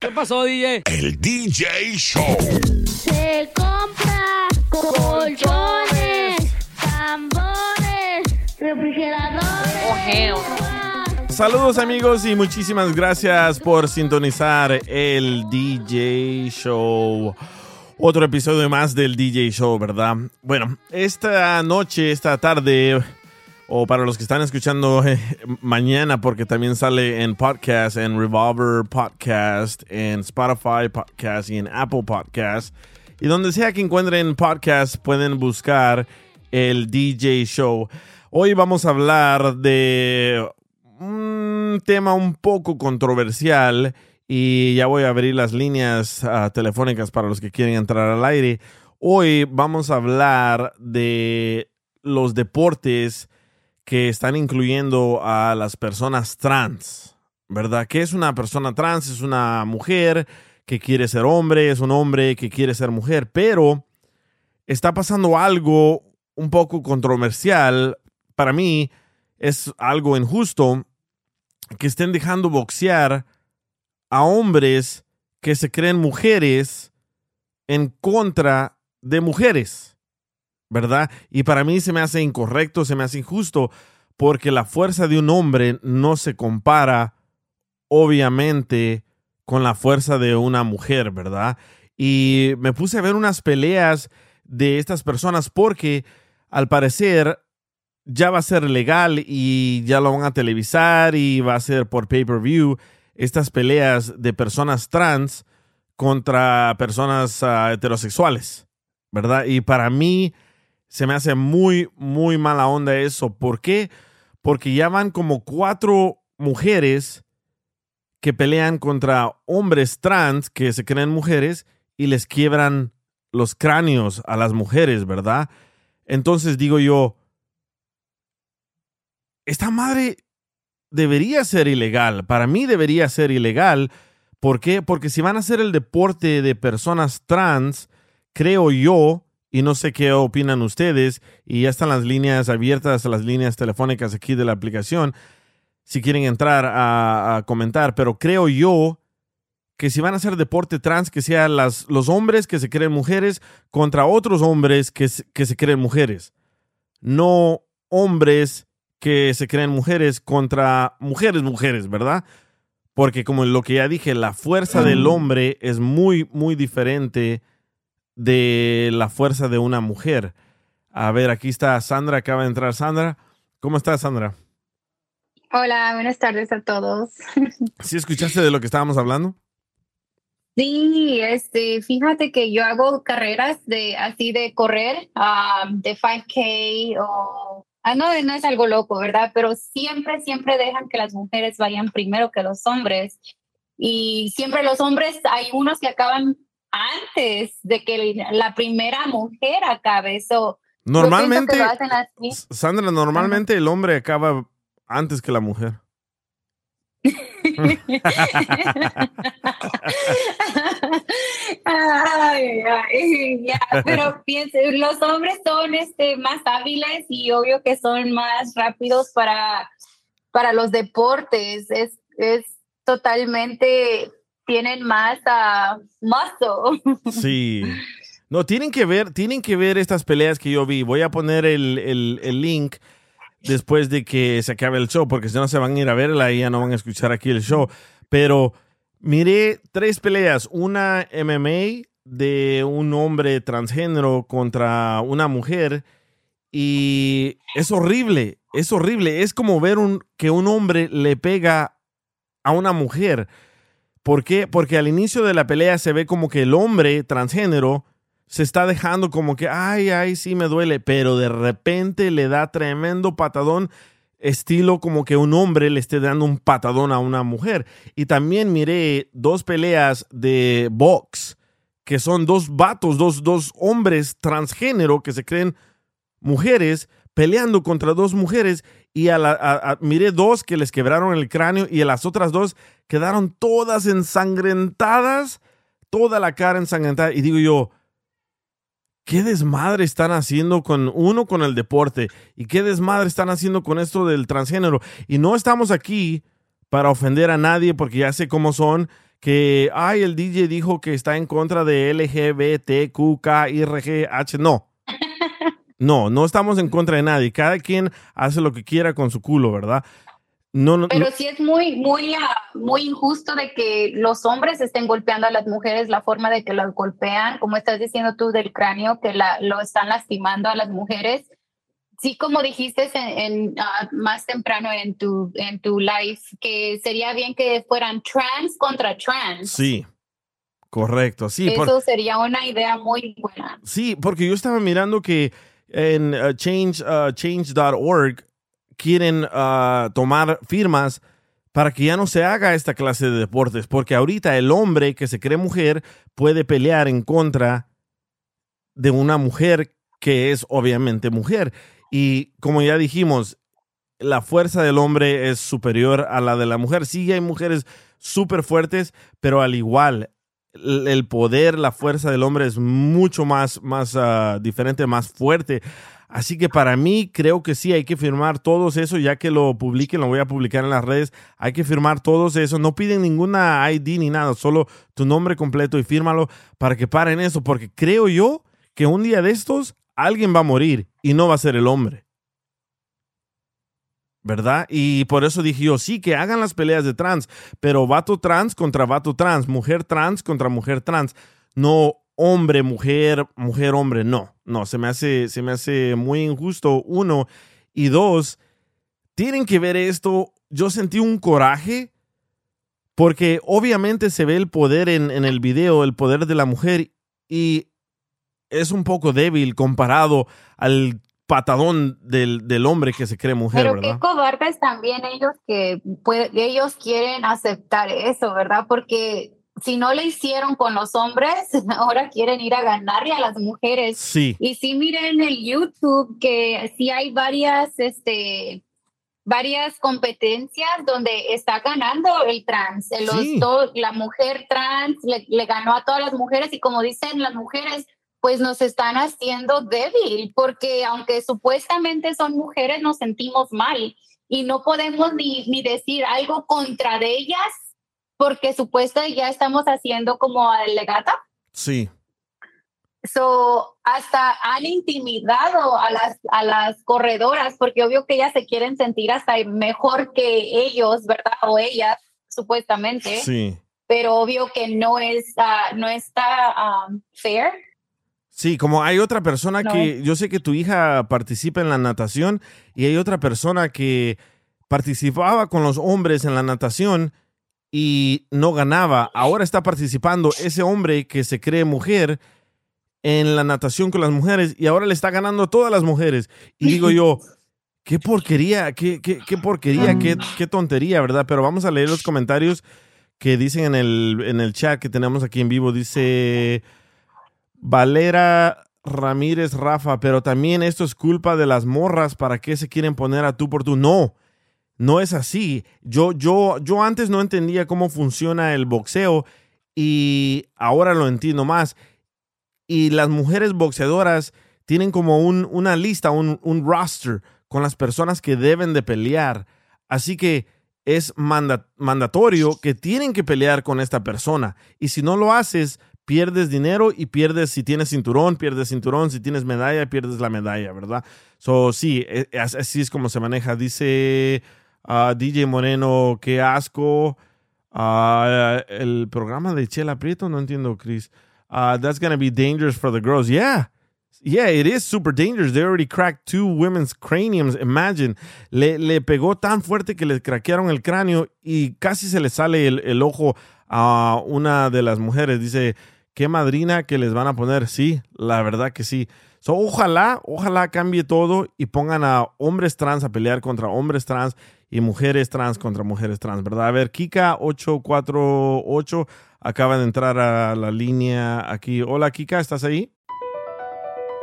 ¿Qué pasó, DJ? El DJ Show. Se compra colchones, tambores, refrigeradores. Saludos amigos y muchísimas gracias por sintonizar el DJ Show. Otro episodio más del DJ Show, ¿verdad? Bueno, esta noche, esta tarde, o para los que están escuchando eh, mañana, porque también sale en podcast, en Revolver Podcast, en Spotify Podcast y en Apple Podcast. Y donde sea que encuentren podcast, pueden buscar el DJ Show. Hoy vamos a hablar de un tema un poco controversial y ya voy a abrir las líneas ah, telefónicas para los que quieren entrar al aire. Hoy vamos a hablar de los deportes que están incluyendo a las personas trans, ¿verdad? ¿Qué es una persona trans? Es una mujer que quiere ser hombre, es un hombre que quiere ser mujer, pero está pasando algo un poco controversial. Para mí es algo injusto que estén dejando boxear a hombres que se creen mujeres en contra de mujeres. ¿Verdad? Y para mí se me hace incorrecto, se me hace injusto, porque la fuerza de un hombre no se compara, obviamente, con la fuerza de una mujer, ¿verdad? Y me puse a ver unas peleas de estas personas porque al parecer ya va a ser legal y ya lo van a televisar y va a ser por pay-per-view estas peleas de personas trans contra personas uh, heterosexuales, ¿verdad? Y para mí se me hace muy, muy mala onda eso. ¿Por qué? Porque ya van como cuatro mujeres que pelean contra hombres trans que se creen mujeres y les quiebran los cráneos a las mujeres, ¿verdad? Entonces digo yo, esta madre debería ser ilegal. Para mí debería ser ilegal. ¿Por qué? Porque si van a hacer el deporte de personas trans, creo yo y no sé qué opinan ustedes. Y ya están las líneas abiertas, las líneas telefónicas aquí de la aplicación, si quieren entrar a, comentar. Pero creo yo que si van a hacer deporte trans, que sean las, los hombres que se creen mujeres contra otros hombres que, que se creen mujeres. No hombres que se creen mujeres contra mujeres, mujeres, ¿verdad? Porque como lo que ya dije, la fuerza del hombre es muy, muy diferente de la fuerza de una mujer. A ver, aquí está Sandra, acaba de entrar Sandra. ¿Cómo estás, Sandra? Hola, buenas tardes a todos. ¿Sí escuchaste de lo que estábamos hablando? Sí, este, fíjate que yo hago carreras de así de correr, um, de 5K o ah, no, no es algo loco, ¿verdad? Pero siempre, siempre dejan que las mujeres vayan primero que los hombres. Y siempre los hombres, hay unos que acaban antes de que la primera mujer acabe. eso. normalmente, Sandra, normalmente el hombre acaba antes que la mujer. pero piense, los hombres son este, más hábiles y obvio que son más rápidos para, para los deportes. Es, es totalmente tienen más uh, Sí. No, tienen que ver, tienen que ver estas peleas que yo vi. Voy a poner el, el, link después de que se acabe el show, porque si no se van a ir a verla y ya no van a escuchar aquí el show. Pero Miré tres peleas, una MMA de un hombre transgénero contra una mujer y es horrible, es horrible, es como ver un, que un hombre le pega a una mujer. ¿Por qué? Porque al inicio de la pelea se ve como que el hombre transgénero se está dejando como que, ay, ay, sí me duele, pero de repente le da tremendo patadón estilo como que un hombre le esté dando un patadón a una mujer. Y también miré dos peleas de box, que son dos vatos, dos, dos hombres transgénero que se creen mujeres peleando contra dos mujeres y a la, miré dos que les quebraron el cráneo y a las otras dos quedaron todas ensangrentadas, toda la cara ensangrentada. Y digo yo, qué desmadre están haciendo con uno con el deporte y qué desmadre están haciendo con esto del transgénero. Y no estamos aquí para ofender a nadie porque ya sé cómo son que, ay, el DJ dijo que está en contra de LGBTQKIRGH. No. No, no estamos en contra de nadie. Cada quien hace lo que quiera con su culo, ¿verdad? No, Pero sí es muy, muy, ah, muy injusto de que los hombres estén golpeando a las mujeres, la forma de que las golpean, como estás diciendo tú del cráneo, que la, lo están lastimando a las mujeres. Sí, como dijiste en, ah, más temprano en tu, en tu live, que sería bien que fueran trans contra trans. Sí, correcto, sí. Eso sería una idea muy buena. Sí, porque yo estaba mirando que en uh, change, uh, change.org quieren uh, tomar firmas para que ya no se haga esta clase de deportes, porque ahorita el hombre que se cree mujer puede pelear en contra de una mujer que es obviamente mujer. Y como ya dijimos, la fuerza del hombre es superior a la de la mujer. Sí, hay mujeres súper fuertes, pero al igual, el poder, la fuerza del hombre es mucho más, más uh, diferente, más fuerte. Así que para mí creo que sí, hay que firmar todos eso, ya que lo publiquen, lo voy a publicar en las redes, hay que firmar todos eso. No piden ninguna ID ni nada, solo tu nombre completo y fírmalo para que paren eso, porque creo yo que un día de estos alguien va a morir y no va a ser el hombre. ¿Verdad? Y por eso dije yo, sí, que hagan las peleas de trans, pero vato trans contra vato trans, mujer trans contra mujer trans, no hombre, mujer, mujer, hombre, no, no, se me hace, se me hace muy injusto, uno, y dos, tienen que ver esto, yo sentí un coraje, porque obviamente se ve el poder en, en el video, el poder de la mujer, y es un poco débil comparado al patadón del, del, hombre que se cree mujer, Pero ¿verdad? qué cobardes también ellos que ellos quieren aceptar eso, ¿verdad? Porque si no le hicieron con los hombres, ahora quieren ir a ganarle a las mujeres. Sí. Y sí miren en el YouTube que sí hay varias, este, varias competencias donde está ganando el trans. Los, Sí. to- la mujer trans le, le ganó a todas las mujeres y como dicen las mujeres, pues nos están haciendo débil, porque aunque supuestamente son mujeres, nos sentimos mal y no podemos ni, ni decir algo contra de ellas, porque supuestamente ya estamos haciendo como alegata. Sí. So, hasta han intimidado a las, a las corredoras, porque obvio que ellas se quieren sentir hasta mejor que ellos, ¿verdad? O ellas, supuestamente Sí. pero obvio que no es ah, no está um, fair. Sí, como hay otra persona No. que yo sé que tu hija participa en la natación y hay otra persona que participaba con los hombres en la natación y no ganaba. Ahora está participando ese hombre que se cree mujer en la natación con las mujeres y ahora le está ganando a todas las mujeres. Y digo yo, qué porquería, qué, qué, qué porquería, qué, qué tontería, ¿verdad? Pero vamos a leer los comentarios que dicen en el, en el chat que tenemos aquí en vivo. Dice Valera Ramírez Rafa, pero también esto es culpa de las morras. ¿Para qué se quieren poner a tú por tú? No, no es así. Yo, yo, yo antes no entendía cómo funciona el boxeo y ahora lo entiendo más. Y las mujeres boxeadoras tienen como un- una lista, un, un roster con las personas que deben de pelear. Así que es manda- mandatorio que tienen que pelear con esta persona. Y si no lo haces, pierdes dinero y pierdes, si tienes cinturón, pierdes cinturón, si tienes medalla, pierdes la medalla, ¿verdad? So, sí, e- es- así es como se maneja. Dice ah, DJ Moreno, qué asco. Uh, el programa de Chela Prieto, no entiendo, Chris. Uh, that's going to be dangerous for the girls. Yeah. Yeah, it is super dangerous. They already cracked two women's craniums. Imagine. Le, le pegó tan fuerte que le craquearon el cráneo y casi se le sale el, el ojo a una de las mujeres. Dice, qué madrina que les van a poner. Sí, la verdad que sí. So, ojalá, ojalá cambie todo y pongan a hombres trans a pelear contra hombres trans y mujeres trans contra mujeres trans, ¿verdad? A ver, Kika 848 acaba de entrar a la línea aquí. Hola, Kika, ¿estás ahí?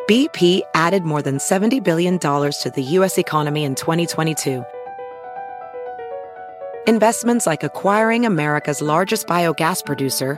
BP added more than $70 billion to the U.S. economy in 2022. Investments like acquiring America's largest biogas producer,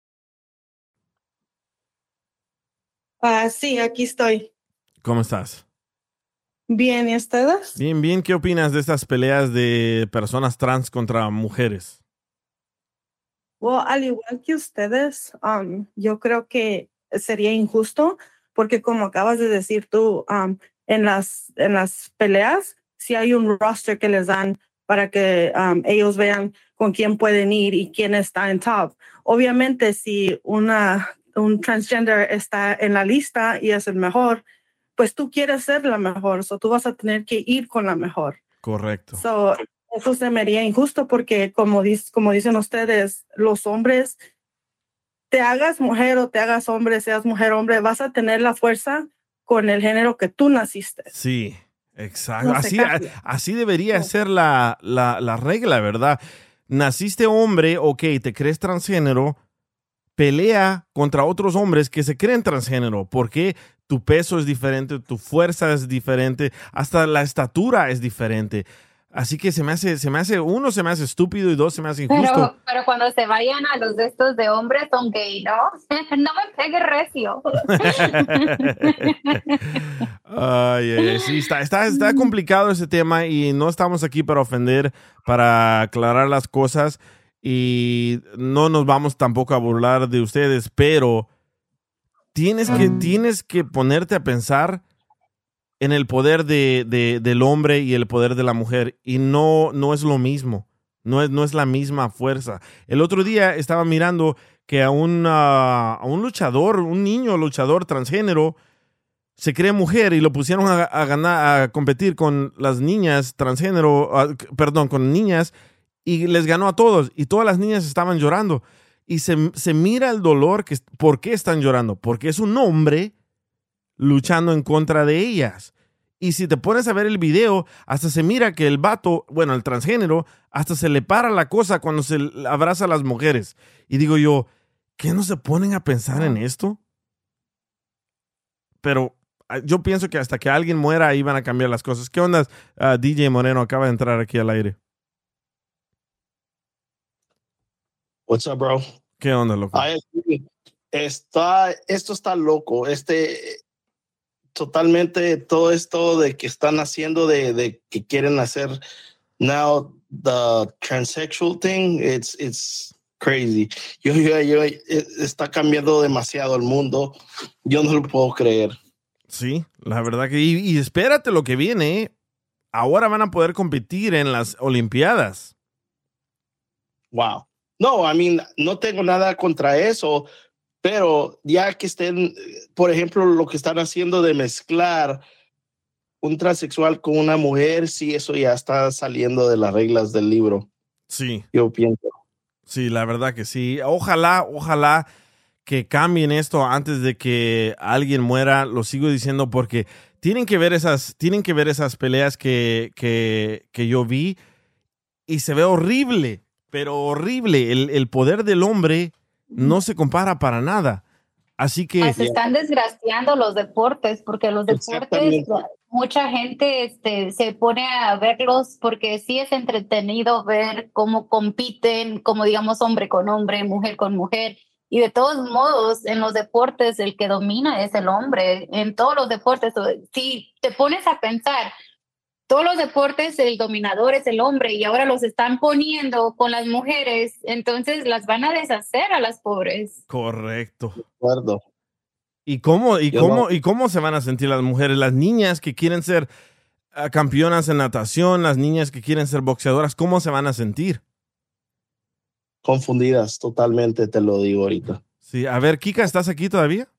Ah, sí, aquí estoy. ¿Cómo estás? Bien, ¿y ustedes? Bien, bien. ¿Qué opinas de estas peleas de personas trans contra mujeres? Well, al igual que ustedes, um, yo creo que sería injusto porque como acabas de decir tú, um, en, las, en las peleas, si hay un roster que les dan para que um, ellos vean con quién pueden ir y quién está en top. Obviamente, si una un transgender está en la lista y es el mejor, pues tú quieres ser la mejor, so tú vas a tener que ir con la mejor. Correcto. So, eso se me haría injusto porque como, como dicen ustedes, los hombres, te hagas mujer o te hagas hombre, seas mujer o hombre, vas a tener la fuerza con el género que tú naciste. Sí, exacto. así, así debería ser la, la, la regla, ¿verdad? Naciste hombre, ok, te crees transgénero, pelea contra otros hombres que se creen transgénero, porque tu peso es diferente, tu fuerza es diferente, hasta la estatura es diferente. Así que se me hace, se me hace, uno se me hace estúpido y dos se me hace injusto. Pero, pero cuando se vayan a los de estos de hombres son gay, ¿no? no me pegue recio. ay, ay, sí, está, está, está complicado ese tema y no estamos aquí para ofender, para aclarar las cosas y no nos vamos tampoco a burlar de ustedes, pero tienes que, tienes que ponerte a pensar en el poder de, del hombre y el poder de la mujer y no, no es lo mismo, no es, no es la misma fuerza. El otro día estaba mirando que a, un a un luchador, un niño luchador transgénero, se cree mujer y lo pusieron a, a ganar, a competir con las niñas transgénero, perdón, con niñas y les ganó a todos y todas las niñas estaban llorando. Y se, mira el dolor, que, ¿por qué están llorando? Porque es un hombre luchando en contra de ellas. Y si te pones a ver el video, hasta se mira que el vato, bueno, el transgénero, hasta se le para la cosa cuando se abraza a las mujeres. Y digo yo, ¿qué no se ponen a pensar en esto? Pero ah, yo pienso que hasta que alguien muera ahí van a cambiar las cosas. ¿Qué onda? Ah, DJ Moreno acaba de entrar aquí al aire. What's up, bro? ¿Qué onda, loco? está, esto está loco. Este, totalmente todo esto de que están haciendo, de, de que quieren hacer now the transsexual thing, it's, it's crazy. Yo, yo, yo, e, está cambiando demasiado el mundo. Yo no lo puedo creer. Sí, la verdad que. Y, y espérate lo que viene. Ahora van a poder competir en las Olimpiadas. Wow. No, I mean, no tengo nada contra eso, pero ya que estén, por ejemplo, lo que están haciendo de mezclar un transexual con una mujer, sí, eso ya está saliendo de las reglas del libro. Sí. Yo pienso. Sí, la verdad que sí. Ojalá, ojalá que cambien esto antes de que alguien muera. Lo sigo diciendo porque tienen que ver esas, tienen que ver esas peleas que, que, que yo vi y se ve horrible, pero horrible. El, el poder del hombre no se compara para nada. Así que... Se están desgraciando los deportes, porque los deportes, mucha gente este, se pone a verlos porque sí es entretenido ver cómo compiten, como digamos hombre con hombre, mujer con mujer. Y de todos modos, en los deportes el que domina es el hombre, en todos los deportes. Si te pones a pensar, todos los deportes el dominador es el hombre y ahora los están poniendo con las mujeres, entonces las van a deshacer a las pobres. Correcto. De acuerdo. ¿Y cómo, y, Yo cómo, no- ¿Y cómo se van a sentir las mujeres? Las niñas que quieren ser ah, campeonas en natación, las niñas que quieren ser boxeadoras, ¿cómo se van a sentir? Confundidas totalmente, te lo digo ahorita. Sí, a ver, Kika, ¿estás aquí todavía?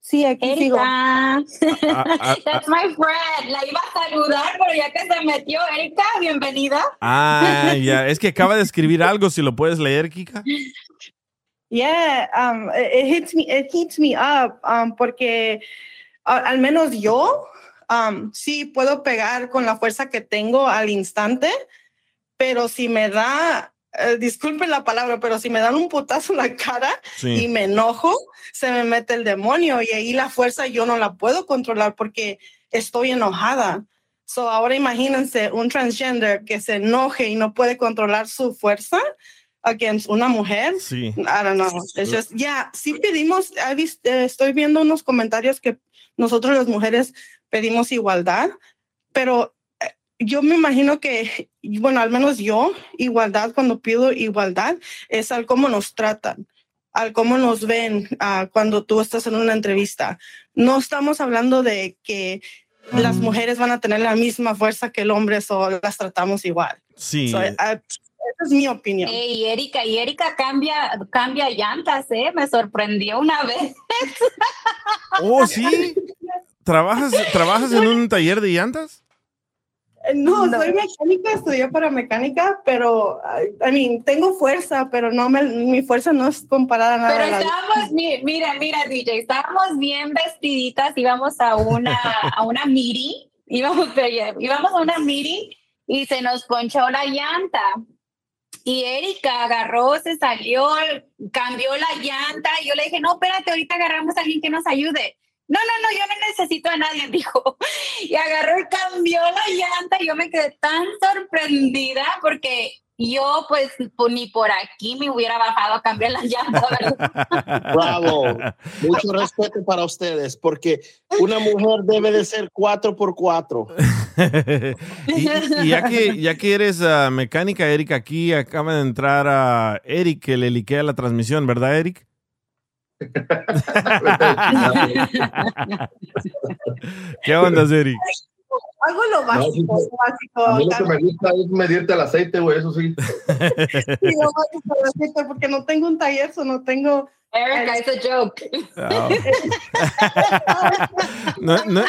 Sí, aquí sigo. Erika, Ah, ah, that's my friend. La iba a saludar, pero ya que se metió, Erika, bienvenida. Ah, ya, es que acaba de escribir algo, si lo puedes leer, Kika. Yeah, um, it, it hits me, it heats me up, um, porque a- al menos yo, um, sí puedo pegar con la fuerza que tengo al instante, pero si me da, eh, disculpen la palabra, pero si me dan un putazo en la cara y Sí. me enojo, se me mete el demonio y ahí la fuerza yo no la puedo controlar porque estoy enojada. So ahora imagínense un transgender que se enoje y no puede controlar su fuerza against una mujer. Sí. I don't know. It's just, yeah, sí pedimos, eh, estoy viendo unos comentarios que nosotros las mujeres pedimos igualdad, pero yo me imagino que, bueno, al menos yo, igualdad, cuando pido igualdad, es al cómo nos tratan, al cómo nos ven ah, cuando tú estás en una entrevista. No estamos hablando de que las mujeres van a tener la misma fuerza que el hombre o las tratamos igual. Sí. So, ah, esa es mi opinión. Erika, y Erika cambia, cambia llantas, ¿eh? Me sorprendió una vez. Oh, sí. ¿Trabajas, ¿Trabajas en un taller de llantas? Eh, No, No. soy mecánica, estudié para mecánica, pero, I mean, tengo fuerza, pero no me, mi fuerza no es comparada a nada. Pero estábamos, mi- mira, mira, DJ, estábamos bien vestiditas, íbamos a una, a una miri, íbamos, íbamos a una miri y se nos ponchó la llanta. Y Erika agarró, se salió, cambió la llanta y yo le dije, no, espérate, ahorita agarramos a alguien que nos ayude. No, no, no, yo no necesito a nadie, dijo. Y agarró y cambió la llanta y yo me quedé tan sorprendida porque yo pues, pues, ni por aquí me hubiera bajado a cambiar la llanta. ¿verdad? Bravo. Mucho respeto para ustedes, porque una mujer debe de ser cuatro por cuatro. y, y ya, que, ya que eres ah, mecánica, Eric, aquí acaba de entrar a Eric que le liquea la transmisión, ¿verdad, Eric? ¿Qué onda, Eric? Hago lo básico, sí, lo básico. A mí lo que me gusta es medirte el aceite, güey, eso sí. sí, lo básico, lo básico, porque no tengo un taller, so no tengo... Erika, it's a joke. Ah. No, no,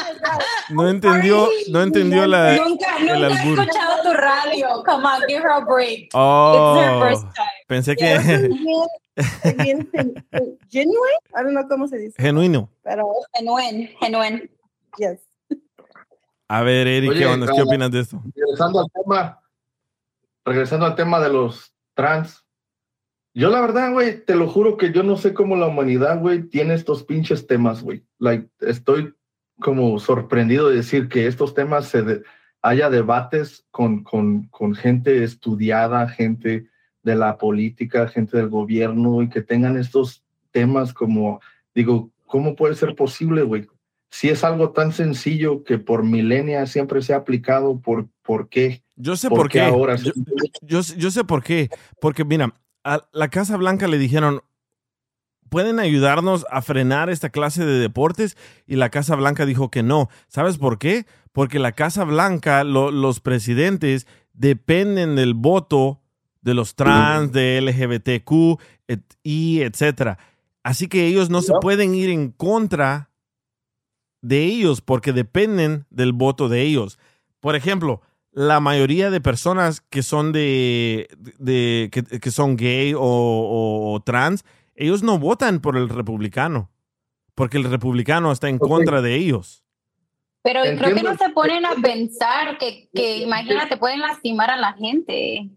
no entendió, no entendió la, nunca, el nunca he albur. escuchado tu radio. Come on, give her a break. It's her Oh, first time. pensé que bien, bien gen- genuine, I don't know cómo se dice, genuino. pero Genuine, genuine. yes. A ver, Eric, ¿qué onda? ¿Qué opinas de esto? regresando al tema, regresando al tema de los trans, yo la verdad, güey, te lo juro que yo no sé cómo la humanidad, güey, tiene estos pinches temas, güey. Like, estoy como sorprendido de decir que estos temas se de- haya debates con, con, con gente estudiada, gente de la política, gente del gobierno y que tengan estos temas como, digo, ¿cómo puede ser posible, güey? Si es algo tan sencillo que por milenias siempre se ha aplicado, ¿por, por qué? Yo sé ¿Por por qué qué. ahora? Yo, yo, sé- yo sé por qué. Porque, mira, a la Casa Blanca le dijeron, ¿pueden ayudarnos a frenar esta clase de deportes? Y la Casa Blanca dijo que no. ¿Sabes por qué? Porque la Casa Blanca, lo- los presidentes dependen del voto de los trans, de LGBTQ, et- y etcétera. Así que ellos no se pueden ir en contra de ellos porque dependen del voto de ellos. Por ejemplo, la mayoría de personas que son de, de- que, que son gay o, o- o trans, ellos no votan por el republicano. porque el republicano está en contra de ellos. Pero creo que no se ponen a pensar que, que imagínate, pueden lastimar a la gente.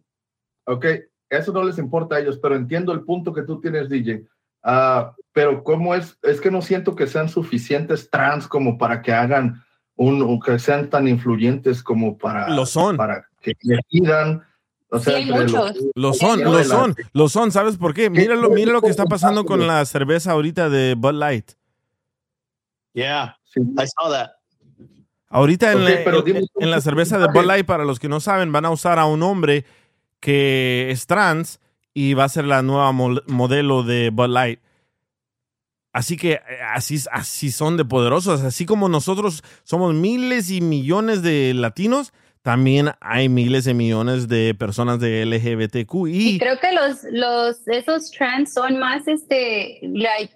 Ok, eso no les importa a ellos, pero entiendo el punto que tú tienes, DJ. Ah, pero cómo es, es que no siento que sean suficientes trans como para que hagan un, o que sean tan influyentes como para, Lo son. para que decidan. O Sí, sea, los- muchos. Lo son, lo la- son, lo son. ¿Sabes por qué? Míralo, mira lo que está pasando con la cerveza ahorita de Bud Light. Yeah, Sí. I saw that. Ahorita en, la, pero en- dime en la cerveza de. Bud Light, para los que no saben, van a usar a un hombre que es trans y va a ser la nueva modelo de Bud Light. Así que eh, así, así son de poderosos. Así como nosotros somos miles y millones de latinos, también hay miles y millones de personas de LGBTQ. Y Y creo que los, los, esos trans son más, este, like,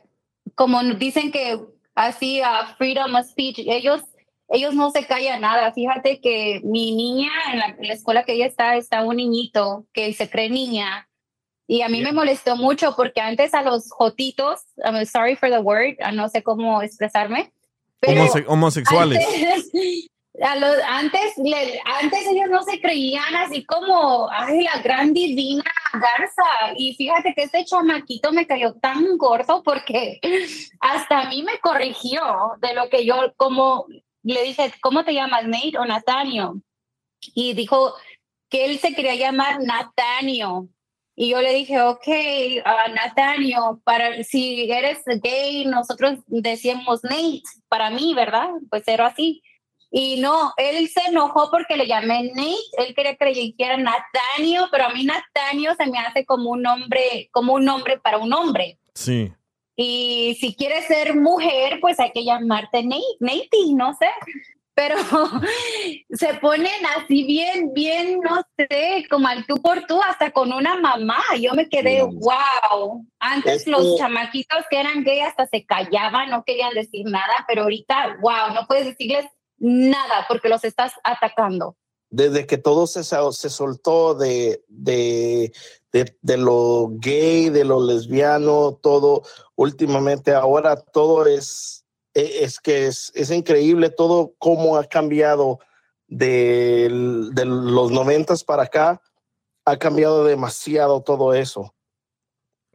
como dicen que así, a freedom of speech, ellos, ellos no se callan nada. Fíjate que mi niña, en la, en la escuela que ella está, está un niñito que se cree niña. Y a mí me molestó mucho porque antes a los jotitos, I'm sorry for the word, ah, no sé cómo expresarme, pero homose- homosexuales. antes, a los, antes, le- antes ellos no se creían así como, ay, la gran divina Garza. Y fíjate que este chamaquito me cayó tan gordo porque hasta a mí me corrigió de lo que yo, como le dije, ¿cómo te llamas, Nate o Natanio? Y dijo que él se quería llamar Natanio. Y yo le dije, ok, ah, Natanio, para, si eres gay, nosotros decíamos Nate, para mí, ¿verdad? Pues era así. Y no, él se enojó porque le llamé Nate, él quería que le dijera Natanio, pero a mí Natanio se me hace como un nombre, como un nombre para un hombre. Sí. Y si quieres ser mujer, pues hay que llamarte Nate, Nate, no sé. Pero se ponen así bien, bien, no sé, como al tú por tú, hasta con una mamá. Yo me quedé, wow. Antes Es los chamaquitos que eran gay hasta se callaban, no querían decir nada, pero ahorita, wow, no puedes decirles nada porque los estás atacando. Desde que todo se, se soltó de, de, de, de lo gay, de lo lesbiano, todo últimamente, ahora todo es, es que es, es increíble todo cómo ha cambiado del- de, los noventas para acá, ha cambiado demasiado todo eso.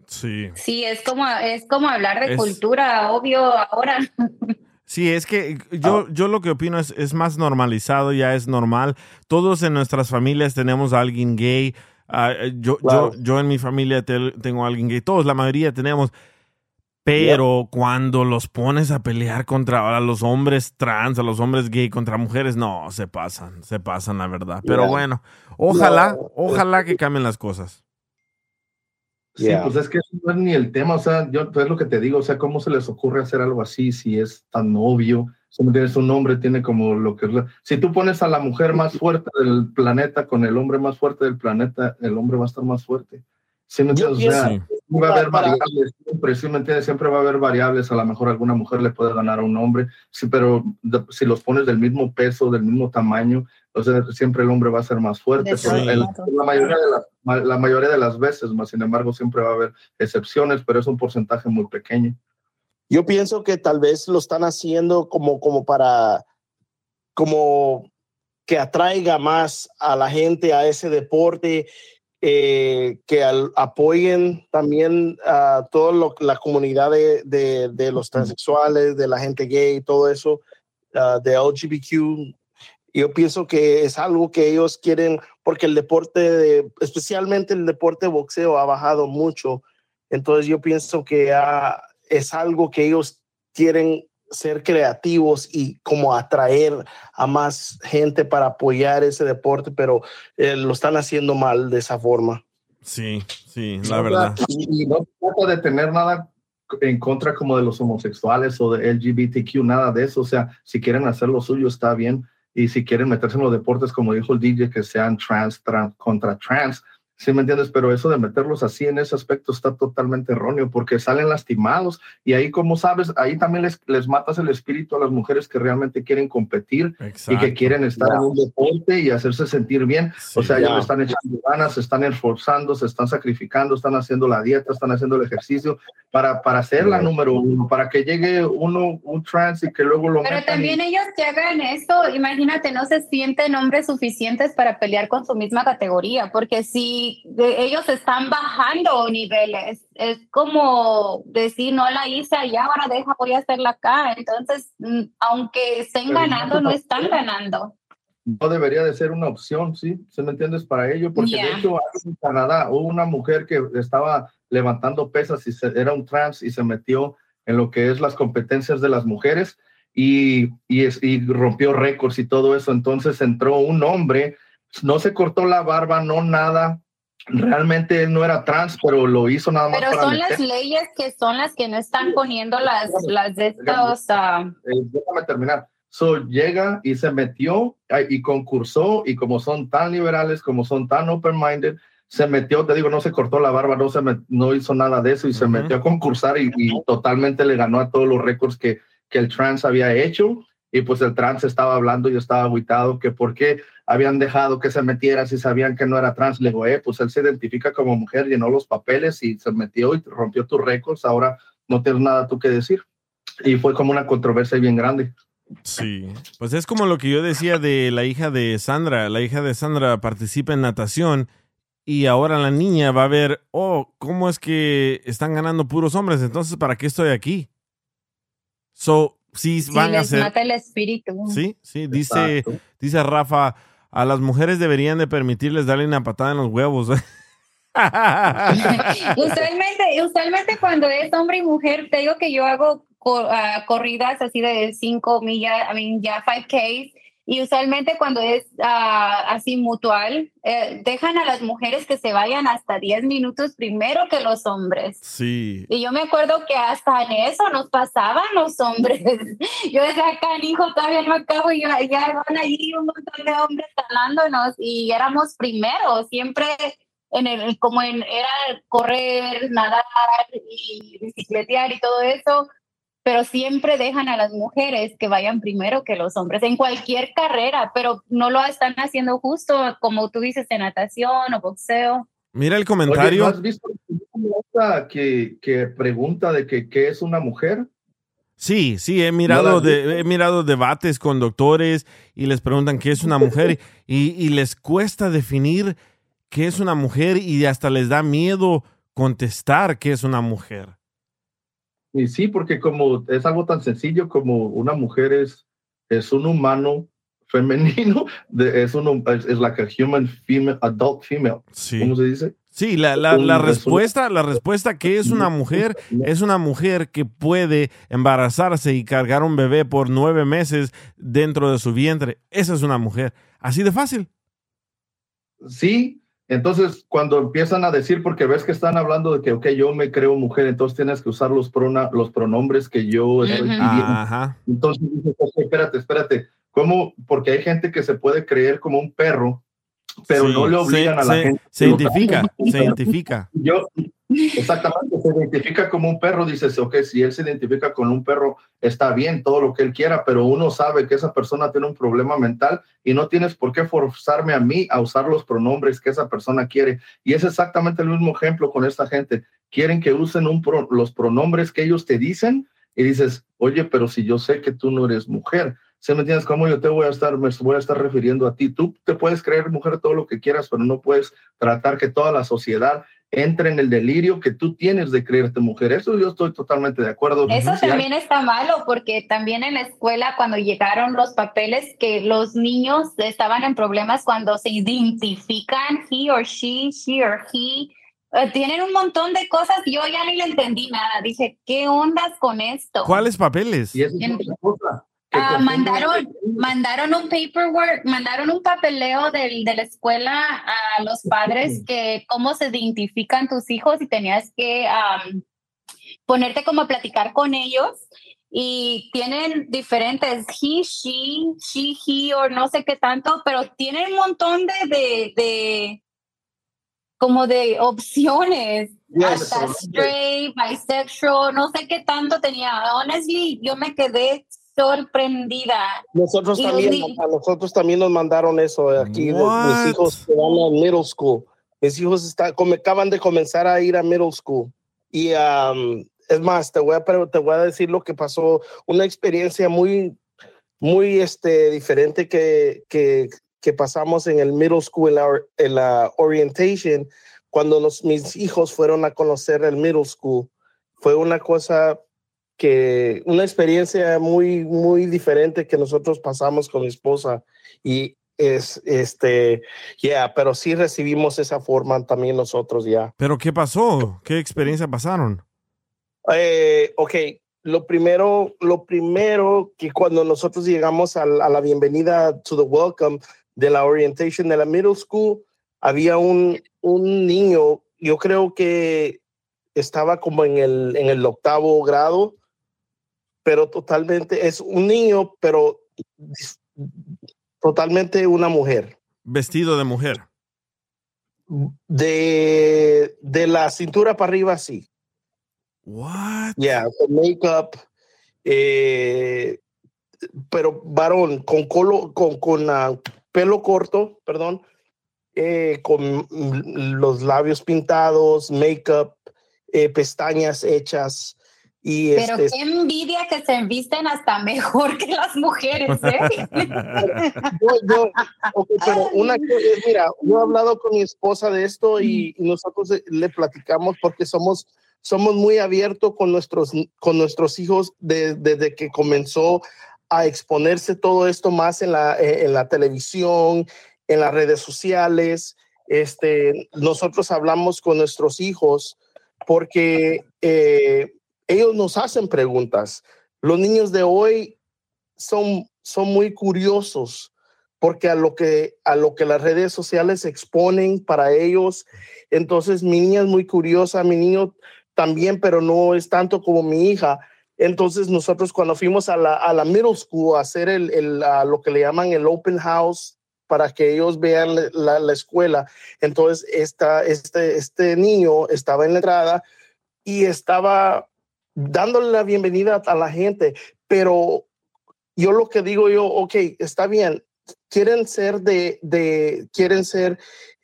Sí. Sí, es como, es como hablar de Es- cultura, obvio, ahora. Sí, es que yo, yo lo que opino es, es más normalizado, ya es normal. Todos en nuestras familias tenemos a alguien gay. Ah, yo, yo, yo en mi familia te- tengo a alguien gay. Todos, la mayoría tenemos. Pero cuando los pones a pelear contra a los hombres trans, a los hombres gay, contra mujeres, no, se pasan, se pasan, la verdad. Pero Yeah. bueno, ojalá, No. ojalá que cambien las cosas. Sí, Yeah. pues es que eso no es ni el tema, o sea, yo es lo que te digo, o sea, ¿cómo se les ocurre hacer algo así si es tan obvio? Si no tienes un hombre, tiene como lo que es la- Si tú pones a la mujer más fuerte del planeta con el hombre más fuerte del planeta, el hombre va a estar más fuerte. ¿Sí me Yo entiendes? O sea, pienso- Sí. va a haber variables, siempre, ¿sí me entiendes? Siempre va a haber variables, a lo mejor alguna mujer le puede ganar a un hombre, sí, pero de- si los pones del mismo peso, del mismo tamaño, o sea, siempre el hombre va a ser más fuerte, pero el- la, mayoría de las, la mayoría de las veces, más sin embargo, siempre va a haber excepciones, pero es un porcentaje muy pequeño. Yo pienso que tal vez lo están haciendo como, como para, como que atraiga más a la gente a ese deporte, eh, que al- apoyen también a toda la comunidad de, de- de los transexuales, de la gente gay, todo eso, ah, de LGBTQ. Yo pienso que es algo que ellos quieren, porque el deporte, de- especialmente el deporte de boxeo, ha bajado mucho. Entonces yo pienso que ah, es algo que ellos quieren ser creativos y como atraer a más gente para apoyar ese deporte, pero eh, lo están haciendo mal de esa forma. Sí, sí, la verdad. Y, y no trato de tener nada en contra como de los homosexuales o de LGBTQ, nada de eso. O sea, si quieren hacer lo suyo, está bien. Y si quieren meterse en los deportes, como dijo el DJ, que sean trans, trans contra trans, ¿Sí me entiendes? Pero eso de meterlos así en ese aspecto está totalmente erróneo porque salen lastimados. Y ahí, como sabes, ahí también les, les matas el espíritu a las mujeres que realmente quieren competir y que quieren estar en un deporte y hacerse sentir bien. o sea, ellos están echando ganas, se están esforzando, se están sacrificando, están haciendo la dieta, están haciendo el ejercicio para, para ser la número uno, para que llegue uno, un trans y que luego lo Pero también ellos que hagan esto, imagínate, no se sienten hombres suficientes para pelear con su misma categoría, porque si de, ellos están bajando niveles. Es como decir, no la hice allá, ahora deja, voy a hacerla acá. Entonces, mm, aunque estén ganando, no están ganando. No debería de ser una opción, ¿sí? ¿Se me entiendes? Para ello, porque de hecho en Canadá hubo una mujer que estaba levantando pesas y era un trans y se metió en lo que es las competencias de las mujeres y, y, y rompió récords y todo eso. Entonces entró un hombre, no se cortó la barba, no nada, realmente él no era trans, pero lo hizo nada más. Pero son las leyes que son las que no están poniendo las, las de estos. Uh... déjame terminar. So llega y se metió y concursó y como son tan liberales, como son tan open-minded, se metió, te digo, no se cortó la barba, no, se no hizo nada de eso y se metió a concursar y, y, totalmente le ganó a todos los récords que, que el trans había hecho y pues el trans estaba hablando y estaba aguitado que por qué habían dejado que se metiera si sabían que no era trans. Le digo, eh, pues él se identifica como mujer, llenó los papeles y se metió y rompió tus récords, ahora no tienes nada tú que decir. Y fue como una controversia bien grande. Sí, pues es como lo que yo decía de la hija de Sandra. La hija de Sandra participa en natación y ahora la niña va a ver, oh, ¿cómo es que están ganando puros hombres? Entonces, ¿para qué estoy aquí? So, sí, van a ser. mata el espíritu. Sí, sí, dice, dice Rafa, a las mujeres deberían de permitirles darle una patada en los huevos. usualmente, usualmente cuando es hombre y mujer, te digo que yo hago ah, corridas así de 5 millas, I mean, ya 5K, y usualmente cuando es uh, así mutual, eh, dejan a las mujeres que se vayan hasta 10 minutos primero que los hombres. Sí. Y yo me acuerdo que hasta en eso nos pasaban los hombres. Yo decía, acá, hijo, todavía no acabo y ya, ya van allí un montón de hombres talándonos y éramos primeros, siempre en el, como en, era correr, nadar y bicicletear y todo eso pero siempre dejan a las mujeres que vayan primero que los hombres en cualquier carrera, pero no lo están haciendo justo, como tú dices, en natación o boxeo. Mira el comentario. has visto que, que pregunta de que qué es una mujer? Sí, sí, he mirado, de, he mirado debates con doctores y les preguntan qué es una mujer y, y les cuesta definir qué es una mujer y hasta les da miedo contestar qué es una mujer. Y sí, porque como es algo tan sencillo como una mujer es, es un humano femenino, de, es, un, es, es like a human female, adult female. Sí. ¿Cómo se dice? Sí, la, la, la respuesta, la respuesta que es una mujer, es una mujer que puede embarazarse y cargar un bebé por nueve meses dentro de su vientre. Esa es una mujer. Así de fácil. Sí, entonces, cuando empiezan a decir, porque ves que están hablando de que, ok, yo me creo mujer, entonces tienes que usar los, prona, los pronombres que yo estoy pidiendo. Entonces dices, espérate, espérate, ¿cómo? Porque hay gente que se puede creer como un perro, pero no le obligan a la gente. Se identifica, se identifica. Yo, Exactamente, se identifica como un perro, dices, ok, si él se identifica con un perro, está bien, todo lo que él quiera, pero uno sabe que esa persona tiene un problema mental y no tienes por qué forzarme a mí a usar los pronombres que esa persona quiere. Y es exactamente el mismo ejemplo con esta gente. Quieren que usen un los pronombres que ellos te dicen y dices, oye, pero si yo sé que tú no eres mujer, ¿se me entiendes cómo yo te voy a estar, me voy a estar refiriendo a ti? Tú te puedes creer mujer todo lo que quieras, pero no puedes tratar que toda la sociedad entre en el delirio que tú tienes de creerte mujer. Eso yo estoy totalmente de acuerdo. Eso también está malo porque también en la escuela cuando llegaron los papeles que los niños estaban en problemas cuando se identifican he or she, she or he. Eh, tienen un montón de cosas, yo ya ni le entendí nada. Dije, ¿qué ondas con esto? ¿Cuáles papeles? Y eso es otra cosa. Ah, mandaron, mandaron un paperwork, mandaron un papeleo del, de la escuela a los padres que cómo se identifican tus hijos y tenías que ponerte como a platicar con ellos y tienen diferentes he, she, she, he o no sé qué tanto, pero tienen un montón de, de, de como de opciones. Yes. Hasta straight, bisexual, no sé qué tanto tenía. Honestly, yo me quedé sorprendida. Nosotros Y también, a nosotros también nos mandaron eso de aquí. What? mis hijos que van a middle school. Mis hijos está, come- acaban de comenzar a ir a middle school. Y um, es más, te voy, a, pero te voy a decir lo que pasó. Una experiencia muy, muy este, diferente que, que, que pasamos en el middle school, en la, en la orientation, cuando los, mis hijos fueron a conocer el middle school. Fue una cosa que una experiencia muy, muy diferente que nosotros pasamos con mi esposa y es, este, ya, pero sí recibimos esa forma también nosotros ya. ¿Pero qué pasó? ¿Qué experiencia pasaron? Eh, ok, lo primero, lo primero que cuando nosotros llegamos a, la- a la bienvenida to the welcome de la orientation de la middle school, había un, un niño, yo creo que estaba como en el, en el octavo grado, pero totalmente, es un niño, pero totalmente una mujer. Vestido de mujer. De, de la cintura para arriba, sí. What? Yeah, makeup, eh, pero varón, con colo, con, con ah, pelo corto, perdón, eh, con los labios pintados, makeup, eh, pestañas hechas y Pero este, qué envidia que se visten hasta mejor que las mujeres, ¿eh? yo- yo- ok, pero una co- mira, yo he hablado con mi esposa de esto y, nosotros le platicamos porque somos somos muy abiertos con nuestros con nuestros hijos de- desde que comenzó a exponerse todo esto más en la eh, en la televisión, en las redes sociales. Este, nosotros hablamos con nuestros hijos porque eh, ellos nos hacen preguntas. Los niños de hoy son, son muy curiosos porque a lo que a lo que las redes sociales exponen para ellos, entonces mi niña es muy curiosa, mi niño también, pero no es tanto como mi hija. Entonces nosotros cuando fuimos a la, a la middle school a hacer el, el, ah, lo que le llaman el open house para que ellos vean la, la escuela, entonces esta, este, este niño estaba en la entrada y estaba dándole la bienvenida a la gente, pero yo lo que digo yo, ok, está bien, quieren ser de, de quieren ser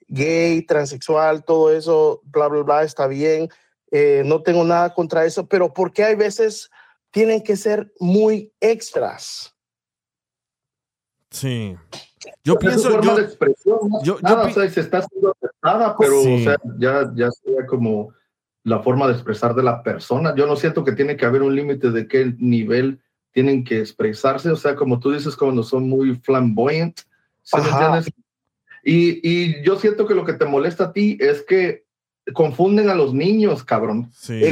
gay, transexual, todo eso, bla, bla, bla, está bien, eh, no tengo nada contra eso, pero ¿por qué hay veces tienen que ser muy extras? Sí. Yo pienso, forma yo, de expresión, ¿no? yo- yo Nada, pi- o sea, y se está haciendo aceptada, pero Sí. o sea, ya, ya sería como la forma de expresar de la persona. Yo no siento que tiene que haber un límite de qué nivel tienen que expresarse, o sea, como tú dices, cuando son muy flamboyant. Y, y yo siento que lo que te molesta a ti es que confunden a los niños, cabrón. sí.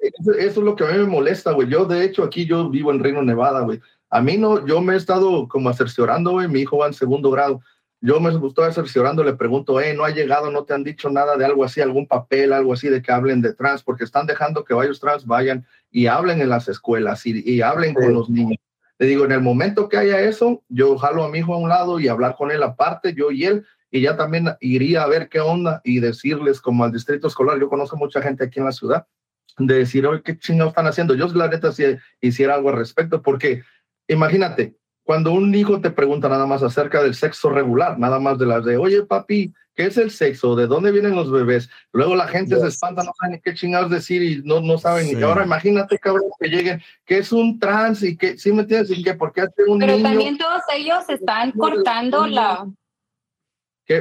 Eso, eso es lo que a mí me molesta, güey. Yo, de hecho, aquí yo vivo en Reino Nevada, güey. A mí no, yo me he estado como cerciorando, güey. Mi hijo va en segundo grado. Yo me estoy cerciorando, le pregunto, eh, no ha llegado, no te han dicho nada de algo así, algún papel, algo así de que hablen de trans, porque están dejando que varios trans vayan y hablen en las escuelas y, y hablen Sí. con los niños. Le digo, en el momento que haya eso, yo jalo a mi hijo a un lado y hablar con él aparte, yo y él, y ya también iría a ver qué onda y decirles como al distrito escolar, yo conozco mucha gente aquí en la ciudad, de decir, oye, ¿qué chingados están haciendo? Yo, la neta, si hiciera algo al respecto, porque imagínate, cuando un hijo te pregunta nada más acerca del sexo regular, nada más de las de, oye, papi, ¿qué es el sexo? ¿De dónde vienen los bebés? Luego la gente se espanta, no sabe ni qué chingados decir y no, no saben Sí. ni. Ahora imagínate, cabrón, que lleguen, que es un trans y que, ¿sí me entiendes? Y que por qué hace un Pero niño, también todos ellos están cortando la...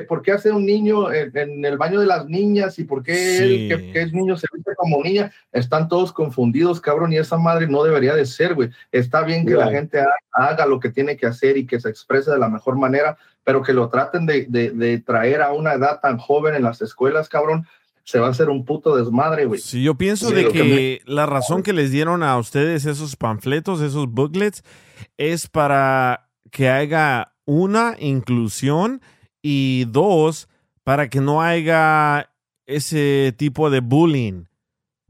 por qué hace un niño en, en el baño de las niñas y por qué Sí. él, que, que es niño se viste como niña, están todos confundidos, cabrón, y esa madre no debería de ser, güey. Está bien que la gente ha- haga lo que tiene que hacer y que se exprese de la mejor manera, pero que lo traten de, de- de traer a una edad tan joven en las escuelas, cabrón, se va a hacer un puto desmadre, güey. Sí, yo pienso Sí, de que, la razón que les dieron a ustedes esos panfletos, esos booklets, es para que haya una inclusión y dos, para que no haya ese tipo de bullying.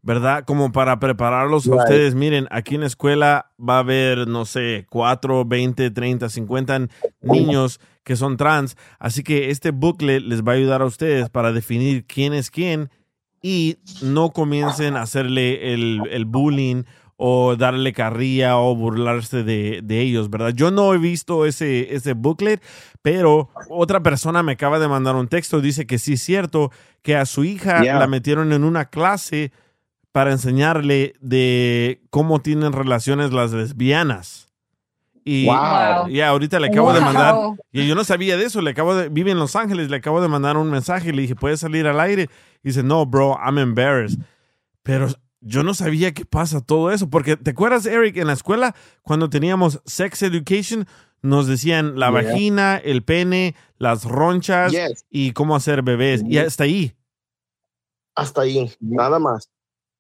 ¿verdad? Como para prepararlos a ustedes. Miren, aquí en la escuela va a haber, no sé, 4, 20, 30, 50 niños que son trans. Así que este booklet les va a ayudar a ustedes para definir quién es quién y no comiencen a hacerle el, el bullying o darle carrilla o burlarse de, de ellos, ¿verdad? Yo no he visto ese, ese booklet, pero otra persona me acaba de mandar un texto, dice que sí es cierto, que a su hija Yeah. la metieron en una clase para enseñarle de cómo tienen relaciones las lesbianas. Y Wow. ya ahorita le acabo de mandar, y yo no sabía de eso, le acabo de, vive en Los Ángeles, le acabo de mandar un mensaje, le dije, ¿puedes salir al aire? Y dice, no, bro, I'm embarrassed. Pero yo no sabía que pasa todo eso, porque ¿te acuerdas, Eric, en la escuela, cuando teníamos sex education, nos decían la Yeah. vagina, el pene, las ronchas Yes. y cómo hacer bebés, y hasta ahí. Hasta ahí, nada más.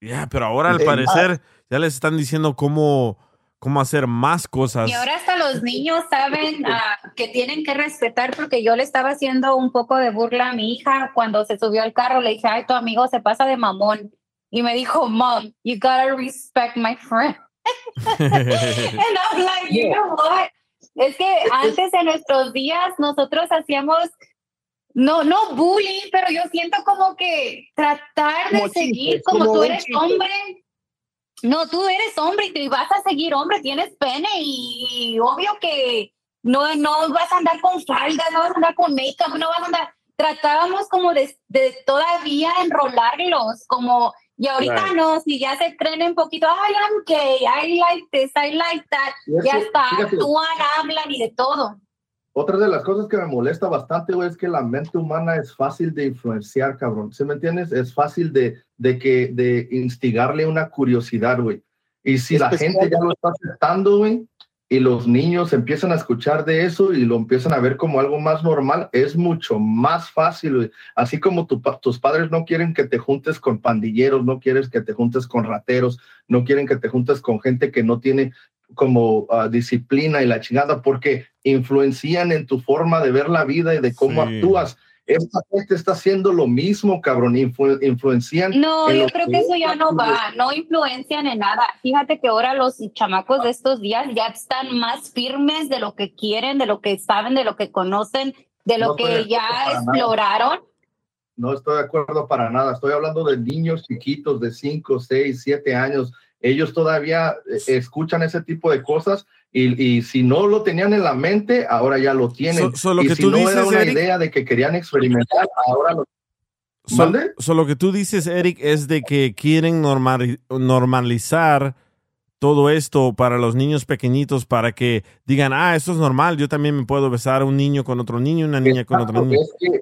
Ya, pero ahora al Eh, parecer ya les están diciendo cómo, cómo hacer más cosas. Y ahora hasta los niños saben ah, que tienen que respetar porque yo le estaba haciendo un poco de burla a mi hija cuando se subió al carro. Le dije, ay, tu amigo se pasa de mamón. Y me dijo, mom, you gotta respect my friend. And I'm like, you know what? Es que antes en nuestros días nosotros hacíamos, no, no bullying, pero yo siento como que tratar de Como seguir chistes, como, como tú eres chiste. hombre. No, tú eres hombre y te vas a seguir hombre, tienes pene y, obvio que no, no vas a andar con faldas, no vas a andar con make-up, no vas a andar. Tratábamos como de, de todavía enrolarlos, como, y ahorita Right. no, si ya se creen un poquito, ay, I'm gay, I like this, I like that, eso, ya está, fíjate. actúan, hablan y de todo. Otra de las cosas que me molesta bastante, güey, es que la mente humana es fácil de influenciar, cabrón. ¿Sí me entiendes? Es fácil de, de que, de instigarle una curiosidad, güey. Y si la Especial- gente ya lo está aceptando, güey, y los niños empiezan a escuchar de eso y lo empiezan a ver como algo más normal, es mucho más fácil. Así como tu tus padres no quieren que te juntes con pandilleros, no quieres que te juntes con rateros, no quieren que te juntes con gente que no tiene como ah, disciplina y la chingada, porque influencian en tu forma de ver la vida y de cómo Sí. actúas. Esta gente está haciendo lo mismo, cabrón, influ- influencian. No, yo creo que eso ya no va, no influencian en nada. Fíjate que ahora los chamacos de estos días ya están más firmes de lo que quieren, de lo que saben, de lo que conocen, de lo No que ya para nada. exploraron. No estoy de acuerdo para nada. Estoy hablando de niños chiquitos de 5, 6, 7 años. Ellos todavía eh, escuchan ese tipo de cosas y, y si no lo tenían en la mente, ahora ya lo tienen. So- so lo y que si tú no era dices, una Eric- idea de que querían experimentar, ahora lo So- ¿Mande? so lo que tú dices, Eric, es de que quieren normali- normalizar todo esto para los niños pequeñitos para que digan, ah, eso es normal, yo también me puedo besar a un niño con otro niño, una niña con otro niño. Es que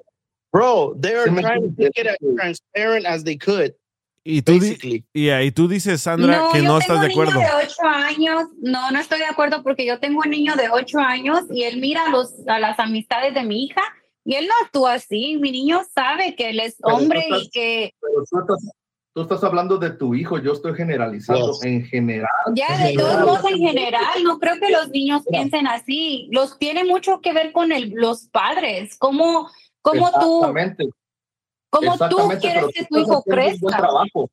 Bro, they are trying to make it as transparent as they could, Y tú, basically. y ahí tú dices, Sandra, no, que yo no tengo estás un de niño acuerdo. de ocho años. No, no estoy de acuerdo porque yo tengo un niño de ocho años y él mira a los, a las amistades de mi hija y él no actúa así. Mi niño sabe que él es hombre estás- y que pero tú estás, tú estás hablando de tu hijo, yo estoy generalizando Yes. en general. Ya, de todos modos, en general, no creo que los niños Mira. piensen así. Los tiene mucho que ver con el, los padres. ¿Cómo, cómo tú, Cómo tú quieres que tú tu hijo crezca? trabajo.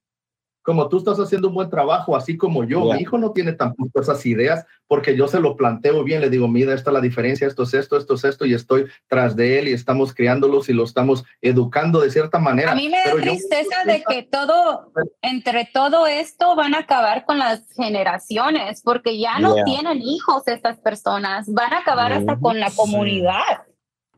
Como tú estás haciendo un buen trabajo, así como yo, Yeah. mi hijo no tiene tampoco esas ideas porque yo se lo planteo bien, le digo, mira, esta es la diferencia, esto es esto, esto es esto, y estoy tras de él y estamos criándolos y lo estamos educando de cierta manera. A mí me da Pero yo- tristeza de que todo, entre todo esto, van a acabar con las generaciones, porque ya no Yeah. tienen hijos estas personas, van a acabar hasta con la Sí. comunidad.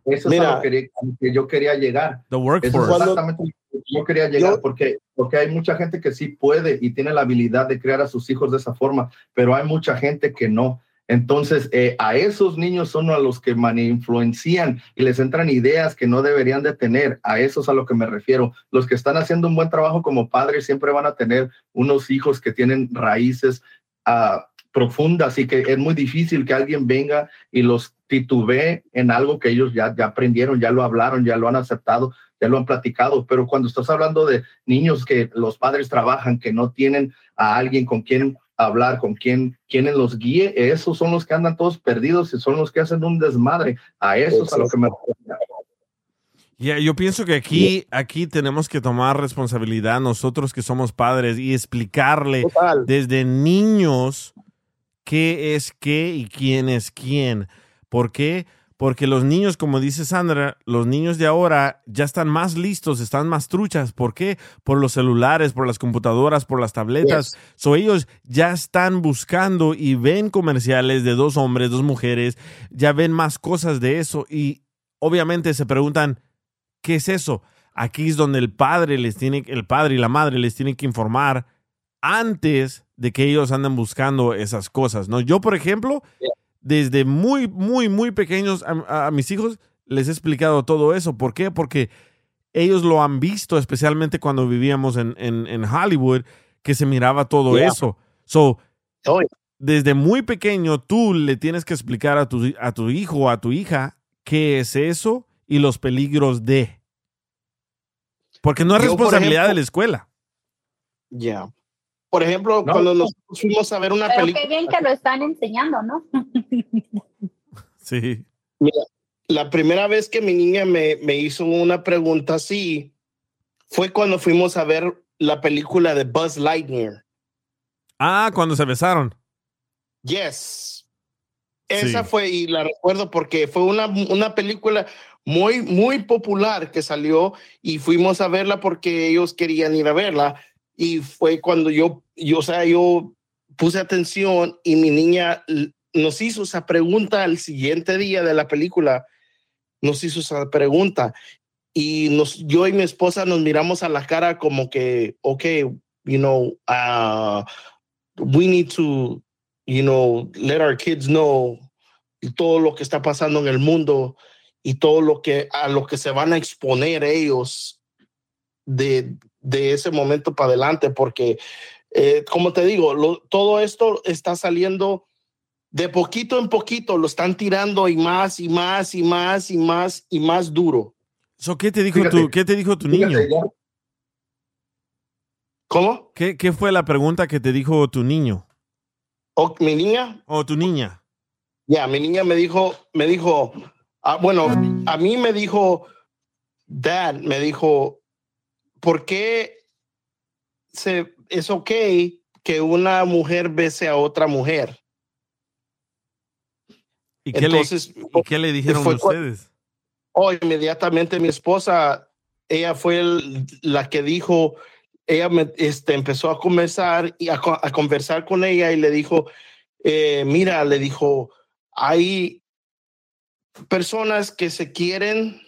Eso es Mira. a lo que, a lo que yo quería llegar. The Eso workforce. es exactamente lo que yo quería llegar, Yo- porque, porque hay mucha gente que sí puede y tiene la habilidad de crear a sus hijos de esa forma, pero hay mucha gente que no. Entonces, eh, a esos niños son a los que influencian y les entran ideas que no deberían de tener. A esos a lo que me refiero. Los que están haciendo un buen trabajo como padres siempre van a tener unos hijos que tienen raíces ah, profundas y que es muy difícil que alguien venga y los titubee en algo que ellos ya, ya aprendieron, ya lo hablaron, ya lo han aceptado, ya lo han platicado. Pero cuando estás hablando de niños que los padres trabajan, que no tienen a alguien con quien hablar, con quien, quienes los guíe, esos son los que andan todos perdidos y son los que hacen un desmadre. A esos a lo que me refiero. Ya, yo pienso que aquí, aquí tenemos que tomar responsabilidad nosotros que somos padres y explicarle Total. desde niños qué es qué y quién es quién. ¿Por qué? Porque los niños, como dice Sandra, los niños de ahora ya están más listos, están más truchas. ¿Por qué? Por los celulares, por las computadoras, por las tabletas. So ellos ya están buscando y ven comerciales de dos hombres, dos mujeres, ya ven más cosas de eso y obviamente se preguntan, ¿qué es eso? Aquí es donde el padre les tiene, el padre y la madre les tienen que informar antes de que ellos anden buscando esas cosas, ¿no? Yo, por ejemplo, desde muy, muy, muy pequeños a, a- a mis hijos les he explicado todo eso. ¿Por qué? Porque ellos lo han visto, especialmente cuando vivíamos en, en- en Hollywood, que se miraba todo Yeah. eso. So, Oh, desde muy pequeño tú le tienes que explicar a tu, a tu hijo o a tu hija qué es eso y los peligros de. Porque no es Yo, responsabilidad ejemplo- de la escuela. Ya. Por ejemplo, No. cuando nos fuimos a ver una Pero película. qué bien que lo están enseñando, ¿no? Sí. Mira, la primera vez que mi niña me, me hizo una pregunta así fue cuando fuimos a ver la película de Buzz Lightyear. Ah, cuando se besaron. Yes. Esa Sí. fue, y la recuerdo porque fue una, una película muy, muy popular que salió y fuimos a verla porque ellos querían ir a verla. Y fue cuando yo, yo, o sea, yo puse atención y mi niña nos hizo esa pregunta el siguiente día de la película. Nos hizo esa pregunta y nos, yo y mi esposa nos miramos a la cara como que, ok, you know, uh, we need to, you know, let our kids know todo lo que está pasando en el mundo y todo lo que a lo que se van a exponer ellos de, de ese momento para adelante, porque eh, como te digo, lo- todo esto está saliendo de poquito en poquito, lo están tirando y más y más y más y más y más duro. So, ¿qué, te dijo Fíjate. tu, ¿Qué te dijo tu niño? Ya- ¿Cómo? ¿Qué, ¿Qué fue la pregunta que te dijo tu niño O mi niña, o tu niña? ya, mi niña me dijo, me dijo, ah, bueno, a mí me dijo, dad, me dijo, ¿por qué se, es ok que una mujer bese a otra mujer? ¿Y qué, Entonces, le, ¿y qué le dijeron fue ustedes? Oh, inmediatamente mi esposa, ella fue el- la que dijo, ella me, este, empezó a conversar y a conversar con ella y le dijo, eh, mira, le dijo, hay personas que se quieren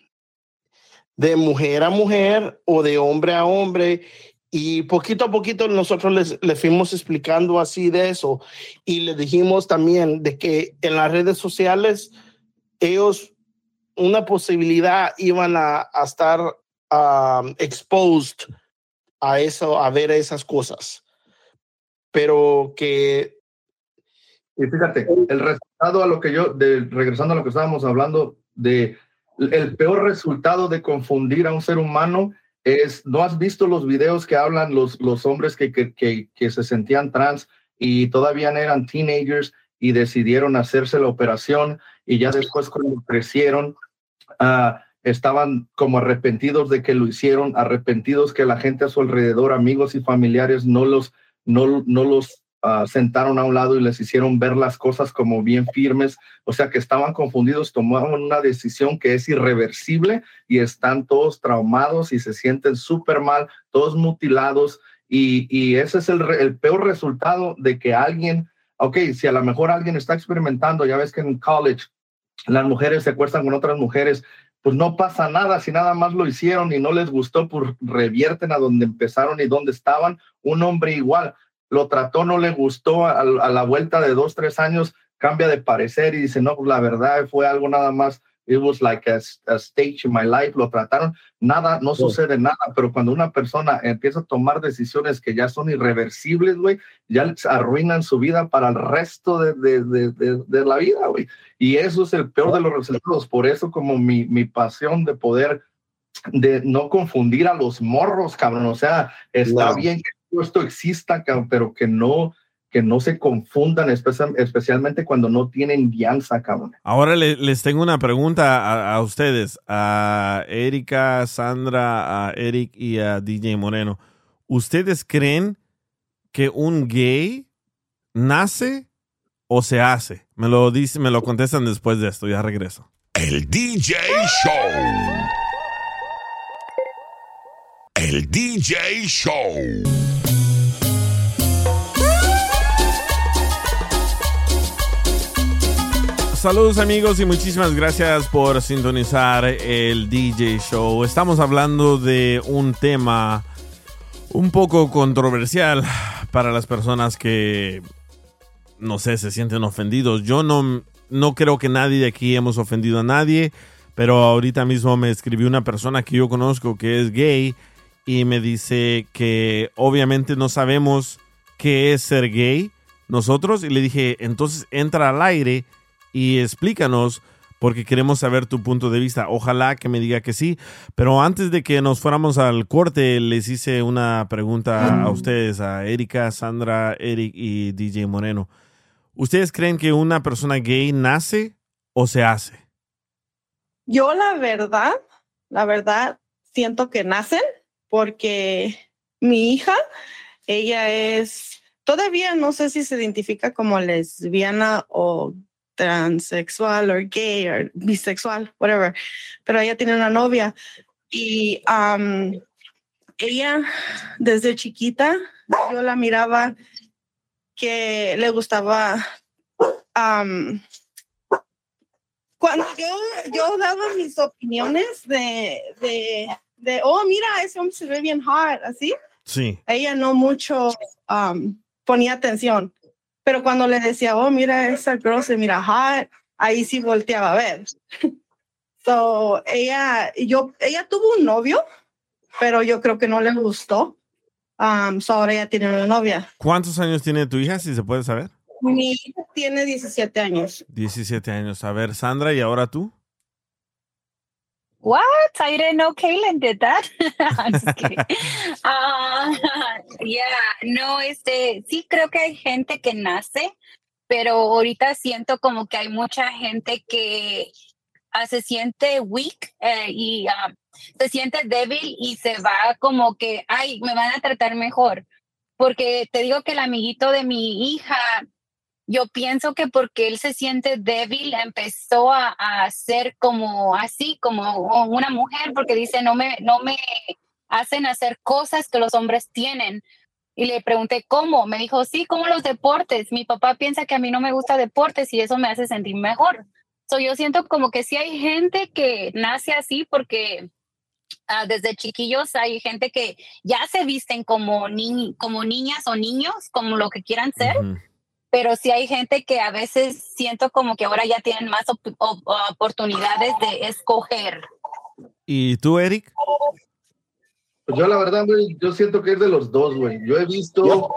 de mujer a mujer o de hombre a hombre y poquito a poquito nosotros les, le fuimos explicando así de eso y le dijimos también de que en las redes sociales ellos una posibilidad iban a, a estar um, exposed a eso, a ver esas cosas. Pero que Y fíjate, el resultado a lo que yo, de, regresando a lo que estábamos hablando, de el peor resultado de confundir a un ser humano es, ¿no has visto los videos que hablan los, los hombres que, que, que, se sentían trans y todavía eran teenagers y decidieron hacerse la operación y ya después cuando crecieron, ah, estaban como arrepentidos de que lo hicieron, arrepentidos que la gente a su alrededor, amigos y familiares, no los, no, no los ah, sentaron a un lado y les hicieron ver las cosas como bien firmes, o sea que estaban confundidos, tomaron una decisión que es irreversible y están todos traumados y se sienten súper mal, todos mutilados. Y, y ese es el, peor resultado de que alguien, ok, si a lo mejor alguien está experimentando, ya ves que en college las mujeres se acuestan con otras mujeres, pues no pasa nada, si nada más lo hicieron y no les gustó, pues revierten a donde empezaron y donde estaban, un hombre igual, lo trató, no le gustó, a, a la vuelta de dos, tres años cambia de parecer y dice, no, pues la verdad fue algo nada más, it was like a, a stage in my life, lo trataron, nada, no sucede nada, pero cuando una persona empieza a tomar decisiones que ya son irreversibles, güey, ya les arruinan su vida para el resto de, de, de, de, la vida, güey. Y eso es el peor de los resultados, por eso como mi, mi pasión de poder, de no confundir a los morros, cabrón, o sea, está No. bien que todo esto exista, cabrón, pero que no, que no se confundan, especia- especialmente cuando no tienen guianza, cabrón. Ahora le- les tengo una pregunta a, a ustedes, a Erika, Sandra, a Eric y a DJ Moreno. ¿Ustedes creen que un gay nace o se hace? Me lo dicen, me lo contestan después de esto, ya regreso. El DJ Show. El DJ Show. Saludos amigos y muchísimas gracias por sintonizar el DJ Show. Estamos hablando de un tema un poco controversial para las personas que, no sé, se sienten ofendidos. Yo no, no creo que nadie de aquí hemos ofendido a nadie, pero ahorita mismo me escribió una persona que yo conozco que es gay y me dice que obviamente no sabemos qué es ser gay nosotros y le dije, entonces entra al aire y explícanos porque queremos saber tu punto de vista. Ojalá que me diga que sí. Pero antes de que nos fuéramos al corte, les hice una pregunta a ustedes, a Erika, Sandra, Eric y DJ Moreno. ¿Ustedes creen que una persona gay nace o se hace? Yo la verdad, la verdad, siento que nacen porque mi hija, ella es, todavía no sé si se identifica como lesbiana o transexual o gay o bisexual, whatever, pero ella tiene una novia y um, ella desde chiquita yo la miraba que le gustaba um, cuando yo, yo daba mis opiniones de, de, de, oh, mira, ese hombre se ve bien hot, así, Sí. ella no mucho um, ponía atención. Pero cuando le decía, oh, mira, esa girl se mira hot, ahí sí volteaba a ver. so, ella, yo, ella tuvo un novio, pero yo creo que no le gustó. Um, so ahora ella tiene una novia. ¿Cuántos años tiene tu hija, si se puede saber? Mi hija tiene 17 años. 17 años. A ver, Sandra, ¿y ahora tú? What? I didn't know Kaylin did that. I'm just kidding. Ah, yeah, no, este, sí creo que hay gente que nace, pero ahorita siento como que hay mucha gente que ah, se siente weak eh, y ah, se siente débil y se va como que, ay, me van a tratar mejor. Porque te digo que el amiguito de mi hija, yo pienso que porque él se siente débil, empezó a, ser como así, como una mujer, porque dice, no me, no me hacen hacer cosas que los hombres tienen. Y le pregunté, ¿cómo? Me dijo, sí, como los deportes. Mi papá piensa que a mí no me gusta deportes y eso me hace sentir mejor. So, yo siento como que sí hay gente que nace así porque ah, desde chiquillos hay gente que ya se visten como, ni como niñas o niños, como lo que quieran ser pero sí hay gente que a veces siento como que ahora ya tienen más op- op- oportunidades de escoger. ¿Y tú, Eric? Pues yo la verdad, güey, yo siento que es de los dos, güey. Yo he visto,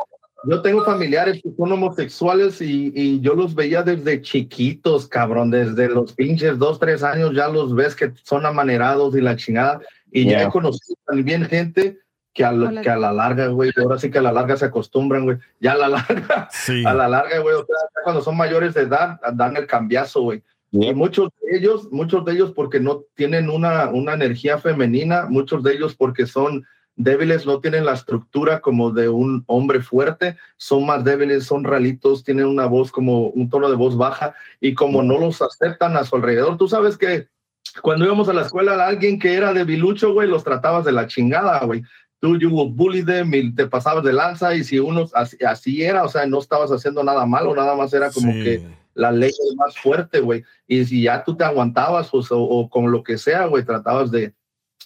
yo tengo familiares que son homosexuales y, y yo los veía desde chiquitos, cabrón, desde los pinches dos, tres años ya los ves que son amanerados y la chingada. Y ya Yeah. he conocido también gente que a, la- que a la larga, güey, ahora sí que a la larga se acostumbran, güey. Ya a la larga, Sí. a la larga, güey, o sea, cuando son mayores de edad, dan el cambiazo, güey. Y muchos de ellos, muchos de ellos porque no tienen una, una energía femenina, muchos de ellos porque son débiles, no tienen la estructura como de un hombre fuerte, son más débiles, son ralitos, tienen una voz como un tono de voz baja y como no los aceptan a su alrededor, tú sabes que cuando íbamos a la escuela, alguien que era debilucho, güey, los tratabas de la chingada, güey. Tú, you will bully them y te pasabas de lanza y si uno así, así era, o sea, no estabas haciendo nada malo, nada más era como Sí. que la ley es más fuerte, güey. Y si ya tú te aguantabas o, o con lo que sea, güey, tratabas de,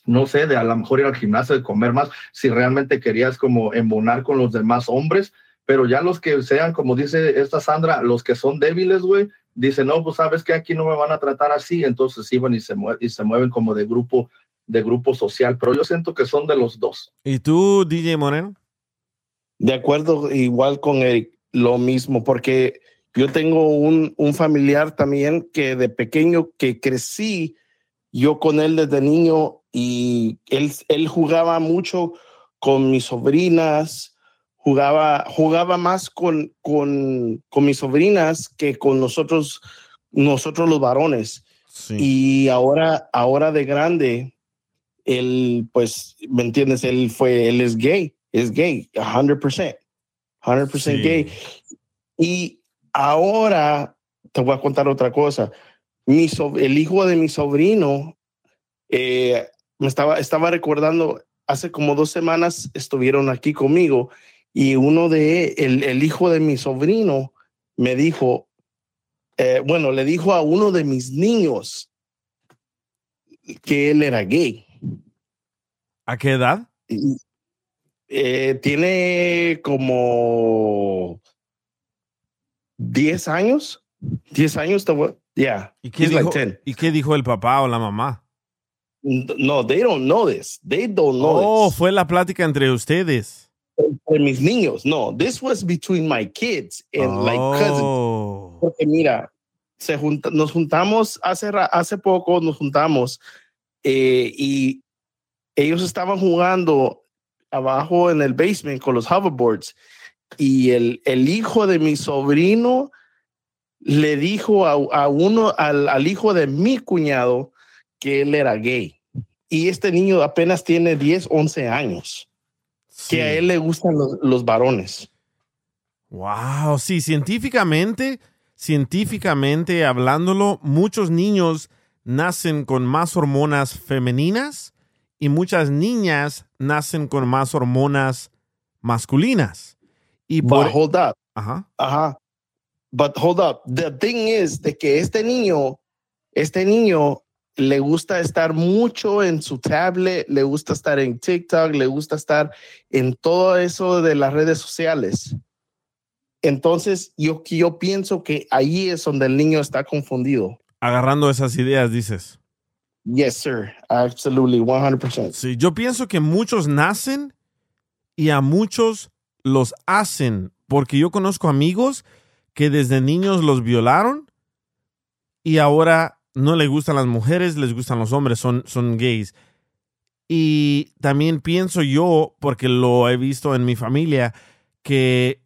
no sé, de a lo mejor ir al gimnasio, de comer más, si realmente querías como embonar con los demás hombres, pero ya los que sean, como dice esta Sandra, los que son débiles, güey, dicen, no, pues sabes que aquí no me van a tratar así, entonces iban y se, y se mueven como de grupo, de grupo social, pero yo siento que son de los dos. ¿Y tú, DJ Moreno? De acuerdo, igual con Eric, lo mismo, porque yo tengo un, un familiar también que de pequeño que crecí yo con él desde niño y él, él jugaba mucho con mis sobrinas, jugaba, jugaba más con, con, con mis sobrinas que con nosotros, nosotros los varones. Sí. Y ahora, ahora de grande, él, pues, ¿me entiendes? Él fue, él es gay, es gay, 100%, 100% Sí. gay. Y ahora te voy a contar otra cosa. Mi sob- el hijo de mi sobrino, eh, me estaba, estaba recordando, hace como dos semanas estuvieron aquí conmigo y uno de, el, el hijo de mi sobrino me dijo, eh, bueno, le dijo a uno de mis niños que él era gay. ¿A qué edad? Y, eh, tiene como 10 años. 10 años, voy- yeah. ¿Y qué, like dijo, 10. ¿Y qué dijo el papá o la mamá? No, they don't know this. They don't know Oh, this. fue la plática entre ustedes. Entre mis niños. No, this was between my kids and like cousins. Oh. Porque mira, se junta- nos juntamos hace, hace poco, nos juntamos eh, y ellos estaban jugando abajo en el basement con los hoverboards y el, el hijo de mi sobrino le dijo a, a uno, al, al hijo de mi cuñado que él era gay. Y este niño apenas tiene 10, 11 años, que a él le gustan los, los varones. Wow, sí, científicamente, científicamente hablándolo, muchos niños nacen con más hormonas femeninas y muchas niñas nacen con más hormonas masculinas. Y por But hold up. Ajá. Ajá. But hold up. The thing is de que este niño, este niño le gusta estar mucho en su tablet, le gusta estar en TikTok, le gusta estar en todo eso de las redes sociales. Entonces, yo, yo pienso que ahí es donde el niño está confundido. agarrando esas ideas, dices. Yes, sir. Absolutely. 100%. Sí, yo pienso que muchos nacen y a muchos los hacen, porque yo conozco amigos que desde niños los violaron y ahora no les gustan las mujeres, les gustan los hombres, son, son gays. Y también pienso yo, porque lo he visto en mi familia, que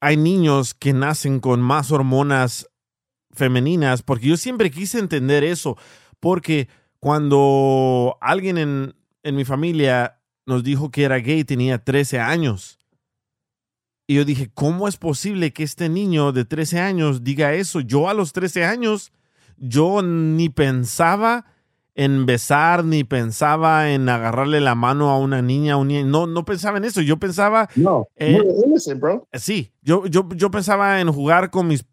hay niños que nacen con más hormonas femeninas, porque yo siempre quise entender eso, porque cuando alguien en, en mi familia nos dijo que era gay, tenía 13 años. Y yo dije, ¿cómo es posible que este niño de 13 años diga eso? Yo a los 13 años, yo ni pensaba en besar, ni pensaba en agarrarle la mano a una niña, a un niño. No, no pensaba en eso. Yo pensaba No, Eh, innocent, bro. Sí, yo, yo, yo pensaba en jugar con mis,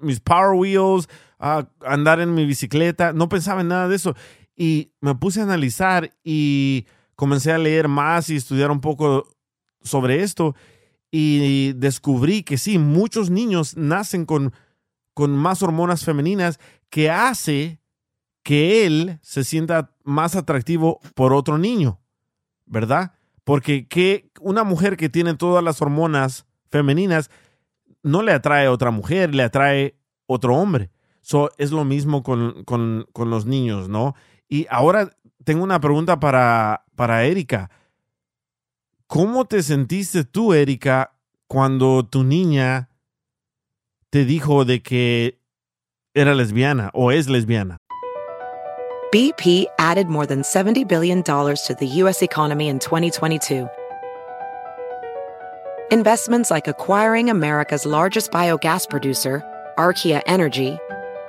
mis Power Wheels, a andar en mi bicicleta, no pensaba en nada de eso. Y me puse a analizar y comencé a leer más y estudiar un poco sobre esto y descubrí que sí, muchos niños nacen con, con más hormonas femeninas que hace que él se sienta más atractivo por otro niño, ¿verdad? Porque que una mujer que tiene todas las hormonas femeninas no le atrae a otra mujer, le atrae otro hombre. So, es lo mismo con, con- con los niños, ¿no? Y ahora tengo una pregunta para, para Erika. ¿Cómo te sentiste tú, Erika, cuando tu niña te dijo de que era lesbiana o es lesbiana? BP added more than $70 billion to the U.S. economy in 2022. Investments like acquiring America's largest biogas producer, Archaea Energy,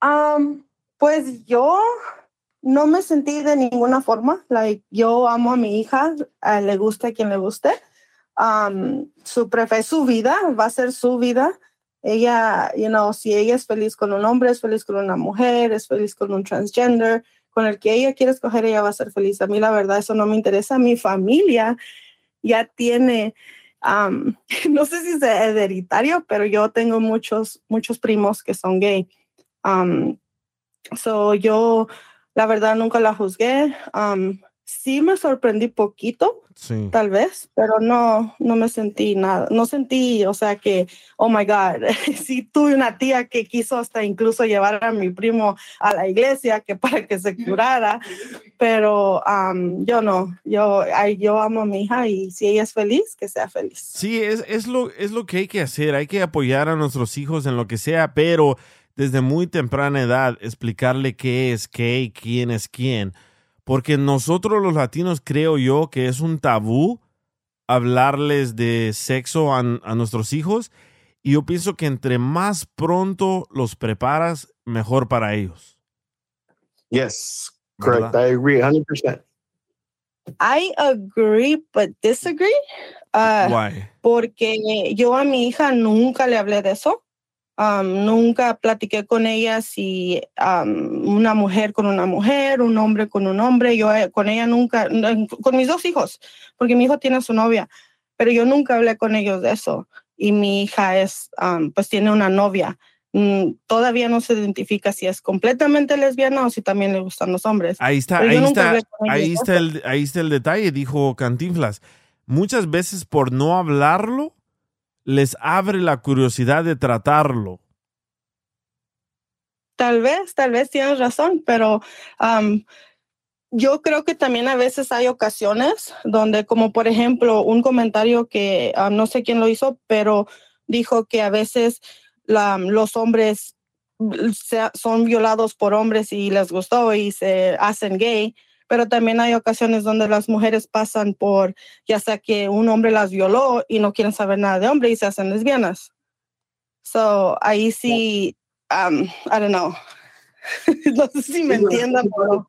Am, pues yo no me sentí de ninguna forma. Like, yo amo a mi hija, le guste a quien le guste. Um, su prefe su vida, va a ser su vida. Ella, you know, si ella es feliz con un hombre, es feliz con una mujer, es feliz con un transgender, con el que ella quiere escoger, ella va a ser feliz. A mí la verdad eso no me interesa. Mi familia ya tiene, um, no sé si es hereditario, pero yo tengo muchos, muchos primos que son gay. Um, so yo, la verdad, nunca la juzgué. Um, sí me sorprendí poquito, Sí. tal vez, pero no, no me sentí nada. No sentí, o sea, que, oh my God, sí tuve una tía que quiso hasta incluso llevar a mi primo a la iglesia que para que se curara, pero um, yo no, yo, yo amo a mi hija y si ella es feliz, que sea feliz. Sí, es, es, lo, es lo que hay que hacer. Hay que apoyar a nuestros hijos en lo que sea, pero desde muy temprana edad explicarle qué es qué y quién es quién. Porque nosotros los latinos creo yo que es un tabú hablarles de sexo a, a nuestros hijos y yo pienso que entre más pronto los preparas, mejor para ellos. Yes, correct. ¿Verdad? I agree 100%. I agree, but disagree. Uh, Why? porque yo a mi hija nunca le hablé de eso. Um, nunca platiqué con ella si um, una mujer con una mujer, un hombre con un hombre. Yo eh, con ella nunca, con mis dos hijos, porque mi hijo tiene su novia, pero yo nunca hablé con ellos de eso. Y mi hija es, um, pues tiene una novia. Mm, todavía no se identifica si es completamente lesbiana o si también le gustan los hombres. Ahí está, ahí está, ahí está, el, ahí está el detalle, dijo Cantinflas. Muchas veces por no hablarlo, les abre la curiosidad de tratarlo. Tal vez, tal vez tienes razón, pero am, yo creo que también a veces hay ocasiones donde, como por ejemplo, un comentario que no sé quién lo hizo, pero dijo que a veces los hombres mm, se- son violados por hombres y les gustó y se hacen gay, pero también hay ocasiones donde las mujeres pasan por, ya sea que un hombre las violó y no quieren saber nada de hombre y se hacen lesbianas. So, ahí sí, um, I don't know. no sé si me Sí, entiendan, pero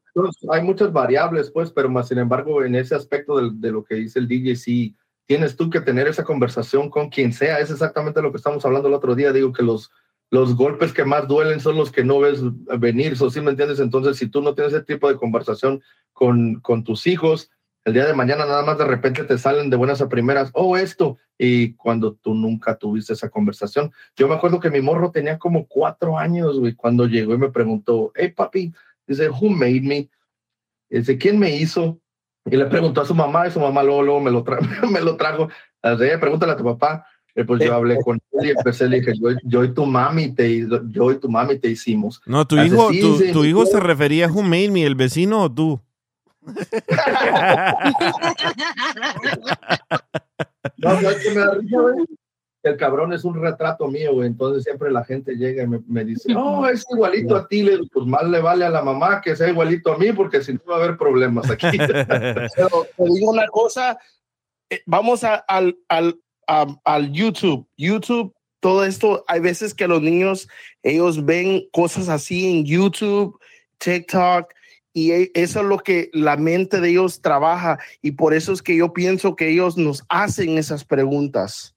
hay muchas variables, pues, pero más sin embargo, en ese aspecto del- de, lo que dice el DJ, sí, tienes tú que tener esa conversación con quien sea. Es exactamente lo que estamos hablando el otro día. Digo que los, los golpes que más duelen son los que no ves venir, ¿so sí me entiendes? Entonces, si tú no tienes ese tipo de conversación con, con tus hijos, el día de mañana nada más de repente te salen de buenas a primeras, oh, esto, y cuando tú nunca tuviste esa conversación. Yo me acuerdo que mi morro tenía como cuatro años, güey, cuando llegó y me preguntó, hey, papi, dice, who made me? Dice, ¿quién me hizo? Y le preguntó a su mamá y su mamá luego, luego me, lo tra me lo trajo. Así, "Eh, pregúntale a tu papá. Y pues yo hablé con él y empecé, le dije, yo, yo y tu mami te, yo y tu mami te hicimos. No, tu hijo, "Sí, tu, sí, tu sí, hijo sí". se refería a who made me, el vecino o tú. No, ¿sabes qué me da risa, güey? El cabrón es un retrato mío, güey. Entonces siempre la gente llega y me, me dice, oh, es igualito a ti. Le digo, pues más le vale a la mamá que sea igualito a mí, porque si no va a haber problemas aquí. Pero te digo una cosa, eh, vamos a- al, al, a- al YouTube. YouTube, todo esto, hay veces que los niños, ellos ven cosas así en YouTube, TikTok, y e- eso es lo que la mente de ellos trabaja. Y por eso es que yo pienso que ellos nos hacen esas preguntas.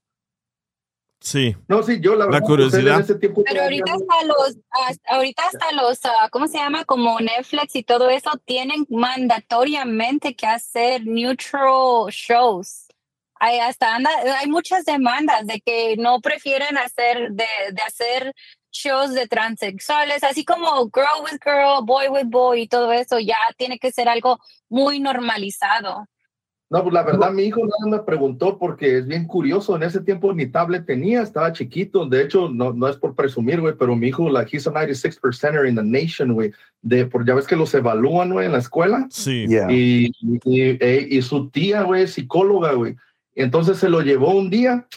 Sí. No, sí, yo la La verdad, curiosidad. en ese tiempo Pero ahorita no- hasta los, hasta- ahorita hasta los, ¿cómo se llama? Como Netflix y todo eso tienen mandatoriamente que hacer neutral shows. Hay hasta anda, hay muchas demandas de que no prefieren hacer de, de hacer shows de transexuales, así como girl with girl, boy with boy y todo eso ya tiene que ser algo muy normalizado. No, pues la verdad, mi hijo nada me preguntó porque es bien curioso. En ese tiempo ni tablet tenía, estaba chiquito. De hecho, no, no es por presumir, güey, pero mi hijo, like, he's a 96 percenter in the nation, güey. De, por, ya ves que los evalúan, güey, en la escuela. Sí. Yeah. Y, y, e- y su tía, güey, es psicóloga, güey. Entonces se lo llevó un día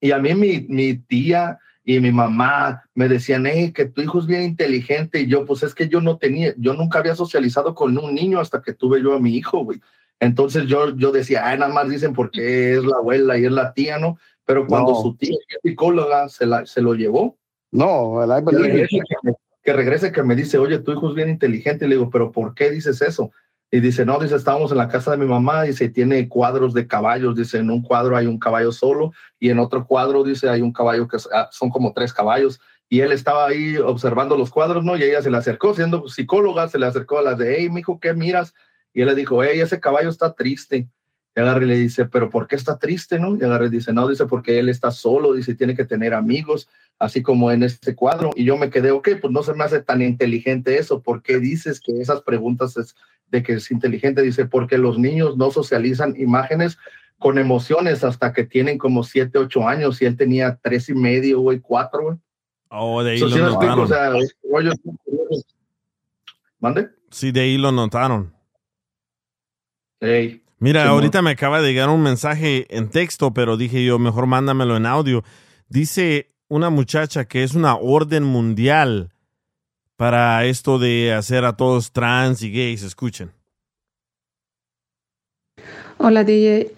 y a mí mi, mi tía y mi mamá me decían, hey, que tu hijo es bien inteligente. Y yo, pues es que yo no tenía, yo nunca había socializado con un niño hasta que tuve yo a mi hijo, güey. Entonces yo, yo decía, ay, nada más dicen porque es la abuela y es la tía, ¿no? Pero cuando No. su tía, psicóloga, se, la, se lo llevó. No, me- que regrese que me dice, oye, tu hijo es bien inteligente. Y le digo, pero ¿por qué dices eso? Y dice, no, dice, estábamos en la casa de mi mamá, dice, tiene cuadros de caballos, dice, en un cuadro hay un caballo solo y en otro cuadro, dice, hay un caballo que ah, son como tres caballos. Y él estaba ahí observando los cuadros, ¿no? Y ella se le acercó, siendo psicóloga, se le acercó a las de, hey, mijo, ¿qué miras? Y él le dijo, hey, ese caballo está triste. Y agarre y le dice, pero ¿por qué está triste, no? Y agarre y dice, no, dice, porque él está solo, dice, tiene que tener amigos, así como en este cuadro. Y yo me quedé, ok, pues no se me hace tan inteligente eso. ¿Por qué dices que esas preguntas es de que es inteligente? Dice, porque los niños no socializan imágenes con emociones hasta que tienen como siete, ocho años. Y él tenía tres y medio, güey, cuatro, güey. Oh, de ahí So, lo explico, notaron. o sea, ¿Mande? Sí, de ahí lo notaron. Mira, ahorita me acaba de llegar un mensaje en texto, pero dije yo, mejor mándamelo en audio. Dice una muchacha que es una orden mundial para esto de hacer a todos trans y gays. Escuchen. Hola DJ,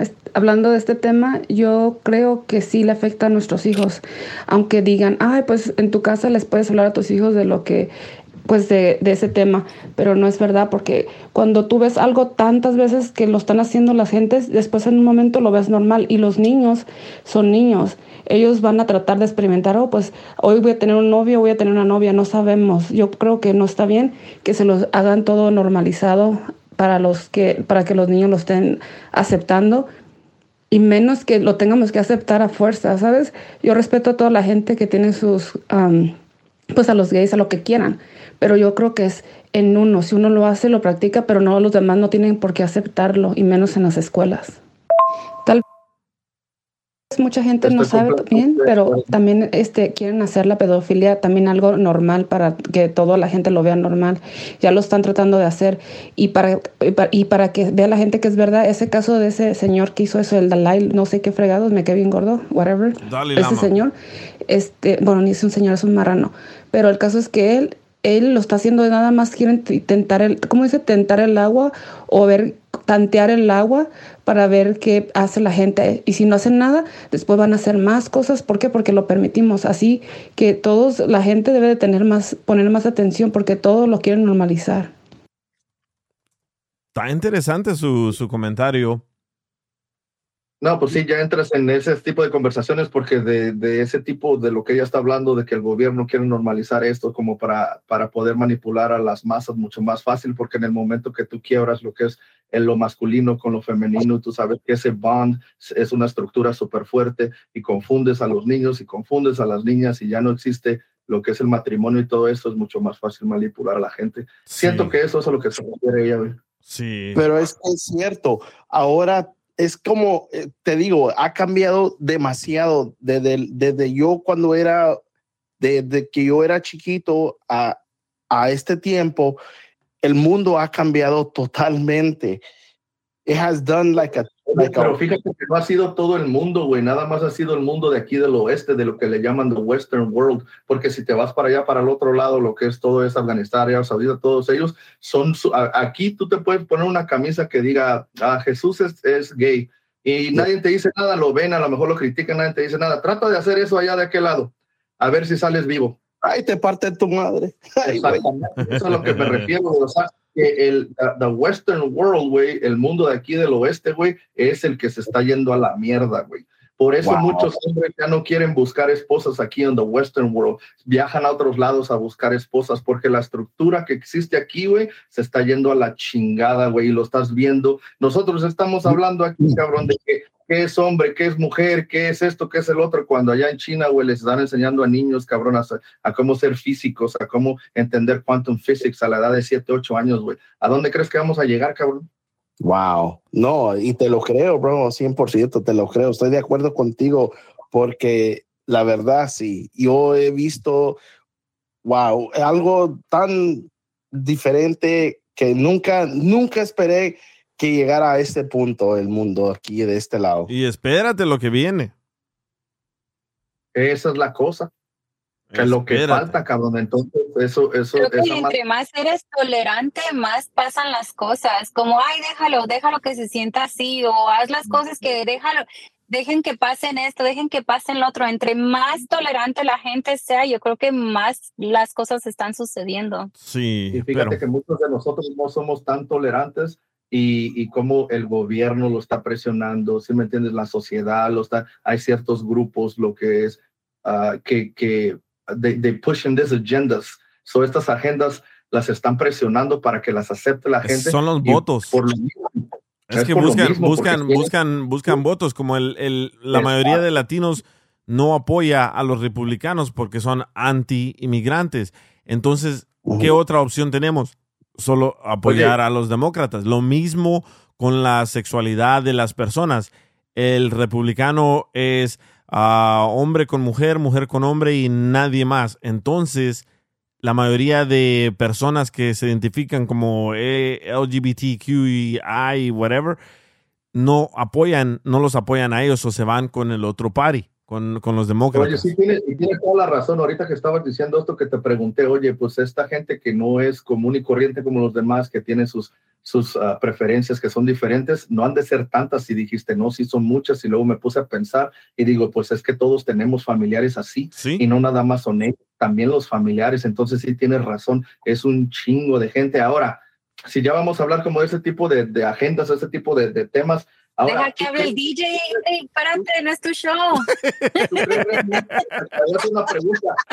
es- hablando de este tema, yo creo que sí le afecta a nuestros hijos, aunque digan, ay, pues en tu casa les puedes hablar a tus hijos de lo que, pues de, de ese tema, pero no es verdad, porque cuando tú ves algo tantas veces que lo están haciendo las gentes, después en un momento lo ves normal y los niños son niños. Ellos van a tratar de experimentar, oh, pues hoy voy a tener un novio, voy a tener una novia, no sabemos. Yo creo que no está bien que se los hagan todo normalizado para los que para que los niños lo estén aceptando y menos que lo tengamos que aceptar a fuerza, ¿sabes? Yo respeto a toda la gente que tiene sus pues a los gays a lo que quieran, pero yo creo que es en uno, si uno lo hace, lo practica, pero no los demás no tienen por qué aceptarlo y menos en las escuelas. Tal mucha gente no sabe también, pero también este quieren hacer la pedofilia también algo normal para que toda la gente lo vea normal. Ya lo están tratando de hacer y para y para, y para que vea la gente que es verdad, ese caso de ese señor que hizo eso el Dalai, no sé qué fregados, me quedé bien gordo, whatever. Dalai ese Lama. señor este, bueno, ni es un señor, es un marrano, pero el caso es que él él lo está haciendo nada más quieren t- tentar el, ¿cómo dice? Tentar el agua o ver, tantear el agua para ver qué hace la gente. Y si no hacen nada, después van a hacer más cosas. ¿Por qué? Porque lo permitimos. Así que todos, la gente debe de tener más, poner más atención porque todo lo quieren normalizar. Está interesante su, su comentario. No, pues sí, ya entras en ese tipo de conversaciones porque de, de ese tipo de lo que ella está hablando, de que el gobierno quiere normalizar esto como para, para poder manipular a las masas mucho más fácil, porque en el momento que tú quiebras lo que es en lo masculino con lo femenino, tú sabes que ese bond es una estructura súper fuerte y confundes a los niños y confundes a las niñas y ya no existe lo que es el matrimonio y todo eso, es mucho más fácil manipular a la gente. Siento que eso es a lo que se refiere ella. Sí. Pero es que es cierto. Ahora es como, eh, te digo, ha cambiado demasiado desde, desde yo cuando era, desde que yo era chiquito a, a este tiempo, el mundo ha cambiado totalmente. It has done like a, Pero fíjate que no ha sido todo el mundo, güey, nada más ha sido el mundo de aquí del oeste, de lo que le llaman the Western World, porque si te vas para allá, para el otro lado, lo que es todo es Afganistán, Arabia Saudita, todos ellos son, aquí tú te puedes poner una camisa que diga, ah, Jesús es, es gay, y nadie te dice nada, lo ven, a lo mejor lo critican, nadie te dice nada, trata de hacer eso allá de aquel lado, a ver si sales vivo. Ay, te parte tu madre. Ay, eso es a lo que me refiero, o sea, que el the, Western World, güey, el mundo de aquí del oeste, güey, es el que se está yendo a la mierda, güey. Por eso Wow. muchos hombres ya no quieren buscar esposas aquí en the Western World, viajan a otros lados a buscar esposas, porque la estructura que existe aquí, güey, se está yendo a la chingada, güey, y lo estás viendo. Nosotros estamos hablando aquí, cabrón, de que qué es hombre, qué es mujer, qué es esto, qué es el otro, cuando allá en China, güey, les están enseñando a niños, cabrón, a, a cómo ser físicos, a cómo entender quantum physics a la edad de 7, 8 años, güey. ¿A dónde crees que vamos a llegar, cabrón? Wow, no, y te lo creo, bro, 100%, te lo creo, estoy de acuerdo contigo, porque la verdad, sí, yo he visto, wow, algo tan diferente que nunca, nunca esperé que llegara a este punto el mundo aquí de este lado. Y espérate lo que viene. Esa es la cosa. Que es lo que falta, cabrón. Entonces, eso, eso, Creo que entre más eres tolerante, más pasan las cosas. Como, ay, déjalo, déjalo que se sienta así, o haz las cosas que déjalo. dejen que pasen esto, dejen que pasen lo otro. Entre más tolerante la gente sea, yo creo que más las cosas están sucediendo. Sí, Y fíjate pero que muchos de nosotros no somos tan tolerantes y, y como el gobierno lo está presionando, si me entiendes, la sociedad lo está, hay ciertos grupos, lo que es, ah, que, que they, they pushing these agendas. So estas agendas las están presionando para que las acepte la gente. son los votos. Por lo mismo, Es que buscan, mismo, buscan, buscan, buscan votos, como el, el- la mayoría de latinos no apoya a los republicanos porque son anti-inmigrantes. Entonces, ¿qué otra opción tenemos? Solo apoyar a los demócratas. Lo mismo con la sexualidad de las personas. El republicano es ah, hombre con mujer, mujer con hombre y nadie más. Entonces, la mayoría de personas que se identifican como eh, LGBTQI, whatever, no apoyan, no los apoyan a ellos o se van con el otro party, con, con los Oye, demócratas. sí, tienes, y tienes toda la razón. Ahorita que estabas diciendo esto, que te pregunté, oye, pues esta gente que no es común y corriente como los demás, que tiene sus, sus ah, preferencias que son diferentes, no han de ser tantas. Y dijiste, no, sí son muchas. Y luego me puse a pensar y digo, pues es que todos tenemos familiares así. Sí. Y no nada más son ellos, también los familiares. Entonces sí tienes razón, es un chingo de gente. Ahora, si ya vamos a hablar como de ese tipo de, de agendas, ese tipo de, de temas. Ahora, Deja que hable el DJ, ey, párate, no es tu show. hacer una pregunta.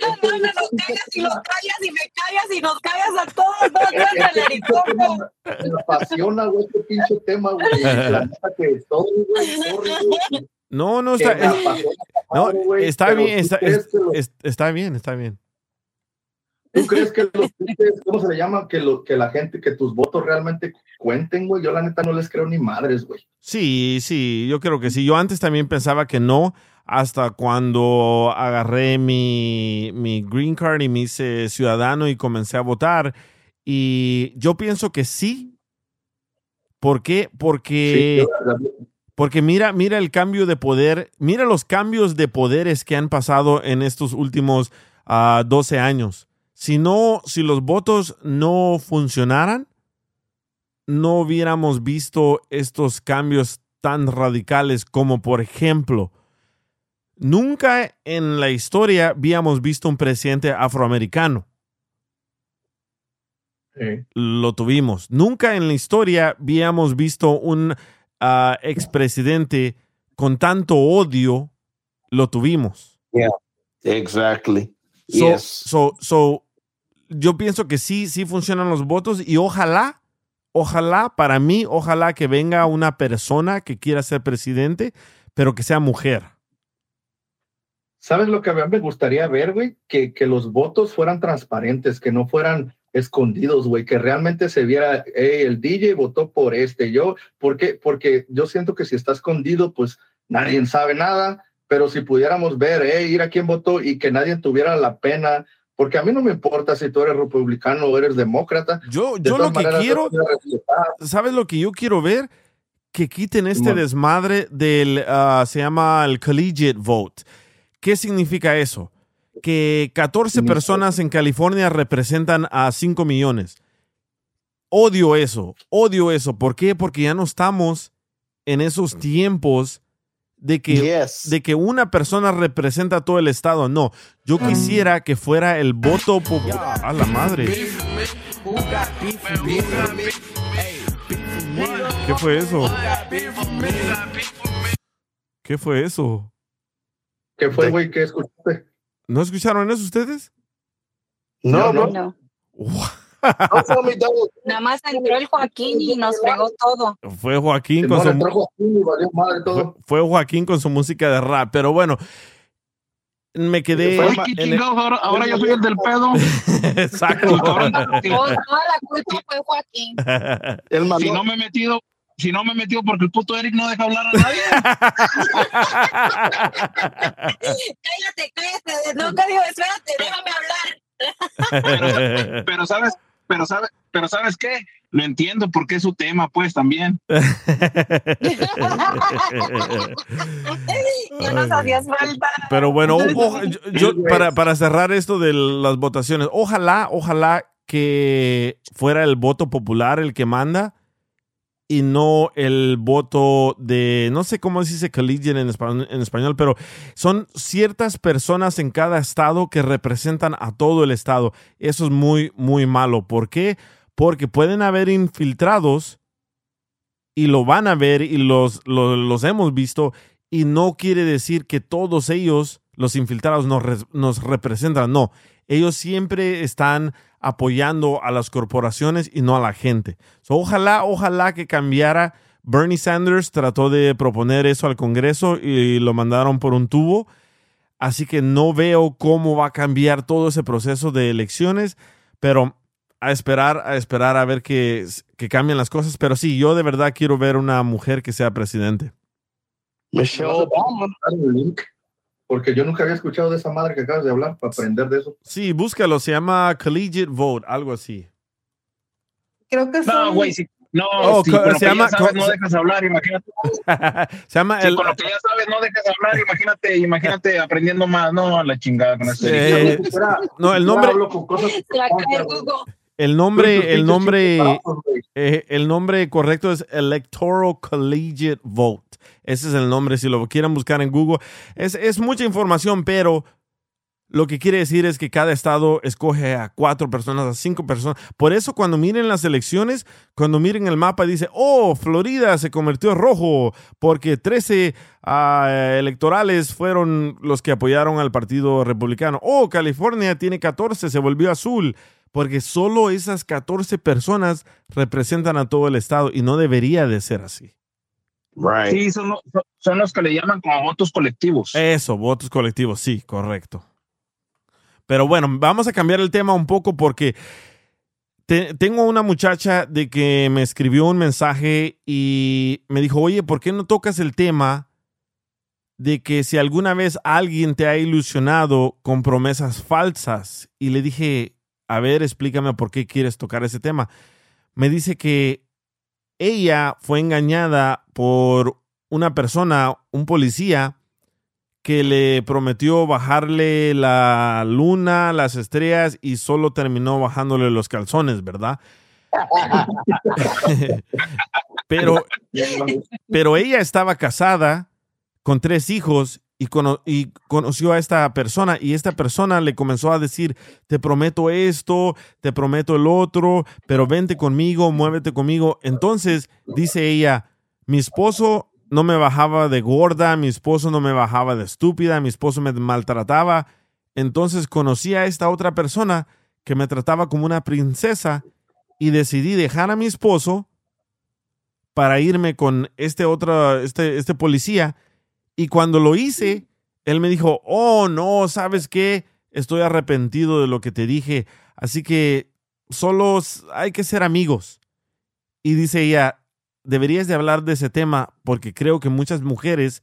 No, no, no, callas y los callas y me callas y nos callas a todos, todos contra el helicóptero. Me apasiona, güey, este pinche tema, güey. La neta que sorry, güey. No, no, está, no, está bien, ¿tú está, es- es- está bien, está bien. ¿Tú crees que los cómo se le llama? Que, lo, que la gente, que tus votos realmente cuenten, güey. Yo la neta no les creo ni madres, güey. Sí, sí, yo creo que sí. Yo antes también pensaba que no, hasta cuando agarré mi, mi green card y me hice ciudadano y comencé a votar. Y yo pienso que sí. ¿Por qué? Porque, Sí, porque mira, mira el cambio de poder, mira los cambios de poderes que han pasado en estos últimos ah, 12 años. Si no, si los votos no funcionaran, no hubiéramos visto estos cambios tan radicales como, por ejemplo, nunca en la historia habíamos visto un presidente afroamericano. Sí. Lo tuvimos. Nunca en la historia habíamos visto un ah, expresidente con tanto odio. Lo tuvimos. Exactly. So, yes. so, so, yo pienso que sí, sí funcionan los votos y ojalá, ojalá, para mí, ojalá que venga una persona que quiera ser presidente, pero que sea mujer. ¿Sabes lo que a mí me gustaría ver, güey? Que, que los votos fueran transparentes, que no fueran escondidos, güey, que realmente se viera, hey, el DJ votó por este, yo, ¿por qué? Porque yo siento que si está escondido, pues nadie sabe nada, pero si pudiéramos ver, hey, ir a quién votó y que nadie tuviera la pena, porque a mí no me importa si tú eres republicano o eres demócrata. Yo, de yo lo que quiero. ¿sabes lo que yo quiero ver? Que quiten este desmadre del, ah, se llama el collegiate vote. ¿Qué significa eso? Que 14 personas en California representan a 5 millones. Odio eso, odio eso. ¿Por qué? Porque ya no estamos en esos tiempos de que, Yes. de que una persona representa todo el estado. No, yo quisiera que fuera el voto popular. A la madre. ¿Qué fue eso? ¿Qué fue eso? ¿Qué fue, güey? ¿Qué escuchaste? ¿No escucharon eso ustedes? No, no. No. Don't Nada más entró el Joaquín y nos fregó todo. Fue Joaquín con su, Joaquín madre todo. fue Joaquín con su música de rap. Pero bueno, me quedé. Fue en Ma- el- Chingados, ahora, ahora yo soy el del pedo. Exacto. Toda toda la culpa fue Joaquín. El Si no me he metido, si no me he metido porque el puto Eric no deja hablar a nadie. Cállate, cállate. Nunca digo, espérate, déjame hablar. Pero sabes, pero sabes, pero sabes qué, lo entiendo porque es su tema, pues también. Ya nos hacías falta. Pero bueno, o- yo- yo- para, para cerrar esto de las votaciones, ojalá, ojalá que fuera el voto popular el que manda y no el voto de, no sé cómo se dice collegiate en español, en español, pero son ciertas personas en cada estado que representan a todo el estado. Eso es muy, muy malo. ¿Por qué? Porque pueden haber infiltrados y lo van a ver y los, los, los hemos visto y no quiere decir que todos ellos, los infiltrados, nos, nos representan. No, ellos siempre están apoyando a las corporaciones y no a la gente. So, ojalá, ojalá que cambiara. Bernie Sanders trató de proponer eso al Congreso y lo mandaron por un tubo. Así que no veo cómo va a cambiar todo ese proceso de elecciones, pero a esperar, a esperar a ver que, que cambien las cosas. Pero sí, yo de verdad quiero ver una mujer que sea presidente. Michelle Obama. Porque yo nunca había escuchado de esa madre que acabas de hablar para aprender de eso. Sí, búscalo, se llama Collegiate Vote, algo así. Creo que No, güey, sí. No, Oh, sí, co- con lo se que llama- ya sabes, no dejas hablar, imagínate. Se llama Sí, el, con lo que ya sabes, no dejas hablar, imagínate, imagínate aprendiendo más, no, la chingada con este. Eh, no, el nombre, el nombre, el nombre, eh, el nombre correcto es Electoral Collegiate Vote. Ese es el nombre, si lo quieren buscar en Google. Es, es mucha información, pero lo que quiere decir es que cada estado escoge a cuatro personas, a cinco personas. Por eso cuando miren las elecciones, cuando miren el mapa, dice, oh, Florida se convirtió en rojo porque 13 ah, electorales fueron los que apoyaron al Partido Republicano. Oh, California tiene 14, se volvió azul. Porque solo esas 14 personas representan a todo el estado y no debería de ser así. Right. Sí, son, los- son- son los que le llaman como votos colectivos. Eso, votos colectivos, sí, correcto. Pero bueno, vamos a cambiar el tema un poco porque te- tengo una muchacha de que me escribió un mensaje y me dijo, oye, ¿por qué no tocas el tema de que si alguna vez alguien te ha ilusionado con promesas falsas? Y le dije, a ver, explícame por qué quieres tocar ese tema. Me dice que ella fue engañada por una persona, un policía, que le prometió bajarle la luna, las estrellas y solo terminó bajándole los calzones, ¿verdad? pero, pero ella estaba casada con tres hijos y, cono- y conoció a esta persona y esta persona le comenzó a decir, te prometo esto, te prometo el otro, pero vente conmigo, muévete conmigo. Entonces, dice ella, mi esposo no me bajaba de gorda, mi esposo no me bajaba de estúpida, mi esposo me maltrataba. Entonces conocí a esta otra persona que me trataba como una princesa y decidí dejar a mi esposo para irme con este otro, este, este policía. Y cuando lo hice, él me dijo, oh, no, ¿sabes qué? Estoy arrepentido de lo que te dije. Así que solo hay que ser amigos. Y dice ella, deberías de hablar de ese tema porque creo que muchas mujeres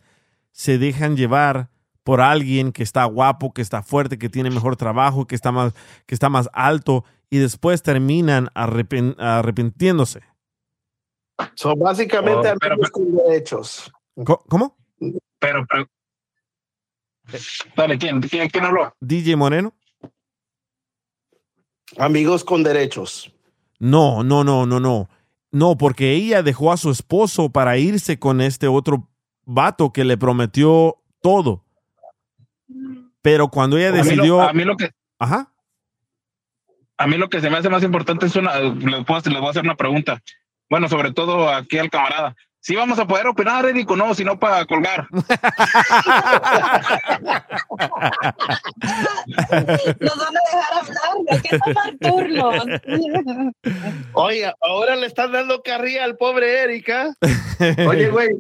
se dejan llevar por alguien que está guapo, que está fuerte, que tiene mejor trabajo, que está más, que está más alto y después terminan arrepen- arrepintiéndose. So, básicamente, Oh, pero- con derechos. ¿Cómo? Pero, pero- Dale, ¿quién, quién, quién habló? DJ Moreno. Amigos con derechos. No, no, no, no, no. No, porque ella dejó a su esposo para irse con este otro vato que le prometió todo. Pero cuando ella A mí lo- decidió... a mí lo que Ajá. a mí lo que se me hace más importante es una, les puedo, les voy a hacer una pregunta. Bueno, sobre todo aquí al camarada. Si vamos a poder opinar, Eric, no, si no para colgar. Nos van a dejar hablar, hay que tomar turnos. Oye, ahora le están dando carrilla al pobre Erika. Oye, güey,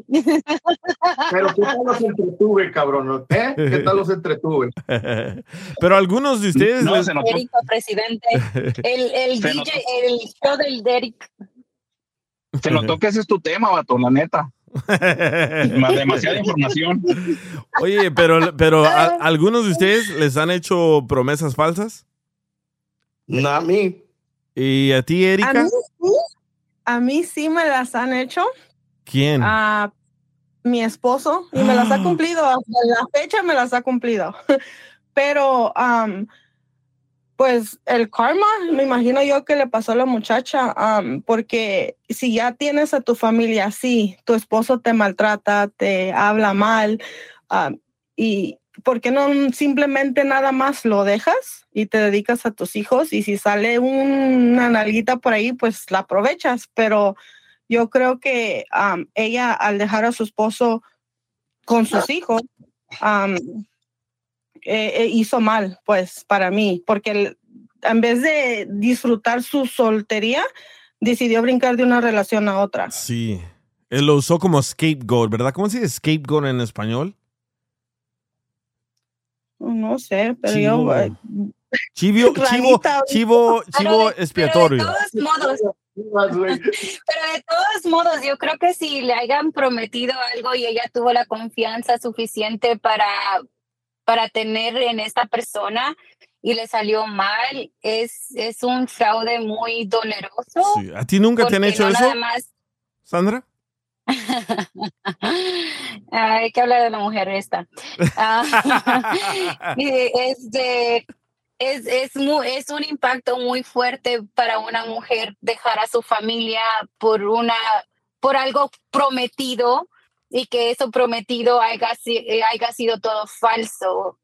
pero ¿qué tal los entretuve, cabrón? ¿Eh? ¿Qué tal los entretuve? Pero algunos de ustedes... No, les-. Eric, presidente. El, el DJ, notó. el show del Derek. Se notó que ese es tu tema, vato, la neta. Ma- Demasiada información. Oye, pero, pero ¿a- ¿algunos de ustedes les han hecho promesas falsas? No, a mí. ¿Y a ti, A Erika? mí, sí, a mí sí me las han hecho. ¿Quién? a mi esposo y me las ha cumplido. Hasta la fecha me las ha cumplido. Pero am, pues el karma, me imagino yo que le pasó a la muchacha, porque si ya tienes a tu familia así, tu esposo te maltrata, te habla mal, y ¿por qué no simplemente nada más lo dejas y te dedicas a tus hijos? Y si sale una nalguita por ahí, pues la aprovechas, pero yo creo que am, ella al dejar a su esposo con sus hijos, eh, eh, hizo mal, pues, para mí, porque el- en vez de disfrutar su soltería, decidió brincar de una relación a otra. Sí. Él lo usó como scapegoat, ¿verdad? ¿Cómo se dice scapegoat en español? No sé, pero Chivo. yo... eh, Chivo, chivo, chivo, chivo de- pero expiatorio. de todos modos, pero de todos modos, yo creo que si le hayan prometido algo y ella tuvo la confianza suficiente para, para tener en esta persona y le salió mal, es, es un fraude muy doloroso. Sí. ¿A ti nunca te han hecho no eso, nada más Sandra? Hay que hablar de la mujer esta. Ah, y este, es, es, mu- es un impacto muy fuerte para una mujer dejar a su familia por, una, por algo prometido y que eso prometido haya, eh, haya sido todo falso.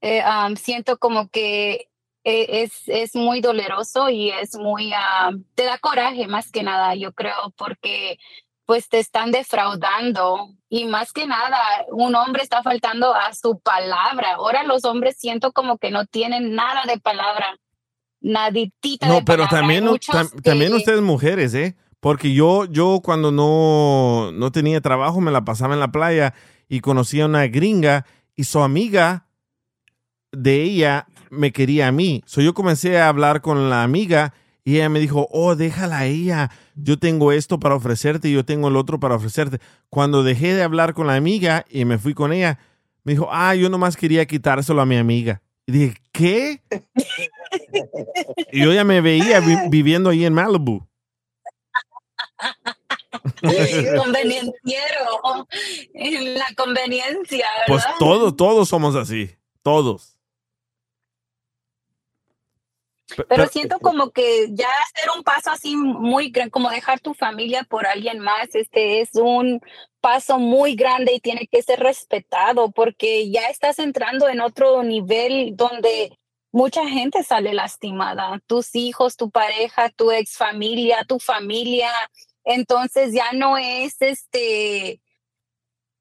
Eh, um, siento como que eh, es, es muy doloroso y es muy, te da coraje más que nada, yo creo, porque pues te están defraudando y más que nada un hombre está faltando a su palabra. Ahora los hombres siento como que no tienen nada de palabra, naditita No, de pero palabra. también, Hay muchos tam- también ustedes mujeres, ¿eh? Porque yo, yo cuando no, no tenía trabajo me la pasaba en la playa y conocí a una gringa y su amiga de ella me quería a mí. So yo comencé a hablar con la amiga y ella me dijo, oh, déjala a ella. Yo tengo esto para ofrecerte y yo tengo el otro para ofrecerte. Cuando dejé de hablar con la amiga y me fui con ella, me dijo, ah, yo nomás quería quitárselo a mi amiga. Y dije, ¿qué? Y yo ya me veía vi- viviendo ahí en Malibu. convenienciero en la conveniencia, Pues ¿verdad? todos, todos somos así. Todos. Pe- Pero pe- siento como que ya hacer un paso así muy grande, como dejar tu familia por alguien más, este es un paso muy grande y tiene que ser respetado porque ya estás entrando en otro nivel donde mucha gente sale lastimada, tus hijos, tu pareja, tu ex familia, tu familia, entonces ya no es este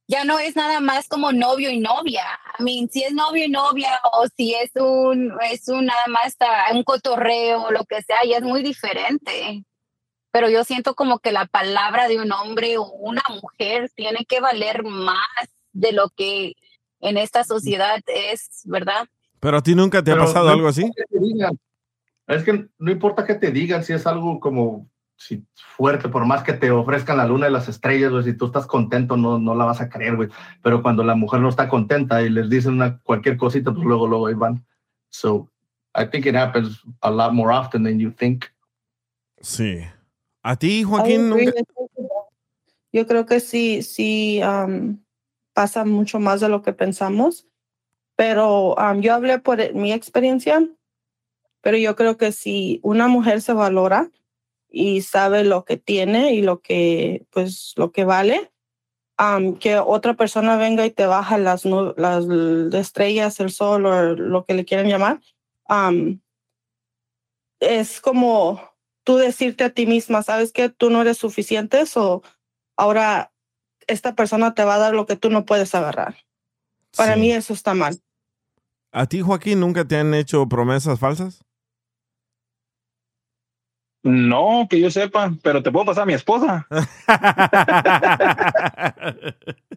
ya no es nada más como novio y novia. I mean, si es novio y novia o si es un, es un nada más un cotorreo o lo que sea, ya es muy diferente. Pero yo siento como que la palabra de un hombre o una mujer tiene que valer más de lo que en esta sociedad es, ¿verdad? Pero a ti nunca te ha Pero pasado no algo así. importa que te digan. Es que no importa que te digan si es algo como si fuerte, por más que te ofrezcan la luna y las estrellas, güey, si tú estás contento, no, no la vas a creer, güey. Pero cuando la mujer no está contenta y les dicen una, cualquier cosita, pues luego, luego ahí van. So, I think it happens a lot more often than you think. Sí. ¿A ti, Joaquín? nunca-. Yo creo que sí, sí um, pasa mucho más de lo que pensamos, pero um, yo hablé por e- mi experiencia, pero yo creo que si una mujer se valora y sabe lo que tiene y lo que, pues, lo que vale, um, que otra persona venga y te baja las, las estrellas, el sol o lo que le quieran llamar, um, es como tú decirte a ti misma, sabes que tú no eres suficiente o ahora esta persona te va a dar lo que tú no puedes agarrar. Para Sí. mí eso está mal. ¿A ti, Joaquín, nunca te han hecho promesas falsas? No, que yo sepa, pero te puedo pasar a mi esposa.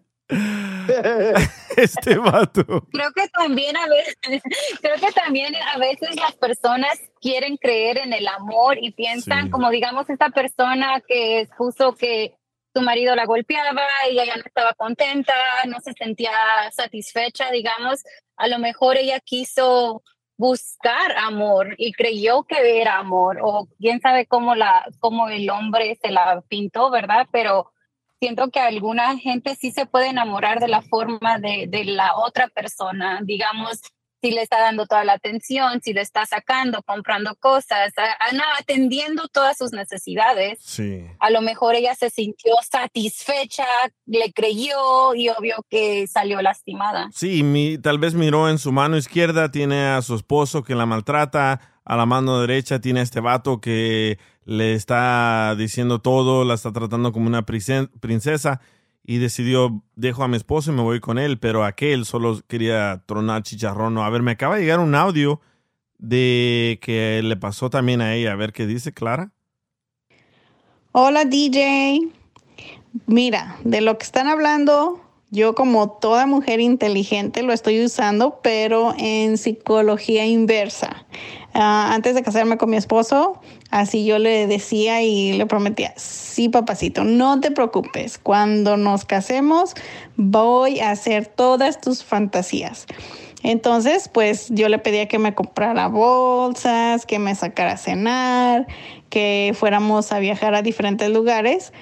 este vato. Creo que también a veces, creo que también a veces las personas quieren creer en el amor y piensan, Sí. como digamos esta persona que expuso que su marido la golpeaba y ella no estaba contenta, no se sentía satisfecha, digamos, a lo mejor ella quiso buscar amor y creyó que era amor o quién sabe cómo la cómo el hombre se la pintó, ¿verdad? Pero siento que alguna gente sí se puede enamorar de la forma de, de la otra persona. Digamos, si le está dando toda la atención, si le está sacando, comprando cosas, a- a- no, atendiendo todas sus necesidades. Sí. A lo mejor ella se sintió satisfecha, le creyó y obvio que salió lastimada. Sí, mi- tal vez miró en su mano izquierda, tiene a su esposo que la maltrata, a la mano derecha tiene a este vato que le está diciendo todo, la está tratando como una princesa y decidió, dejo a mi esposo y me voy con él, pero aquel solo quería tronar chicharrón. A ver, me acaba de llegar un audio de que le pasó también a ella. A ver qué dice Clara. Hola DJ. Mira, de lo que están hablando, yo como toda mujer inteligente lo estoy usando, pero en psicología inversa. Ah, antes de casarme con mi esposo, así yo le decía y le prometía, sí papacito, no te preocupes, cuando nos casemos voy a hacer todas tus fantasías. Entonces, pues yo le pedía que me comprara bolsas, que me sacara a cenar, que fuéramos a viajar a diferentes lugares.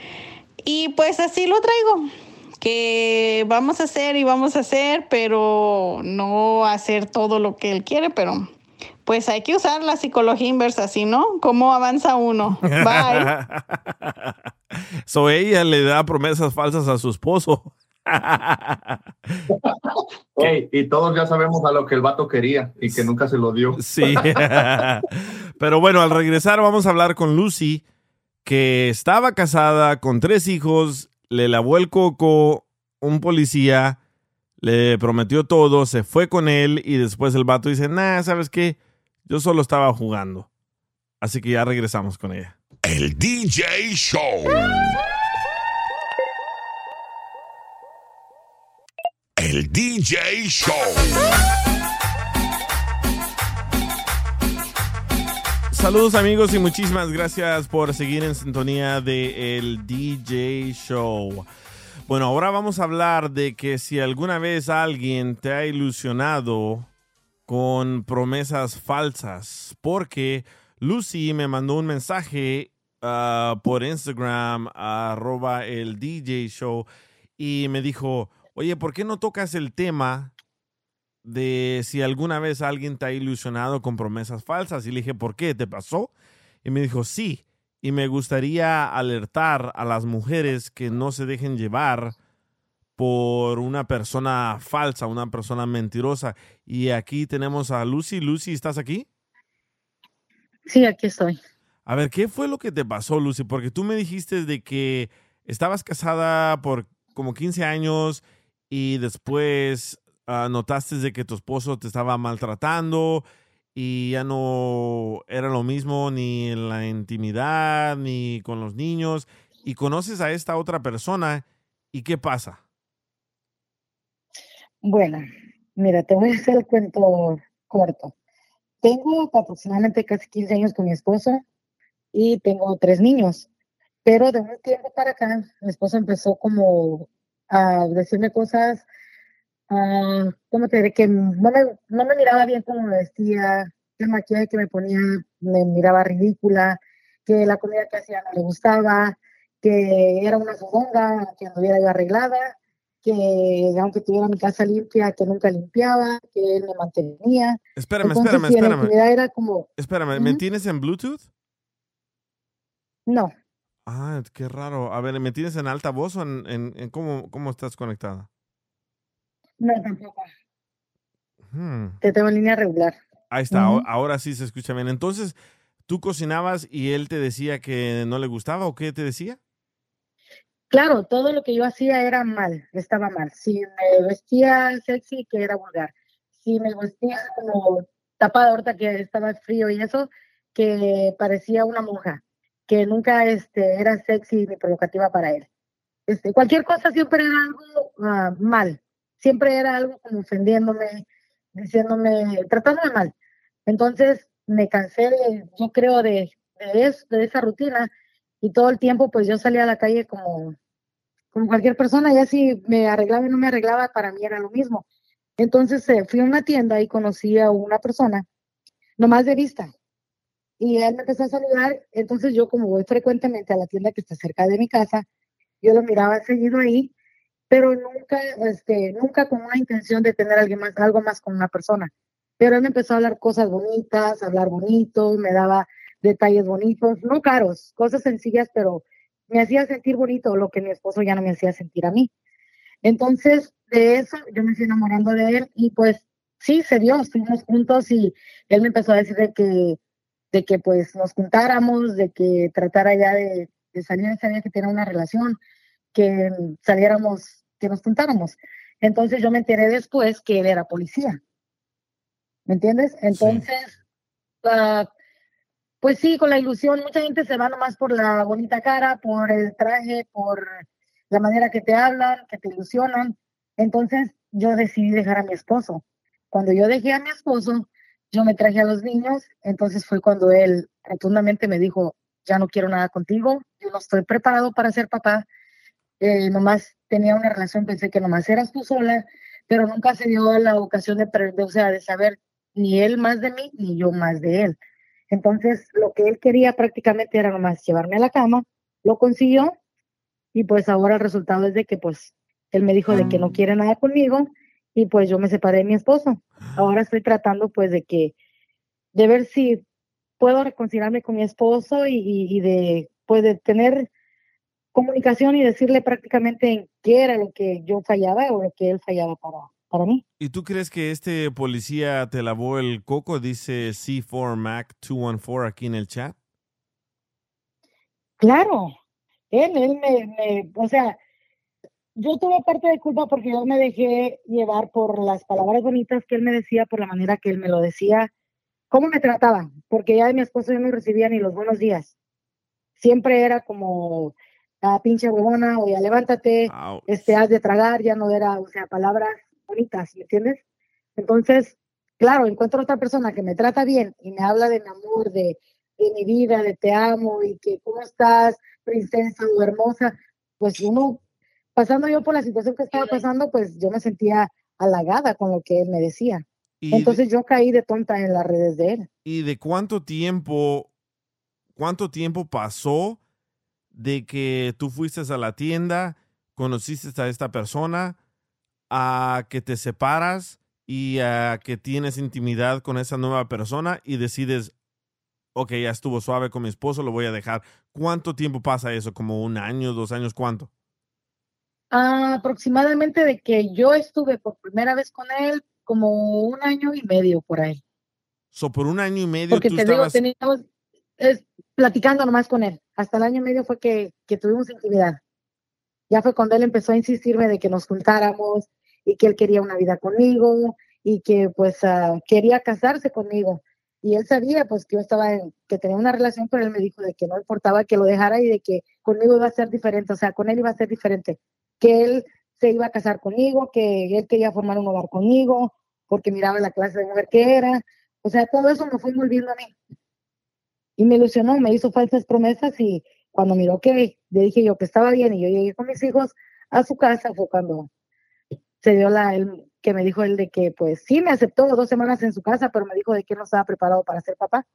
Y pues así lo traigo, que vamos a hacer y vamos a hacer, pero no hacer todo lo que él quiere, pero pues hay que usar la psicología inversa, ¿sí no? ¿Cómo avanza uno? Bye. so ella le da promesas falsas a su esposo. Y todos ya sabemos a lo que el vato quería y que nunca se lo dio. Sí. Pero bueno, al regresar vamos a hablar con Lucy, que estaba casada con tres hijos, le lavó el coco un policía, le prometió todo, se fue con él y después el vato dice, nah, ¿sabes qué? Yo solo estaba jugando. Así que ya regresamos con ella. El DJ Show. El DJ Show. Saludos amigos y muchísimas gracias por seguir en sintonía de el DJ Show. Bueno, ahora vamos a hablar de que si alguna vez alguien te ha ilusionado con promesas falsas, porque Lucy me mandó un mensaje ah, por Instagram, arroba el DJ Show, y me dijo, oye, ¿por qué no tocas el tema de si alguna vez alguien te ha ilusionado con promesas falsas. Y le dije, ¿por qué? ¿Te pasó? Y me dijo, sí. Y me gustaría alertar a las mujeres que no se dejen llevar por una persona falsa, una persona mentirosa. Y aquí tenemos a Lucy. Lucy, ¿estás aquí? Sí, aquí estoy. A ver, ¿qué fue lo que te pasó, Lucy? Porque tú me dijiste de que estabas casada por como 15 años y después ah, notaste de que tu esposo te estaba maltratando y ya no era lo mismo ni en la intimidad ni con los niños y conoces a esta otra persona y ¿qué pasa? Bueno, mira, te voy a hacer el cuento corto. Tengo aproximadamente casi 15 años con mi esposo y tengo tres niños, pero de un tiempo para acá mi esposo empezó como a decirme cosas, ah, ¿cómo te diré? Que no me, no me miraba bien cómo me vestía, el maquillaje que me ponía me miraba ridícula, que la comida que hacía no le gustaba, que era una fodonga, que anduviera yo arreglada, que aunque tuviera mi casa limpia, que nunca limpiaba, que él me mantenía. Espérame, Entonces, espérame, en espérame. era como, Espérame, ¿me tienes en Bluetooth? no, Ah, qué raro. A ver, ¿me tienes en alta voz o en, en- en cómo, cómo estás conectada? No tampoco. Hmm. Te tengo en línea regular. Ahí está, ahora sí se escucha bien. Entonces, ¿tú cocinabas y él te decía que no le gustaba o qué te decía? Claro, todo lo que yo hacía era mal, estaba mal. Si me vestía sexy, que era vulgar. Si me vestía como tapada ahorita que estaba frío y eso, que parecía una monja, que nunca este, era sexy ni provocativa para él. Este, cualquier cosa siempre era algo ah, mal, siempre era algo como ofendiéndome, diciéndome, tratándome mal. Entonces me cansé, de, yo creo, de, de, eso, de esa rutina y todo el tiempo pues yo salía a la calle como, como cualquier persona, ya si me arreglaba o no me arreglaba, para mí era lo mismo. Entonces eh, fui a una tienda y conocí a una persona, nomás de vista, y él me empezó a saludar, entonces yo como voy frecuentemente a la tienda que está cerca de mi casa, yo lo miraba seguido ahí, pero nunca, este, nunca con una intención de tener alguien más, algo más con una persona. Pero él me empezó a hablar cosas bonitas, a hablar bonito, me daba detalles bonitos, no caros, cosas sencillas, pero me hacía sentir bonito, lo que mi esposo ya no me hacía sentir a mí. Entonces, de eso yo me fui enamorando de él y pues sí, se dio, estuvimos juntos y él me empezó a decir de que, de que pues nos juntáramos, de que tratara ya de, salir, sabía que tenía una relación, que saliéramos, que nos juntáramos. Entonces yo me enteré después que él era policía. ¿Me entiendes? Entonces, ah, pues sí, con la ilusión, mucha gente se va nomás por la bonita cara, por el traje, por la manera que te hablan, que te ilusionan. Entonces yo decidí dejar a mi esposo. Cuando yo dejé a mi esposo, yo me traje a los niños, entonces fue cuando él rotundamente me dijo, ya no quiero nada contigo, yo no estoy preparado para ser papá, eh, nomás tenía una relación, pensé que nomás eras tú sola, pero nunca se dio la ocasión de, o sea, de saber ni él más de mí, ni yo más de él. Entonces, lo que él quería prácticamente era nomás llevarme a la cama, lo consiguió, y pues ahora el resultado es de que pues él me dijo de que no quiere nada conmigo, y pues yo me separé de mi esposo. Ahora estoy tratando pues de que, de ver si puedo reconciliarme con mi esposo y, y, de, pues de tener comunicación y decirle prácticamente en qué era lo que yo fallaba o lo que él fallaba para, para mí. ¿Y tú crees que este policía te lavó el coco? Dice C4 Mac 214 aquí en el chat. Claro, él, él me, me, o sea, yo tuve parte de culpa porque yo me dejé llevar por las palabras bonitas que él me decía, por la manera que él me lo decía, cómo me trataba, porque ya de mi esposo yo no recibía ni los buenos días. Siempre era como, ah, pinche huevona, o ya levántate, este, has de tragar, ya no era, o sea, palabras bonitas, ¿me entiendes? Entonces, claro, encuentro otra persona que me trata bien y me habla de mi amor, de, de mi vida, de te amo y que cómo estás, princesa o hermosa, pues uno pasando yo por la situación que estaba pasando, pues yo me sentía halagada con lo que él me decía. Entonces yo caí de tonta en las redes de él. ¿Y de cuánto tiempo, cuánto tiempo pasó de que tú fuiste a la tienda, conociste a esta persona, a que te separas y a que tienes intimidad con esa nueva persona y decides, ok, ya estuvo suave con mi esposo, lo voy a dejar. ¿Cuánto tiempo pasa eso? ¿Como un año, dos años? ¿Cuánto? Ah, aproximadamente de que yo estuve por primera vez con él, como un año y medio por ahí. So, por un año y medio Porque tú te digo, teníamos, es, platicando nomás con él. Hasta el año medio fue que, que tuvimos intimidad. Ya fue cuando él empezó a insistirme de que nos juntáramos y que él quería una vida conmigo y que pues ah, quería casarse conmigo. Y él sabía pues que yo estaba en, que tenía una relación, pero él me dijo de que no importaba que lo dejara y de que conmigo iba a ser diferente, o sea, con él iba a ser diferente, que él se iba a casar conmigo, que él quería formar un hogar conmigo, porque miraba la clase de mujer que era, o sea, todo eso me fue envolviendo a mí. Y me ilusionó, me hizo falsas promesas y cuando miró que le dije yo que estaba bien y yo llegué con mis hijos a su casa fue cuando se dio la, el, que me dijo él de que pues sí me aceptó dos semanas en su casa, pero me dijo de que él no estaba preparado para ser papá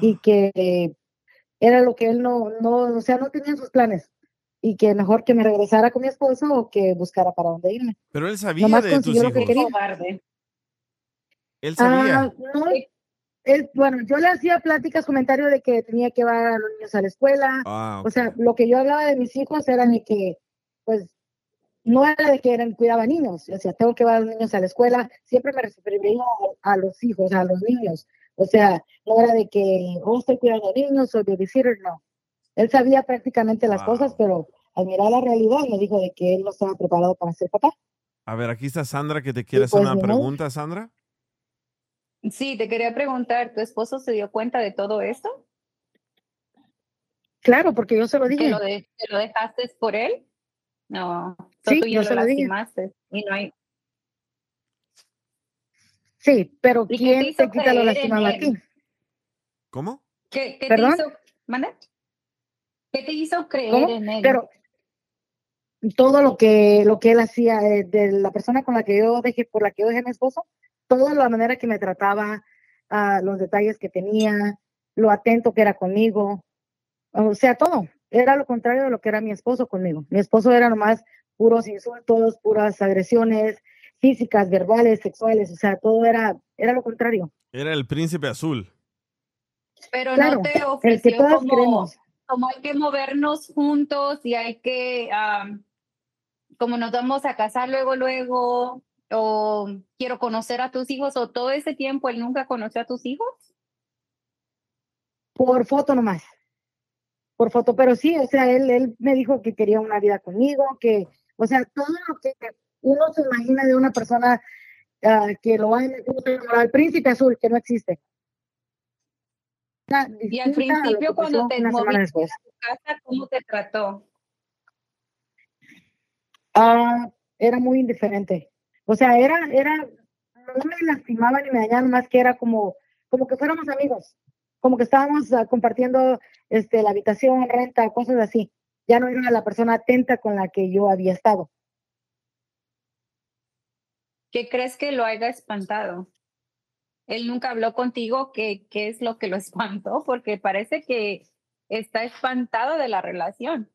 y que eh, era lo que él no, no, o sea, no tenía en sus planes y que mejor que me regresara con mi esposo o que buscara para dónde irme. Pero él sabía Nomás de tus lo que hijos. quería. Él sabía. Ah, no, él- bueno, yo le hacía pláticas, comentarios de que tenía que llevar a los niños a la escuela. Ah, O sea, lo que yo hablaba de mis hijos era de que, pues, no era de que eran, cuidaba niños. O sea, tengo que llevar a los niños a la escuela. Siempre me refería a, a los hijos, a los niños. O sea, no era de que, oh, estoy cuidando niños, soy babysitter, no. Él sabía prácticamente las cosas, pero al mirar la realidad me dijo de que él no estaba preparado para ser papá. A ver, aquí está Sandra que te quiere hacer pues, una pregunta, Sandra. Sí, te quería preguntar, ¿tu esposo se dio cuenta de todo esto? Claro, porque yo se lo ¿Que dije. lo, de- que lo dejaste por él? No, Sí, tú yo lo se lo dije. lastimaste y no hay... Sí, pero ¿Y qué ¿quién te quita lo lastimado a ti? ¿Cómo? ¿Qué, qué te hizo. ¿Qué te hizo creer ¿Cómo? en él? Pero todo lo que lo que él hacía eh, de la persona con la que yo dejé por la que yo dejé a mi esposo toda la manera que me trataba ah, los detalles que tenía lo atento que era conmigo o sea todo era lo contrario de lo que era mi esposo conmigo mi esposo era nomás puros insultos puras agresiones físicas verbales sexuales o sea todo era era lo contrario. Era el príncipe azul. Pero Claro, no te el que ofreció como, queremos. como hay que movernos juntos y hay que, am, como nos vamos a casar luego, luego, o quiero conocer a tus hijos, o todo ese tiempo él nunca conoció a tus hijos. Por foto nomás. Por foto, pero sí, o sea, él, él me dijo que quería una vida conmigo, que, o sea, todo lo que uno se imagina de una persona ah, que lo va a enamorar, al príncipe azul, que no existe. Y al principio, cuando te moviste a tu casa, ¿cómo te trató? Ah, era muy indiferente. O sea, era, era, no me lastimaba ni me dañaba, más que era como, como que fuéramos amigos, como que estábamos ah, compartiendo este, la habitación, renta, cosas así. Ya no era la persona atenta con la que yo había estado. ¿Qué crees que lo haya espantado? Él nunca habló contigo qué, qué es lo que lo espantó, porque parece que está espantado de la relación.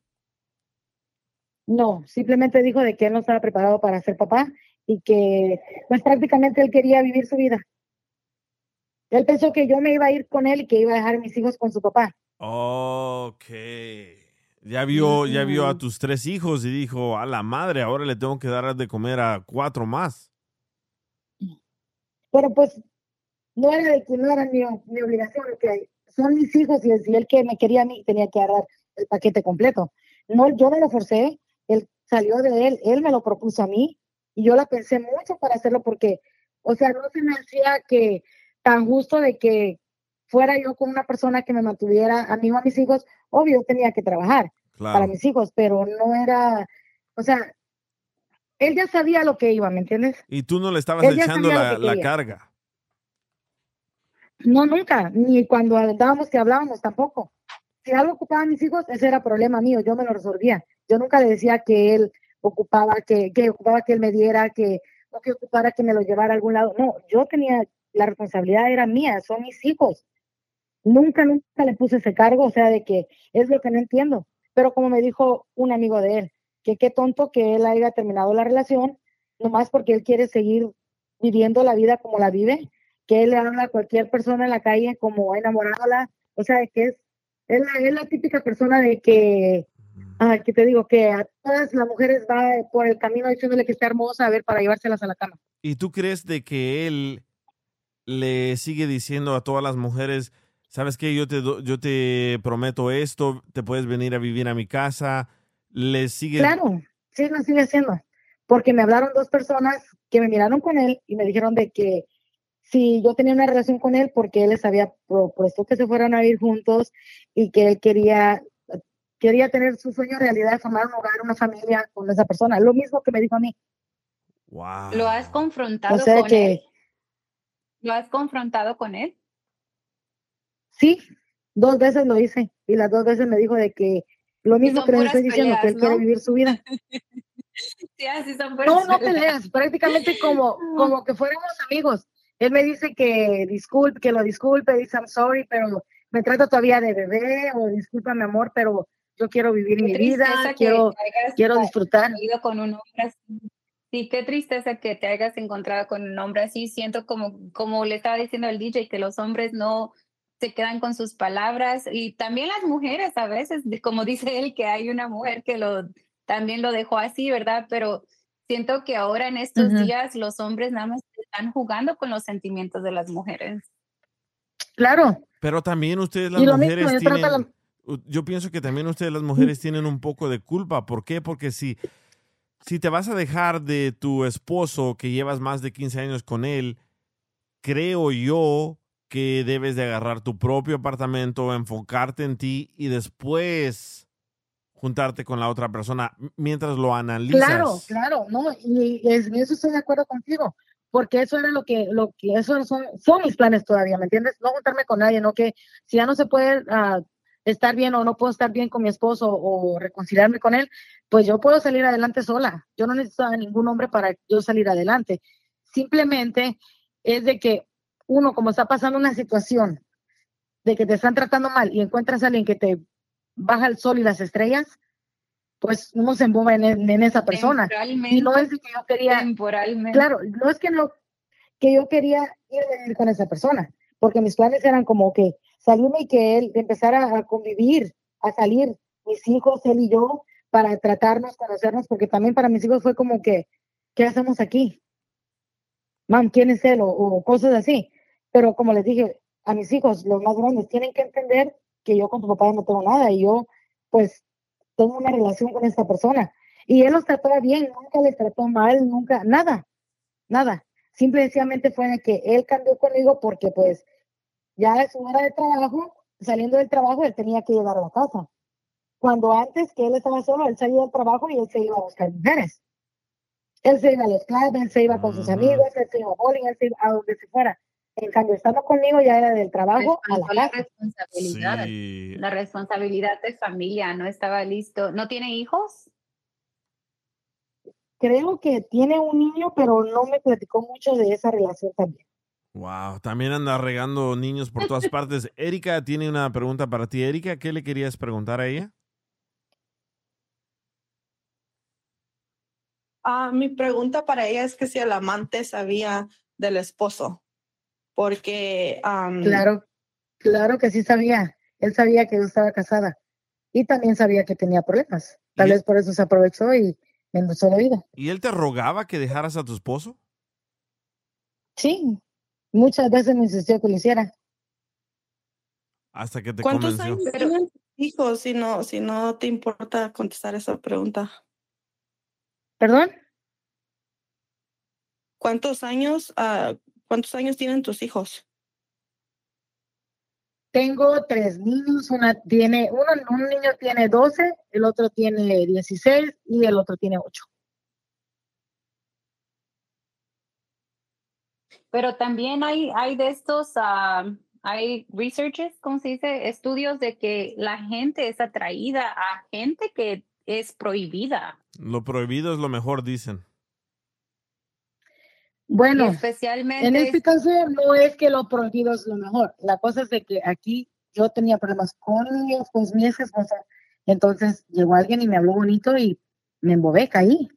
No, simplemente dijo de que él no estaba preparado para ser papá y que pues prácticamente él quería vivir su vida. Él pensó que yo me iba a ir con él y que iba a dejar a mis hijos con su papá. Ok. Ya vio, ya vio a tus tres hijos y dijo, a la madre, ahora le tengo que dar de comer a cuatro más. Pero pues no era de que no era mi, mi obligación, que son mis hijos y él que me quería a mí tenía que agarrar el paquete completo. No, yo no lo forcé, él salió de él, él me lo propuso a mí y yo la pensé mucho para hacerlo porque, o sea, no se me hacía que tan justo de que fuera yo con una persona que me mantuviera a mí o a mis hijos, obvio tenía que trabajar para mis hijos, pero no era, o sea, él ya sabía lo que iba, ¿me entiendes? Y tú no le estabas Él echando la, carga. No, nunca, ni cuando andábamos que hablábamos tampoco. Si algo ocupaba a mis hijos, ese era problema mío, yo me lo resolvía. Yo nunca le decía que él ocupaba que, que ocupaba que él me diera, que o que ocupara que me lo llevara a algún lado. No, yo tenía la responsabilidad era mía, son mis hijos. Nunca, nunca le puse ese cargo, o sea, de que es lo que no entiendo. Pero como me dijo un amigo de él, que qué tonto que él haya terminado la relación, nomás porque él quiere seguir viviendo la vida como la vive, que él le habla a cualquier persona en la calle como enamorándola, o sea, de que es, es, la, es la típica persona de que, ah, que te digo, que a todas las mujeres va por el camino diciéndole que está hermosa, a ver, para llevárselas a la cama. ¿Y tú crees de que él le sigue diciendo a todas las mujeres, sabes qué, yo te, do- yo te prometo esto, te puedes venir a vivir a mi casa? Le sigue... Claro, sí, lo sigue haciendo. Porque me hablaron dos personas que me miraron con él y me dijeron de que si yo tenía una relación con él porque él les había propuesto que se fueran a ir juntos y que él quería quería tener su sueño en realidad de formar un hogar, una familia con esa persona. Lo mismo que me dijo a mí. ¿Lo has confrontado O sea con que él? ¿Lo has confrontado con él? sí, dos veces lo hice y las dos veces me dijo de que lo mismo que puras estoy diciendo, que él quiere vivir su vida. Sí, así son No, no peleas, prácticamente como, como que fuéramos amigos. Él me dice que disculpe, que lo disculpe, dice I'm sorry, pero me trata todavía de bebé o disculpa mi amor, pero yo quiero vivir Qué mi vida, quiero, quiero disfrutar. con un hombre así. Sí, qué tristeza que te hayas encontrado con un hombre así. Siento como, como le estaba diciendo el DJ, que los hombres no se quedan con sus palabras y también las mujeres a veces, como dice él, que hay una mujer que lo también lo dejó así, ¿verdad? Pero siento que ahora en estos Ujú. días los hombres nada más están jugando con los sentimientos de las mujeres. Claro. Pero también ustedes las Y lo mismo, mujeres tienen... Yo pienso que también ustedes las mujeres tienen un poco de culpa. ¿Por qué? Porque si, si te vas a dejar de tu esposo que llevas más de 15 años con él, creo yo que debes de agarrar tu propio apartamento, enfocarte en ti y después juntarte con la otra persona mientras lo analizas. Claro, claro, no, y en eso estoy de acuerdo contigo, porque eso era lo que, lo que, eso son, son mis planes todavía, ¿me entiendes? No juntarme con nadie, no que si ya no se puede ah, estar bien o no puedo estar bien con mi esposo o reconciliarme con él, pues yo puedo salir adelante sola. Yo no necesito a ningún hombre para yo salir adelante. Simplemente es de que uno, como está pasando una situación de que te están tratando mal y encuentras a alguien que te baja el sol y las estrellas, pues uno se embomba en, en esa persona. Y no es que yo quería, Temporalmente. claro, no es que no, que yo quería ir con esa persona, porque mis planes eran como que salirme y que él empezara a convivir, a salir, mis hijos, él y yo, para tratarnos, conocernos, porque también para mis hijos fue como que, ¿qué hacemos aquí? Mam, ¿quién es él? O, o cosas así. Pero como les dije, a mis hijos, los más grandes, tienen que entender que yo con tu papá no tengo nada y yo, pues, tengo una relación con esta persona. Y él los trató bien, nunca les trató mal, nunca, nada, nada. Simple y sencillamente fue de que él cambió conmigo porque, pues, ya a su hora de trabajo, saliendo del trabajo, él tenía que llegar a la casa. Cuando antes que él estaba solo, él salía del trabajo y él se iba a buscar mujeres. Él se iba a los clubs, él se iba con sus amigos, él se iba a bowling, él se iba a donde se fuera. En cambio, estando conmigo ya era del trabajo a la la casa. responsabilidad. Sí. La responsabilidad de familia, no estaba listo. ¿No tiene hijos? Creo que tiene un niño, pero no me platicó mucho de esa relación también. Wow, también anda regando niños por todas partes. Erika tiene una pregunta para ti. Erika, ¿qué le querías preguntar a ella? Ah, mi pregunta para ella es que si el amante sabía del esposo, porque Claro, claro que sí sabía. Él sabía que yo estaba casada y también sabía que tenía problemas. Tal vez por eso se aprovechó y me endulzó la vida. ¿Y él te rogaba que dejaras a tu esposo? Sí, muchas veces me insistió que lo hiciera. Hasta que te ¿cuántos convenció. años tienen tus hijos si no, si no te importa contestar esa pregunta? ¿Perdón? ¿Cuántos años, ah, cuántos años tienen tus hijos? Tengo tres niños, una tiene, uno, un niño tiene 12, el otro tiene 16 y el otro tiene 8. Pero también hay, hay de estos, ah, hay researches, ¿cómo se dice? Estudios de que la gente es atraída a gente que es prohibida. Lo prohibido es lo mejor, dicen. Bueno, especialmente en este caso no es que lo prohibido es lo mejor. La cosa es de que aquí yo tenía problemas con ellos, con mi ex esposa. Entonces llegó alguien y me habló bonito y me embobé, caí.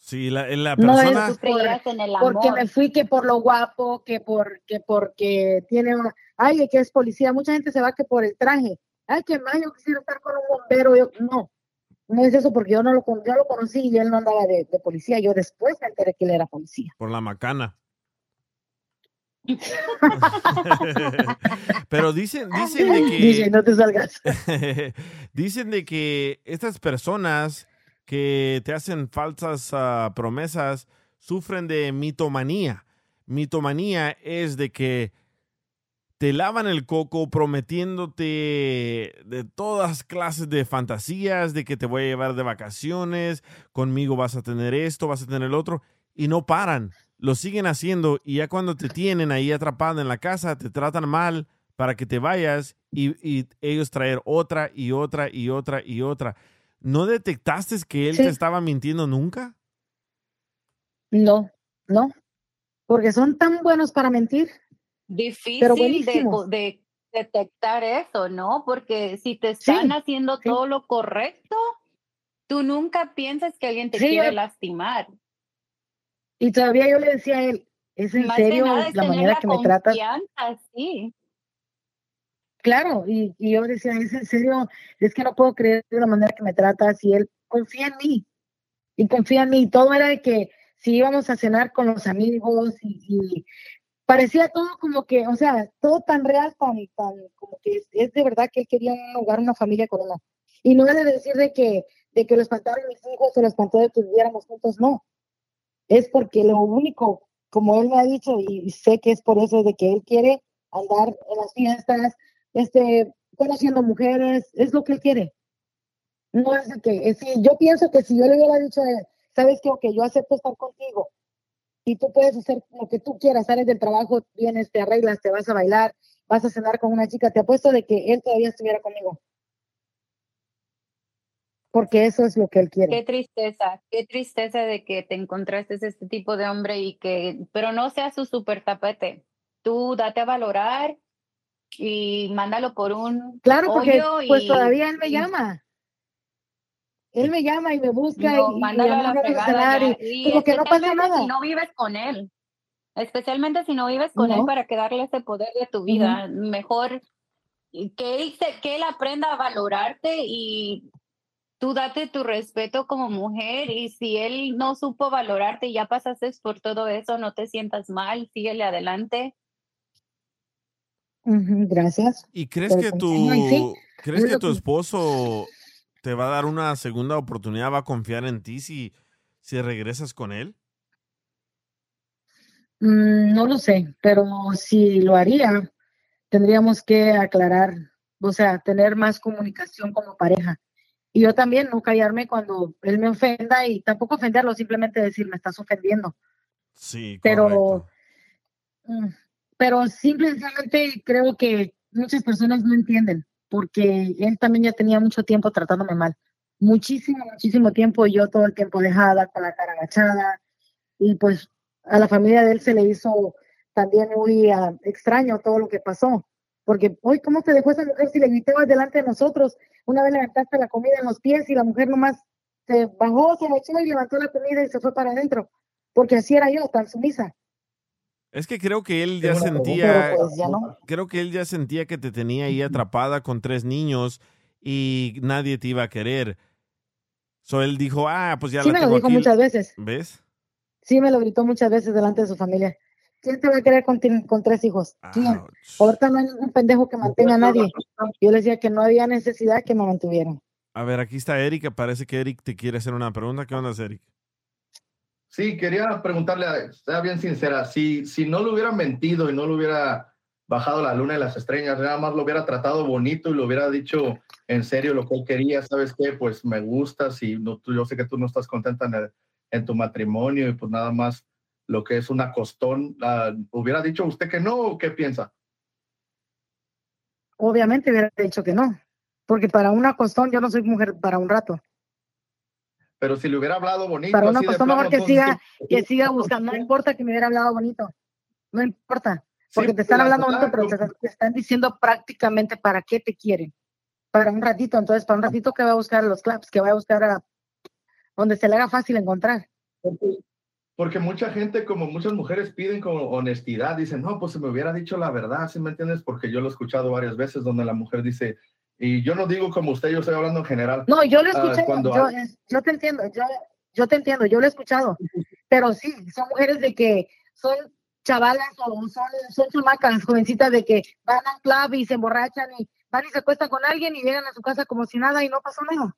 Sí, la, la No persona... es por- porque me fui que por lo guapo, que por que porque tiene una, ay, que es policía. Mucha gente se va que por el traje. Ay, que más yo quisiera estar con un bombero. Yo, no, no es eso porque yo no lo, con- yo lo conocí y él no andaba de, de policía. Yo después me enteré que él era policía. Por la macana. Pero dicen, dicen de que... Dije, no te salgas. dicen de que estas personas que te hacen falsas ah, promesas sufren de mitomanía. Mitomanía es de que te lavan el coco prometiéndote de todas clases de fantasías, de que te voy a llevar de vacaciones, conmigo vas a tener esto, vas a tener el otro, y no paran, lo siguen haciendo y ya cuando te tienen ahí atrapado en la casa, te tratan mal para que te vayas y, y ellos traer otra y otra y otra y otra. ¿No detectaste que él Sí. te estaba mintiendo nunca? No, no, porque son tan buenos para mentir. difícil Pero de, detectar eso, ¿no? Porque si te están Sí, haciendo todo lo correcto, tú nunca piensas que alguien te Sí, quiere yo- lastimar. Y todavía yo le decía a él, ¿es en Más serio nada la manera la que me tratas? confianza, sí. Claro, y, y yo decía, ¿es en serio? Es que no puedo creer de la manera que me tratas y él confía en mí. Y confía en mí. Y todo era de que si íbamos a cenar con los amigos y, parecía todo como que, o sea, todo tan real, tan, tan, como que es, es de verdad que él quería un hogar, una familia con él. Y no era de decir de que, de que lo espantaron mis hijos o lo espantó de que viviéramos juntos, no. Es porque lo único, como él me ha dicho, y sé que es por eso, de que él quiere andar en las fiestas, este, conociendo mujeres, es lo que él quiere. No es de que, si yo pienso que si yo le hubiera dicho, él, sabes que, ok, yo acepto estar contigo, y tú puedes hacer lo que tú quieras, sales del trabajo, vienes, te arreglas, te vas a bailar, vas a cenar con una chica, te apuesto de que él todavía estuviera conmigo. Porque eso es lo que él quiere. Qué tristeza, qué tristeza de que te encontraste este tipo de hombre y que, pero no seas su super tapete. Tú date a valorar y mándalo por un Claro, porque pues y- todavía él me y- llama. Él me llama y me busca No, y, y mándalo a la fregada ya. y Y como que no pasa nada. Si no vives con él. especialmente si no vives con él para que darle ese poder de tu vida. Mejor que él, se- que él aprenda a valorarte y tú date tu respeto como mujer y si él no supo valorarte y ya pasaste por todo eso, no te sientas mal, síguele adelante. Gracias. ¿Y crees Pero que tu, sí, crees es que tu esposo te va a dar una segunda oportunidad, va a confiar en ti si, si regresas con él? Mm, no lo sé, pero si lo haría, tendríamos que aclarar, o sea, tener más comunicación como pareja. Y yo también no callarme cuando él me ofenda y tampoco ofenderlo, simplemente decir, me estás ofendiendo. Sí, Pero, mm, pero simplemente creo que muchas personas no entienden, porque él también ya tenía mucho tiempo tratándome mal. Muchísimo, muchísimo tiempo, y yo todo el tiempo dejada, con la cara agachada, y pues a la familia de él se le hizo también muy ah, extraño todo lo que pasó, porque hoy, ¿cómo te dejó esa mujer si le gritabas delante de nosotros? Una vez levantaste la comida en los pies y la mujer nomás se bajó, se echó y levantó la comida y se fue para adentro, porque así era yo, tan sumisa. Es que creo que él ya sentía, pues ya no. creo que él ya sentía que te tenía ahí atrapada con tres niños y nadie te iba a querer. So él dijo, ah, pues ya Sí la me lo dijo aquí. muchas veces. ¿Ves? Sí, me lo gritó muchas veces delante de su familia. ¿Quién te va a querer con tres hijos? ¿Quién? Ahorita no hay ningún pendejo que mantenga a nadie. Yo le decía que no había necesidad que me mantuvieran. A ver, aquí está Eric. Parece que Eric te quiere hacer una pregunta. ¿Qué onda, Eric? Sí, quería preguntarle, sea bien sincera, si, si no le hubiera mentido y no le hubiera bajado la luna y las estrellas, nada más lo hubiera tratado bonito y lo hubiera dicho en serio lo que él quería, ¿sabes qué? Pues me gustas y no, tú, yo sé que tú no estás contenta en, en tu matrimonio y pues nada más lo que es una costón, ah, ¿hubiera dicho usted que no o qué piensa? Obviamente hubiera dicho que no. Porque para una costón yo no soy mujer para un rato. Pero si le hubiera hablado bonito, Para una plano, mejor que siga, que siga buscando. No importa que me hubiera hablado bonito. No importa. Porque te están la hablando bonito, pero te, te están diciendo prácticamente para qué te quieren. Para un ratito. Entonces, para un ratito que va a buscar los claps, que va a buscar a donde se le haga fácil encontrar. Porque mucha gente, como muchas mujeres, piden como honestidad. Dicen, no, pues si me hubiera dicho la verdad, ¿sí me entiendes? Porque yo lo he escuchado varias veces donde la mujer dice, y yo no digo como usted, yo estoy hablando en general. No, yo lo he Ah, escuchado, cuando yo, hay- yo te entiendo, yo, yo te entiendo, yo lo he escuchado, pero sí, son mujeres de que son chavalas o son, son chamacas, jovencitas de que van a un club y se emborrachan y van y se acuestan con alguien y llegan a su casa como si nada y no pasó nada.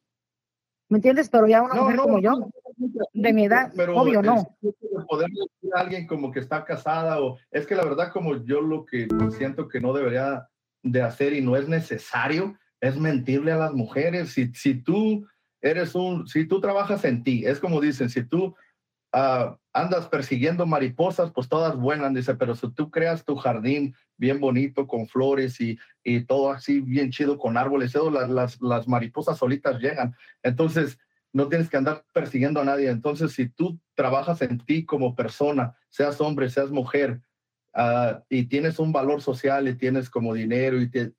¿Me entiendes? Pero ya una No, mujer no, como yo, de mi edad, pero obvio no. poder decir a alguien como que está casada o es que la verdad como yo lo que siento que no debería de hacer y no es necesario es mentirle a las mujeres si, si tú eres un si tú trabajas en ti es como dicen si tú ah, andas persiguiendo mariposas pues todas vuelan dice pero si tú creas tu jardín bien bonito con flores y, y todo así bien chido con árboles eso, las, las, las mariposas solitas llegan entonces no tienes que andar persiguiendo a nadie. Entonces, si tú trabajas en ti como persona, seas hombre, seas mujer, ah, y tienes un valor social y tienes como dinero y te,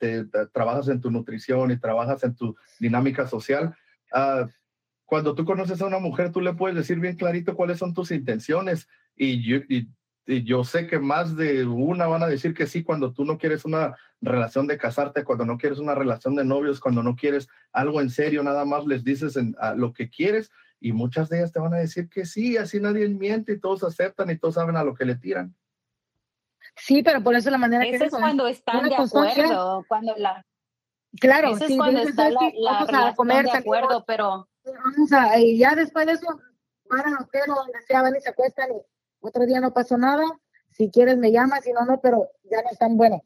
trabajas en tu nutrición y trabajas en tu dinámica social, ah, cuando tú conoces a una mujer, tú le puedes decir bien clarito cuáles son tus intenciones. Y yo, sé que más de una van a decir que sí cuando tú no quieres una relación de casarte, cuando no quieres una relación de novios, cuando no quieres algo en serio, nada más les dices lo que quieres y muchas de ellas te van a decir que sí, así nadie miente y todos aceptan y todos saben a lo que le tiran. Sí, pero por eso la manera que es cuando están de acuerdo, cuando la... Claro, Eso sí, es cuando está Vamos a comer, de acuerdo, pero vamos a, y ya después de eso van al hotel o donde sea, van y se acuestan y otro día no pasó nada, si quieres me llamas, si no, no, pero ya no están buenos.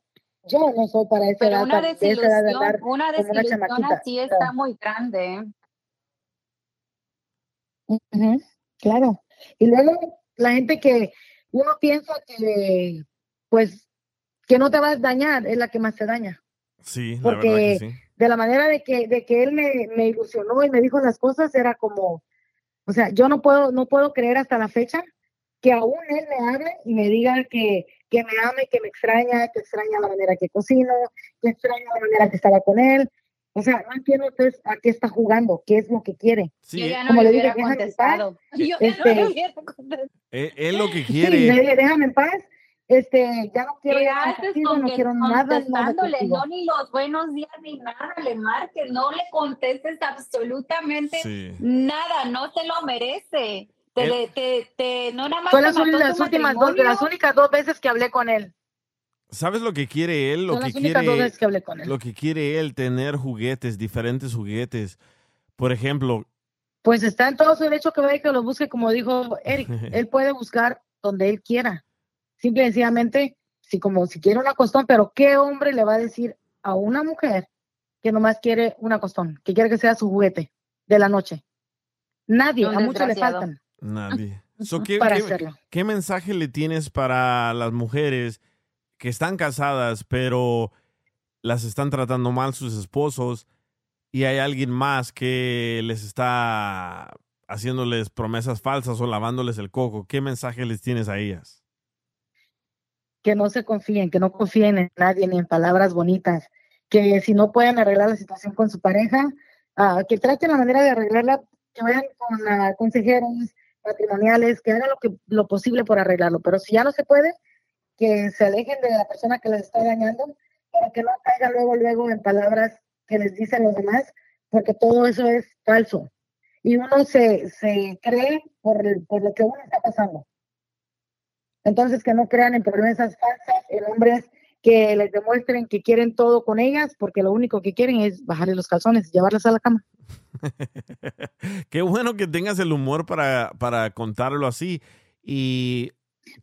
Yo no soy para esa Pero edad, una de esa edad de desilusión, andar una desilusión así está muy grande. Ujú, Claro. Y luego la gente que uno piensa que, pues, que no te va a dañar, es la que más te daña. Sí, la Porque verdad que sí. de la manera de que, de que él me, me ilusionó y me dijo las cosas, era como, o sea, yo no puedo, no puedo creer hasta la fecha que aún él me hable y me diga que, que me ame, que me extraña, que extraña la manera que cocino, que extraña la manera que estaba con él. O sea, no entiendo entonces a qué está jugando, qué es lo que quiere. Sí, Yo ya no le hubiera contestado. Yo ya no Este, le hubiera contestado. Él, él lo que Sí, quiere. dile, déjame en paz. Este, ya no quiero ¿Qué nada haces contigo, con no que quiero nada, nada. No, ni los buenos días ni nada le marques, no le contestes absolutamente Sí. nada, no se lo merece. Te, Él- le- te, te, no nada más Fue te las, las últimas dos, de las únicas dos veces que hablé con él. ¿Sabes lo que quiere él? Lo Son que las únicas dos quiere, veces que hablé con él. lo que quiere él, tener juguetes, diferentes juguetes. Por ejemplo, Pues está en todo su derecho que vaya y que lo busque, como dijo Eric. él puede buscar donde él quiera. Simple y sencillamente, si como si quiere una costón, pero ¿qué hombre le va a decir a una mujer que nomás quiere una costón, que quiere que sea su juguete de la noche? Nadie, Un a muchos le faltan nadie. So, ¿qué, para qué- hacerlo. qué mensaje le tienes para las mujeres que están casadas, pero las están tratando mal sus esposos y hay alguien más que les está haciéndoles promesas falsas o lavándoles el coco? ¿Qué mensaje les tienes a ellas? Que no se confíen, que no confíen en nadie ni en palabras bonitas, que si no pueden arreglar la situación con su pareja, ah, que traten la manera de arreglarla, que vayan con ah, consejeros matrimoniales, que hagan lo que lo posible por arreglarlo, pero si ya no se puede, que se alejen de la persona que les está dañando, para que no caigan luego luego en palabras que les dicen los demás, porque todo eso es falso. Y uno se, se cree por, por lo que uno está pasando. Entonces, que no crean en promesas falsas, en hombres que les demuestren que quieren todo con ellas, porque lo único que quieren es bajarle los calzones y llevarlas a la cama. Qué bueno que tengas el humor para, para contarlo así. Y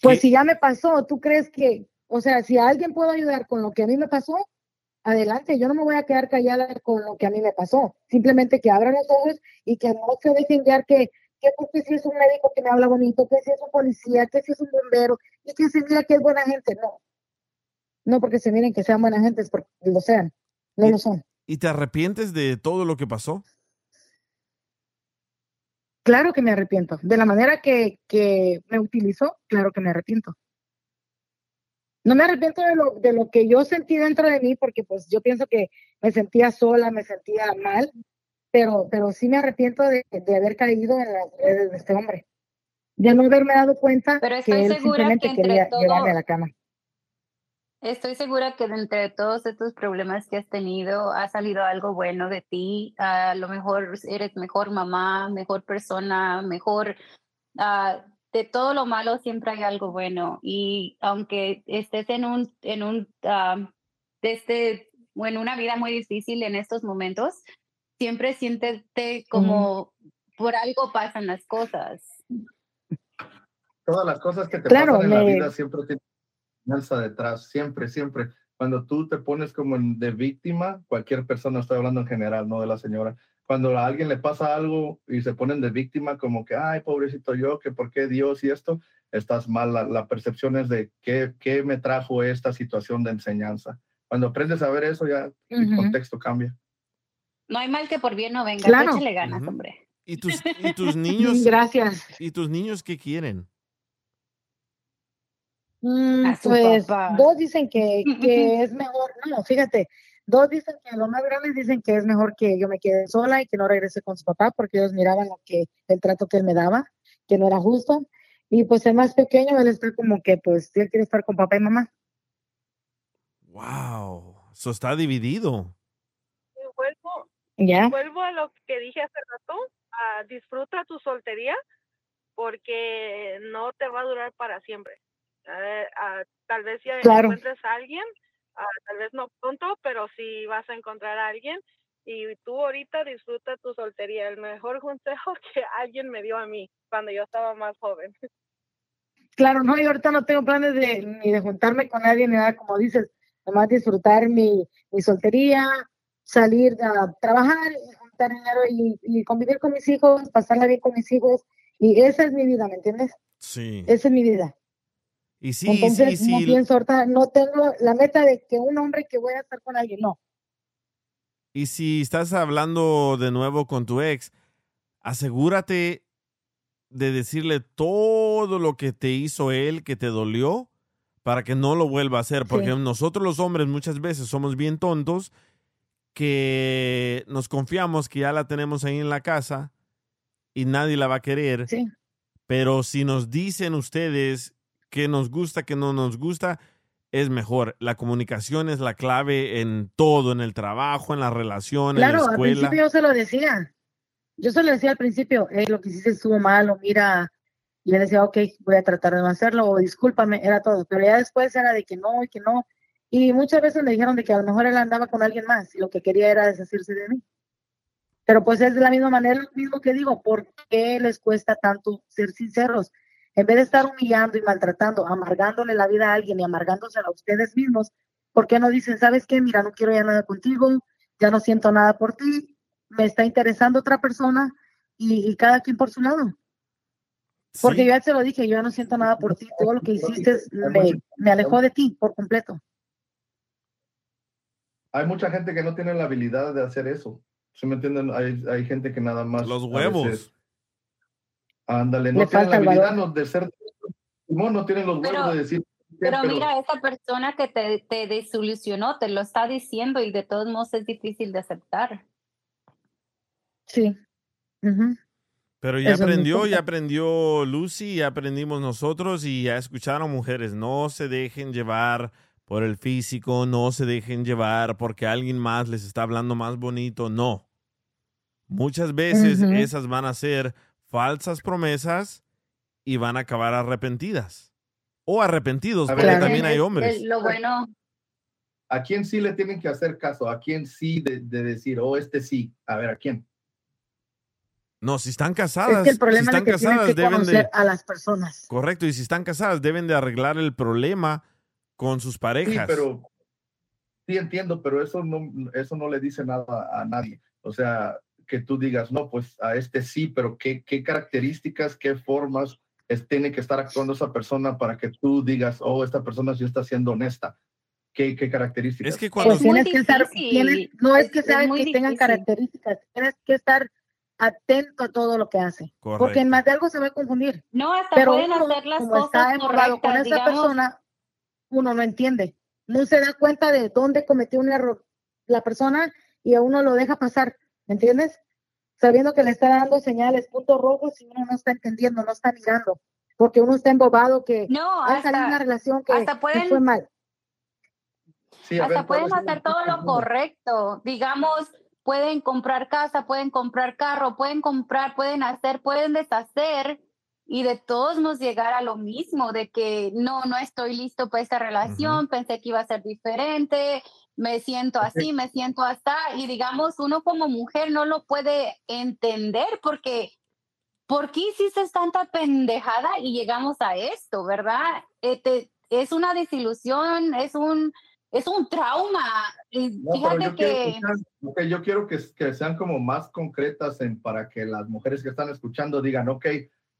Pues si ya me pasó, ¿tú crees que, o sea, si a alguien puedo ayudar con lo que a mí me pasó, adelante, yo no me voy a quedar callada con lo que a mí me pasó. Simplemente que abran los ojos y que no se dejen guiar que, que porque si es un médico que me habla bonito, que si es un policía, que si es un bombero, y que se mira que es buena gente. No. No porque se miren que sean buena gente, es porque lo sean. No lo son. ¿Y te arrepientes de todo lo que pasó? Claro que me arrepiento. De la manera que, que me utilizó, claro que me arrepiento. No me arrepiento de lo, de lo que yo sentí dentro de mí, porque pues yo pienso que me sentía sola, me sentía mal, pero, pero sí me arrepiento de, de haber caído en las redes de este hombre. De no haberme dado cuenta Pero estoy que él segura simplemente que quería todo- llevarme a la cama. Estoy segura que de entre todos estos problemas que has tenido ha salido algo bueno de ti. A lo mejor eres mejor mamá, mejor persona, mejor... ah, de todo lo malo siempre hay algo bueno. Y aunque estés en un, en un, este, o en una vida muy difícil en estos momentos, siempre siéntete como por algo pasan las cosas. Todas las cosas que te Claro, pasan en la vida siempre tienen una alza detrás, siempre, siempre. Cuando tú te pones como en- de víctima, cualquier persona, estoy hablando en general, no de la señora, cuando a alguien le pasa algo y se ponen de víctima como que, ay, pobrecito yo, que por qué Dios y esto, estás mal. La, la percepción es de qué, qué me trajo esta situación de enseñanza. Cuando aprendes a ver eso, ya el contexto cambia. No hay mal que por bien no venga. Claro. Échale ganas, hombre. ¿Y tus, y tus niños? Gracias. ¿Y tus niños qué quieren? Mm, A su pues papá. dos dicen que, que es mejor, no, fíjate, dos dicen que los más grandes dicen que es mejor que yo me quede sola y que no regrese con su papá porque ellos miraban lo que el trato que él me daba, que no era justo. Y pues el más pequeño, él está como que pues él quiere estar con papá y mamá. Wow, eso está dividido. Y vuelvo, a lo que dije hace rato, ah, disfruta tu soltería porque no te va a durar para siempre. Eh, ah, tal vez ya Claro. encuentres a alguien, tal vez no pronto, pero sí vas a encontrar a alguien y tú ahorita disfruta tu soltería. El mejor consejo que alguien me dio a mí cuando yo estaba más joven. Claro, no, yo ahorita no tengo planes de ni de juntarme con nadie ni nada, como dices, nomás disfrutar mi, mi soltería, salir a trabajar, y juntar dinero y, y convivir con mis hijos, pasarla bien con mis hijos. Y esa es mi vida, ¿me entiendes? Sí. Esa es mi vida. Y sí, Entonces, sí, no sí. pienso ahorita, no tengo la meta de que un hombre que voy a estar con alguien, no. Y si estás hablando de nuevo con tu ex, asegúrate de decirle todo lo que te hizo él, que te dolió, para que no lo vuelva a hacer. Porque Sí. nosotros los hombres muchas veces somos bien tontos que nos confiamos que ya la tenemos ahí en la casa y nadie la va a querer. Pero si nos dicen ustedes que nos gusta, que no nos gusta, es mejor. La comunicación es la clave en todo, en el trabajo, en la relación, en la Claro, al escuela. principio yo se lo decía. Yo se lo decía al principio, "Ey, lo que hiciste estuvo mal, o mira, y él decía, ok, voy a tratar de no hacerlo, o discúlpame, era todo. Pero ya después era de que no, y que no. Y muchas veces me dijeron de que a lo mejor él andaba con alguien más y lo que quería era deshacerse de mí. Pero pues es de la misma manera, lo mismo que digo, ¿por qué les cuesta tanto ser sinceros? En vez de estar humillando y maltratando, amargándole la vida a alguien y amargándosela a ustedes mismos, ¿por qué no dicen, sabes qué? Mira, no quiero ya nada contigo, ya no siento nada por ti, me está interesando otra persona y, y cada quien por su lado. Porque yo ya se lo dije, yo ya no siento nada por ti, todo lo que hiciste me, me alejó de ti por completo. Hay mucha gente que no tiene la habilidad de hacer eso. ¿Sí me entienden? Hay, hay gente que nada más. Los huevos. veces- ándale, Le no tienen la habilidad no, de ser. No, no tienen los huevos Pero- de decir. Pero pero- mira, esa persona que te, te desilusionó te lo está diciendo y de todos modos es difícil de aceptar. Sí. Pero ya Eso aprendió, ya aprendió Lucy, ya aprendimos nosotros y ya escucharon mujeres. No se dejen llevar por el físico, no se dejen llevar porque alguien más les está hablando más bonito. No. Muchas veces Ujú. esas van a ser falsas promesas y van a acabar arrepentidas. O arrepentidos, A porque ver, también hay Es- hombres. es lo bueno, ¿A quién sí le tienen que hacer caso? ¿A quién sí de, de decir, oh, este sí? A ver, ¿a quién? No, si están casadas, Es que el si problema están es que casadas que deben de... a las personas. Correcto, y si están casadas deben de arreglar el problema con sus Sí, parejas. pero sí entiendo, pero eso no, eso no le dice nada a nadie. O sea, que tú digas, no, pues a este sí, pero qué, qué características, qué formas es, tiene que estar actuando esa persona para que tú digas, oh, esta persona sí está siendo honesta. ¿Qué, qué características? Es que Pues tienes que estar, tienes- no es que Es- sea es muy que tengan características, tienes que estar atento a todo lo que hace. Porque Correcto. en más de algo se va a confundir. No, hasta Pero pueden uno, hacer las como cosas está enamorado con correctas, esa digamos. persona, uno no entiende. No se da cuenta de dónde cometió un error la persona y a uno lo deja pasar, ¿me entiendes? Sabiendo que le está dando señales, puntos rojos y uno no está entendiendo, no está mirando, porque uno está embobado que No, ha salido hasta- una relación que, hasta que pueden- fue mal. Sí, Hasta ver, ¿cuál pueden hacer todo lo correcto. Digamos, pueden comprar casa, pueden comprar carro, pueden comprar, pueden hacer, pueden deshacer y de todos nos llegar a lo mismo, de que no, no estoy listo para esta relación, pensé que iba a ser diferente, me siento así, me siento así, y digamos, uno como mujer no lo puede entender porque, ¿por qué hiciste tanta pendejada y llegamos a esto, verdad? Eh, te- es una desilusión, es un, es un trauma. No, fíjate yo quiero, que... que sean- ok, yo quiero que, que sean como más concretas en, para que las mujeres que están escuchando digan, ok,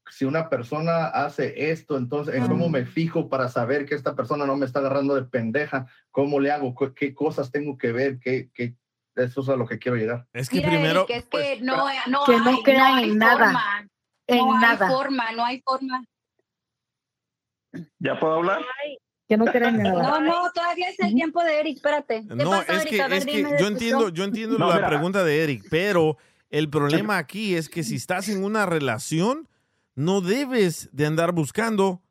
si una persona hace esto, entonces, ¿en cómo me fijo para saber que esta persona no me está agarrando de pendeja? ¿Cómo le hago? ¿Qué, qué cosas tengo que ver? ¿Qué, qué, eso es a lo que quiero llegar. Es Mira, Eric, es que no, no que no hay, crean hay en nada, forma. en no nada. hay forma, no hay forma. ¿Ya puedo hablar? Que no crean en nada. No, no, todavía es el tiempo de Eric, espérate. ¿Qué No, pasó, es Eric? que, A ver, es que dime, yo entiendo, yo entiendo No, la mira. pregunta de Eric, pero el problema aquí es que si estás en una relación, no debes de andar buscando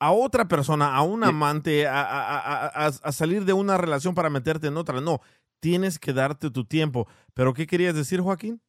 a otra persona, a un amante, a, a- a- a- a salir de una relación para meterte en otra. No, tienes que darte tu tiempo. ¿Pero qué querías decir, Joaquín?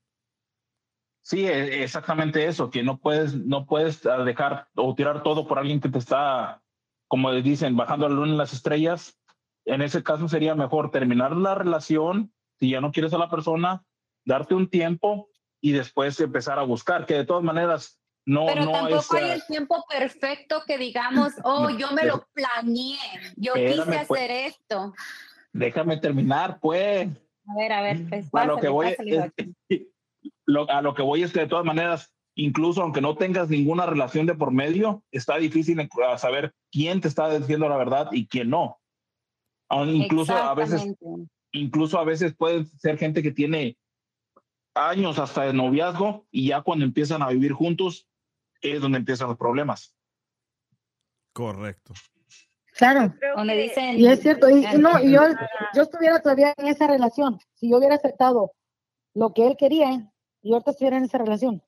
Sí, e- exactamente eso, que no puedes, no puedes ah, dejar o tirar todo por alguien que te está, como dicen, bajando la luna en las estrellas. En ese caso sería mejor terminar la relación, si ya no quieres a la persona, darte un tiempo y después empezar a buscar, que de todas maneras no, Pero no tampoco es... hay el tiempo perfecto que digamos, oh, yo me lo planeé, yo quise Espérame, pues. hacer esto. déjame terminar, pues. A ver, a ver, pues, a lo pásale, que voy pásale, es- lo- a lo que voy es que de todas maneras, incluso aunque no tengas ninguna relación de por medio, está difícil saber quién te está diciendo la verdad y quién no. Incluso a veces, incluso a veces puede ser gente que tiene años hasta de noviazgo y ya cuando empiezan a vivir juntos es donde empiezan los problemas. Correcto. Claro. Donde dicen. Y es cierto, y, y no, y yo, yo estuviera todavía en esa relación, si yo hubiera aceptado lo que él quería, y ahorita estuviera en esa relación,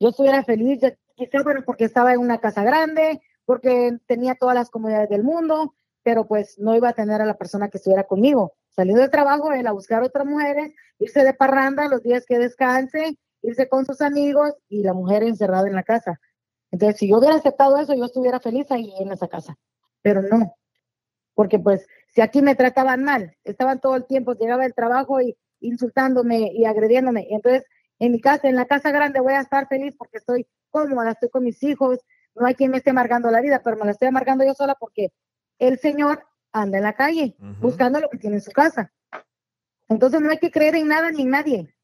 yo estuviera feliz, ya- quizá bueno, porque estaba en una casa grande, porque tenía todas las comodidades del mundo, pero pues no iba a tener a la persona que estuviera conmigo. Saliendo de trabajo, él a buscar otras mujeres, irse de parranda los días que descanse, irse con sus amigos y la mujer encerrada en la casa. Entonces, si yo hubiera aceptado eso, yo estuviera feliz ahí en esa casa, pero no, porque pues si aquí me trataban mal, estaban todo el tiempo, llegaba el trabajo y insultándome y agrediéndome, entonces en mi casa, en la casa grande voy a estar feliz porque estoy cómoda, estoy con mis hijos, no hay quien me esté amargando la vida, pero me la estoy amargando yo sola porque el Señor anda en la calle buscando lo que tiene en su casa. Entonces no hay que creer en nada ni en nadie,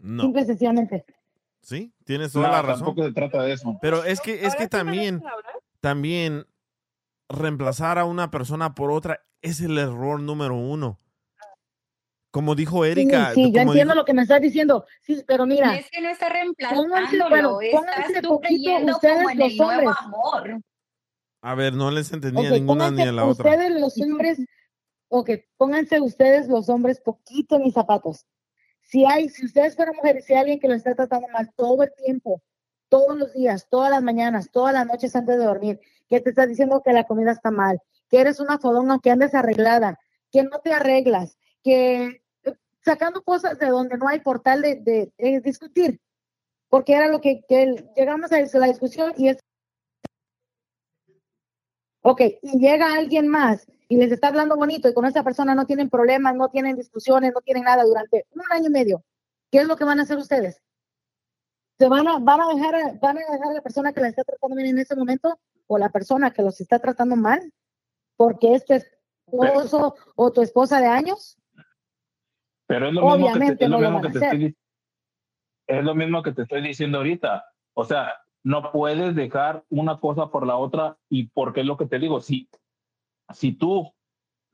No. simple y sencillamente. Sí, tienes toda No, la razón. tampoco se trata de eso. Pero es que, es que también, también reemplazar a una persona por otra es el error número uno. Como dijo Sí, Erika, sí, yo como entiendo dijo- lo que me estás diciendo, sí, pero mira, Es que no está reemplazándolo, bueno, estás pónganse tú poquito creyendo ustedes como en los el nuevo hombres. amor. a ver, no les entendí a Ok, ninguna ni a la otra. ustedes los hombres, ok, pónganse ustedes los hombres poquito en mis zapatos. Si hay, si ustedes fueran mujeres, si hay alguien que lo está tratando mal todo el tiempo, todos los días, todas las mañanas, todas las noches antes de dormir, que te está diciendo que la comida está mal, que eres una fodonga, que andes arreglada, que no te arreglas, que eh, sacando cosas de donde no hay portal de, discutir, porque era lo que, que llegamos a la discusión y es Ok, y llega alguien más y les está hablando bonito y con esa persona no tienen problemas, no tienen discusiones, no tienen nada durante un año y medio. ¿Qué es lo que van a hacer ustedes? ¿Se van a, van a dejar, a- van a dejar a la persona que la está tratando bien en ese momento o la persona que los está tratando mal? Porque es tu esposo o tu esposa de años. Pero es lo mismo que te, es lo no mismo que te estoy, es lo mismo que te estoy diciendo ahorita. O sea, no puedes dejar una cosa por la otra y porque es lo que te digo, si, si tú,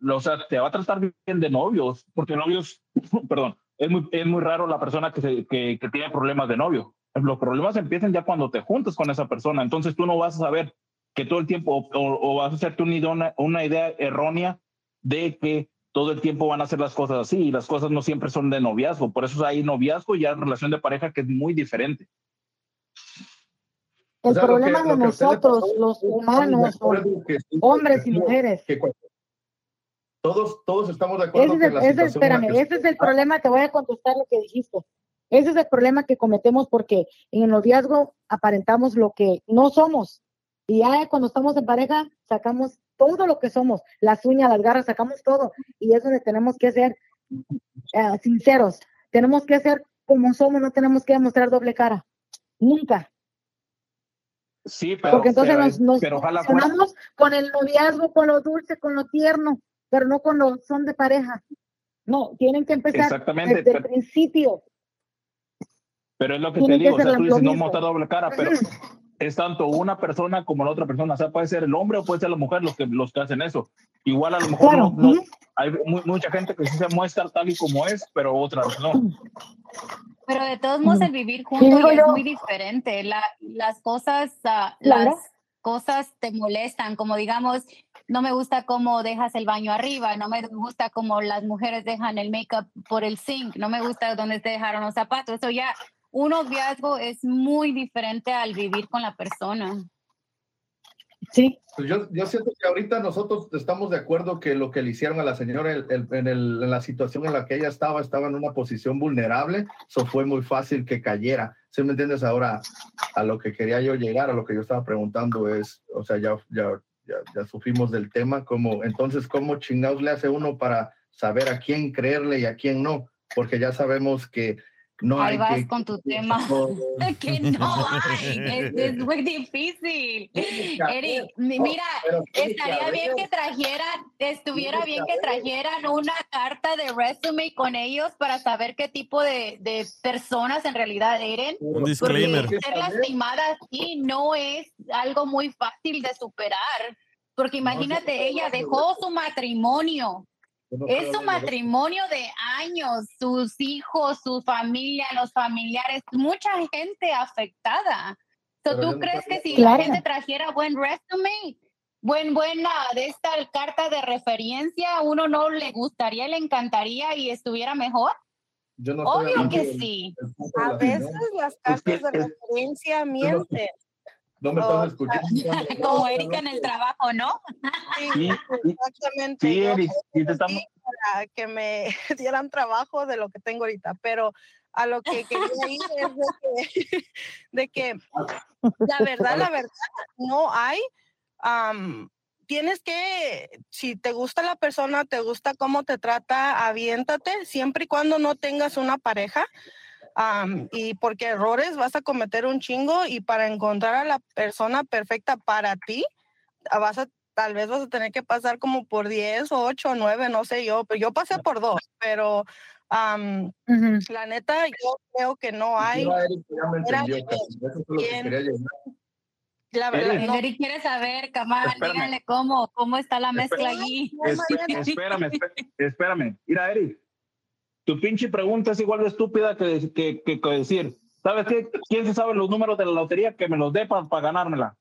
o sea, te va a tratar bien de novios, porque novios, perdón, es muy, es muy raro la persona que, que, tiene problemas de novio. Los problemas empiezan ya cuando te juntas con esa persona, entonces tú no vas a saber que todo el tiempo, o, vas a hacerte una, una idea errónea de que todo el tiempo van a hacer las cosas así y las cosas no siempre son de noviazgo. Por eso hay noviazgo y hay relación de pareja que es muy diferente. El O sea, lo que- problema de que le nosotros, pasó, los de humanos, que hombres y mujeres. que todos, todos estamos de acuerdo Ese es el, ese- espérame, que ese es el problema, te voy a contestar lo que dijiste. Ese es el problema que cometemos porque en el noviazgo aparentamos lo que no somos. Y ya cuando estamos en pareja, sacamos todo lo que somos, las uñas, las garras, sacamos todo. Y es donde tenemos que ser eh, sinceros. Tenemos que ser como somos, no tenemos que demostrar doble cara. Nunca. Sí, pero, Porque entonces pero, nos, nos pero ojalá fuera- con el noviazgo, con lo dulce, con lo tierno, pero no con lo son de pareja. No, tienen que empezar Exactamente, desde el pero- principio. Pero es lo que Tienen te que digo, o sea, tú dices no mostrar doble cara, pero es tanto una persona como la otra persona, o sea, puede ser el hombre o puede ser la mujer los que, los que hacen eso. Igual a lo mejor Claro, no, no- ujú. hay mu- mucha gente que sí se muestra tal y como es, pero otras no. Pero de todos modos, el vivir juntos digo es yo. muy diferente. La, las cosas, Claro. las cosas te molestan, como digamos, no me gusta cómo dejas el baño arriba, no me gusta cómo las mujeres dejan el make-up por el sink, no me gusta dónde te dejaron los zapatos. Eso ya, un noviazgo es muy diferente al vivir con la persona. Sí. Pues yo, yo siento que ahorita nosotros estamos de acuerdo que lo que le hicieron a la señora el- el- en, el- en la situación en la que ella estaba, estaba en una posición vulnerable, eso fue muy fácil que cayera. ¿Sí me entiendes? Ahora, a lo que quería yo llegar, a lo que yo estaba preguntando es, o sea, ya, ya, ya, ya del tema, como, entonces, ¿cómo chingados le hace uno para saber a quién creerle y a quién no? Porque ya sabemos que no Ahí hay vas que... con tu tema. que no hay, es, es muy difícil. Eric, mi- mira, que estaría bien que trajeran, estuviera que bien que haber. trajeran una carta de resume con ellos para saber qué tipo de, de personas en realidad eran. Un Porque disclaimer. ser lastimada así no es algo muy fácil de superar. Porque imagínate, ella dejó su matrimonio. Es su matrimonio de años, sus hijos, su familia, los familiares, mucha gente afectada. So, ¿Tú crees que si Claro. la gente trajera buen resume, buen, buena de esta carta de referencia, uno no le gustaría, le encantaría y estuviera mejor. Yo no Obvio que sí. A veces las cartas que- de referencia mienten. No me estás escuchando. Como Erika en el trabajo, ¿no? Sí, Exactamente. Sí, Eric, sí te estamos- para que me dieran trabajo de lo que tengo ahorita, pero a lo que quería ir es de que, de que la verdad, la verdad, no hay. am, tienes que, si te gusta la persona, te gusta cómo te trata, aviéntate, siempre y cuando no tengas una pareja. Am, y porque errores vas a cometer un chingo y para encontrar a la persona perfecta para ti, vas a, tal vez vas a tener que pasar como por 10 o 8 o 9, no sé yo, pero yo pasé por dos, pero am, la neta yo creo que no hay. Ya Eric ya me Era entendió, que- casi. Eso es lo que bien. quería llegar. La verdad, Eric. no. Eric quiere saber, Kamal, Espérame. díganle cómo, cómo está la mezcla allí. Esp- espérame, espé- espérame. Mira, Eric, tu pinche pregunta es igual de estúpida que, que, que- que decir, ¿sabes qué? ¿Quién se sabe los números de la lotería? Que me los dé para ganármela.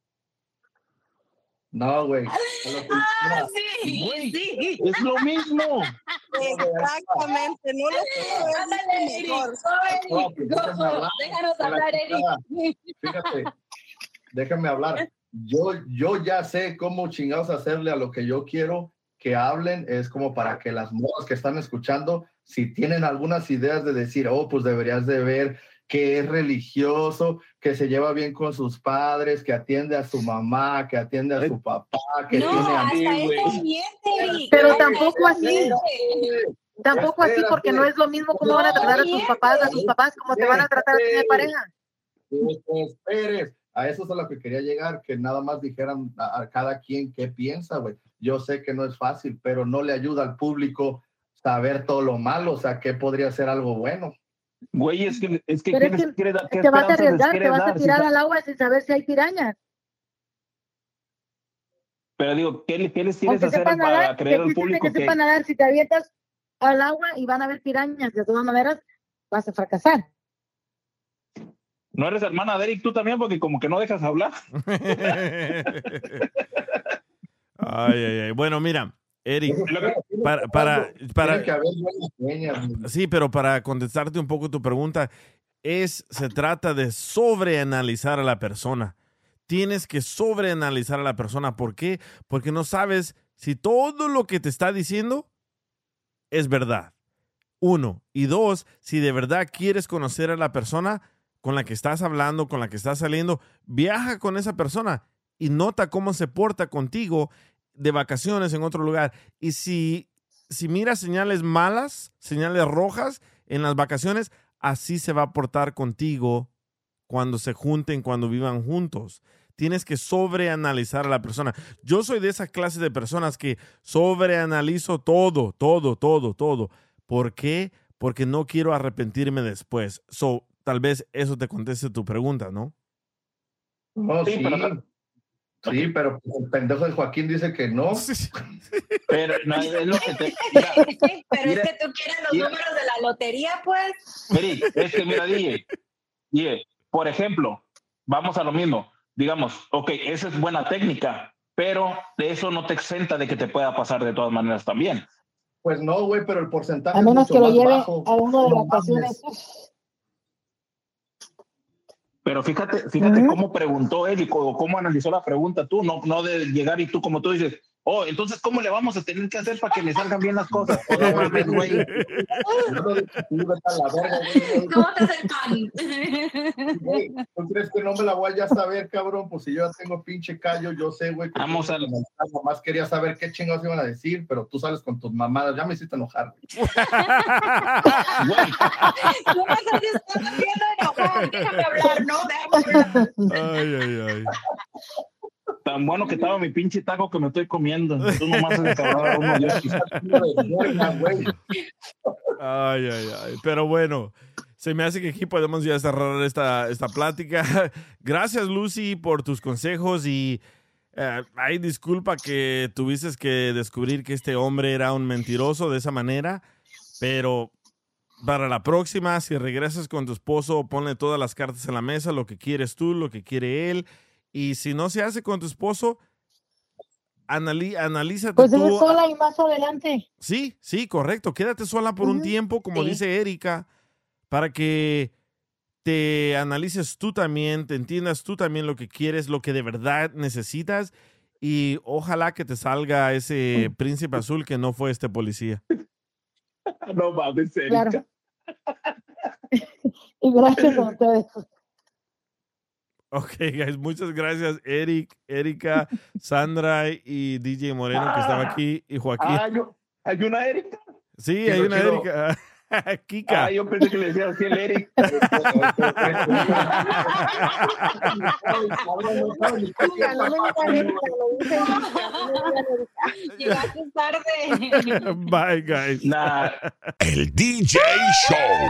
No, güey. Ah, sí. Es lo mismo. Exactamente, no lo Ándale, Eric, No, pues go. déjame hablar. Déjanos hablar. Eric. Fíjate, déjame hablar. Yo, yo ya sé cómo chingados hacerle a lo que yo quiero que hablen. Es como para que las morras que están escuchando, si tienen algunas ideas de decir, oh, pues deberías de ver que es religioso, que se lleva bien con sus padres, que atiende a su mamá, que atiende a su papá, que No, tiene hasta amigos. eso miente, Eric. Pero tampoco así. Tampoco así, porque no es lo mismo cómo van a tratar a tus papás, a tus papás, como te van a tratar a ti de pareja. Esperes. A eso es a lo que quería llegar, que nada más dijeran a, a cada quien qué piensa, güey. Yo sé que no es fácil, pero no le ayuda al público saber todo lo malo, o sea, qué podría ser algo bueno. Güey, es que, es que, Pero es ¿qué les que quiere dar? ¿Qué te vas a arriesgar, te vas a dar? Tirar al agua sin saber si hay pirañas. Pero digo, ¿qué, le- qué les quieres hacer para nadar, creer que al público que que, sepan nadar, si te avientas al agua y van a haber pirañas, de todas maneras vas a fracasar. no eres hermana de Eric tú también? Porque como que no dejas hablar. Ay, ay, ay. Bueno, mira, Eric, para, para, para. Sí, pero para contestarte un poco tu pregunta, es, se trata de sobreanalizar a la persona. Tienes que sobreanalizar a la persona. ¿Por qué? Porque no sabes si todo lo que te está diciendo es verdad. Uno. Y dos, si de verdad quieres conocer a la persona con la que estás hablando, con la que estás saliendo, viaja con esa persona y nota cómo se porta contigo de vacaciones en otro lugar. Y si, si miras señales malas, señales rojas en las vacaciones, así se va a portar contigo cuando se junten, cuando vivan juntos. Tienes que sobreanalizar a la persona. Yo soy de esa clase de personas que sobreanalizo todo, todo, todo, todo. ¿Por qué? Porque no quiero arrepentirme después. So, tal vez eso te conteste tu pregunta, ¿no? No, Sí, sí, pero- sí, pero pues, el pendejo de Joaquín dice que no. Pero no, es lo que te... mira, Pero Mira, es que tú quieres los mira. números de la lotería, pues. Eric, es que mira, DJ, DJ, por ejemplo, vamos a lo mismo. Digamos, ok, esa es buena técnica, pero de eso no te exenta de que te pueda pasar de todas maneras también. Pues no, güey, pero el porcentaje A es menos mucho que lo lleve bajo. a uno de No vacaciones. Pero fíjate, fíjate cómo preguntó Eric o cómo analizó la pregunta tú, no, no de llegar y tú como tú dices, oh, entonces ¿cómo le vamos a tener que hacer para que le salgan bien las cosas? O no mames, güey. A. ¿Cómo te hace el pan? Güey, ¿Tú crees que no me la voy a ya saber, cabrón? Pues si yo ya tengo pinche callo, yo sé, güey. que Vamos al- Nomás quería saber qué chingados iban a decir, pero tú sales con tus mamadas. Ya me hiciste enojar, güey. Güey, No me estás haciendo enojar. Déjame hablar, no, déjame hablar. Ay, ay, ay. Tan bueno que estaba mi pinche taco que me estoy comiendo. Tú nomás uno. Ay, ay, ay. Pero bueno, se me hace que aquí podemos ya cerrar esta, esta plática. Gracias, Lucy, por tus consejos y eh, ay, disculpa que tuviste que descubrir que este hombre era un mentiroso de esa manera, pero para la próxima, si regresas con tu esposo, ponle todas las cartas en la mesa, lo que quieres tú, lo que quiere él. Y si no se hace con tu esposo, anali- analízate Pues tú. es sola y más adelante. Sí, sí, correcto. Quédate sola por un tiempo, como Sí. dice Erika, para que te analices tú también, te entiendas tú también lo que quieres, lo que de verdad necesitas y ojalá que te salga ese príncipe azul que no fue este policía. No mames, Claro. Erika. Y gracias a ustedes. Ok, guys, muchas gracias, Eric, Erika, Sandra y DJ Moreno que estaba aquí y Joaquín. Ah, yo- ¿Hay una Erika? sí, hay una chido. Erika. Kika. Ah, yo pensé que le decía así el Eric. Llegaste tarde. Bye, guys. El DJ Show.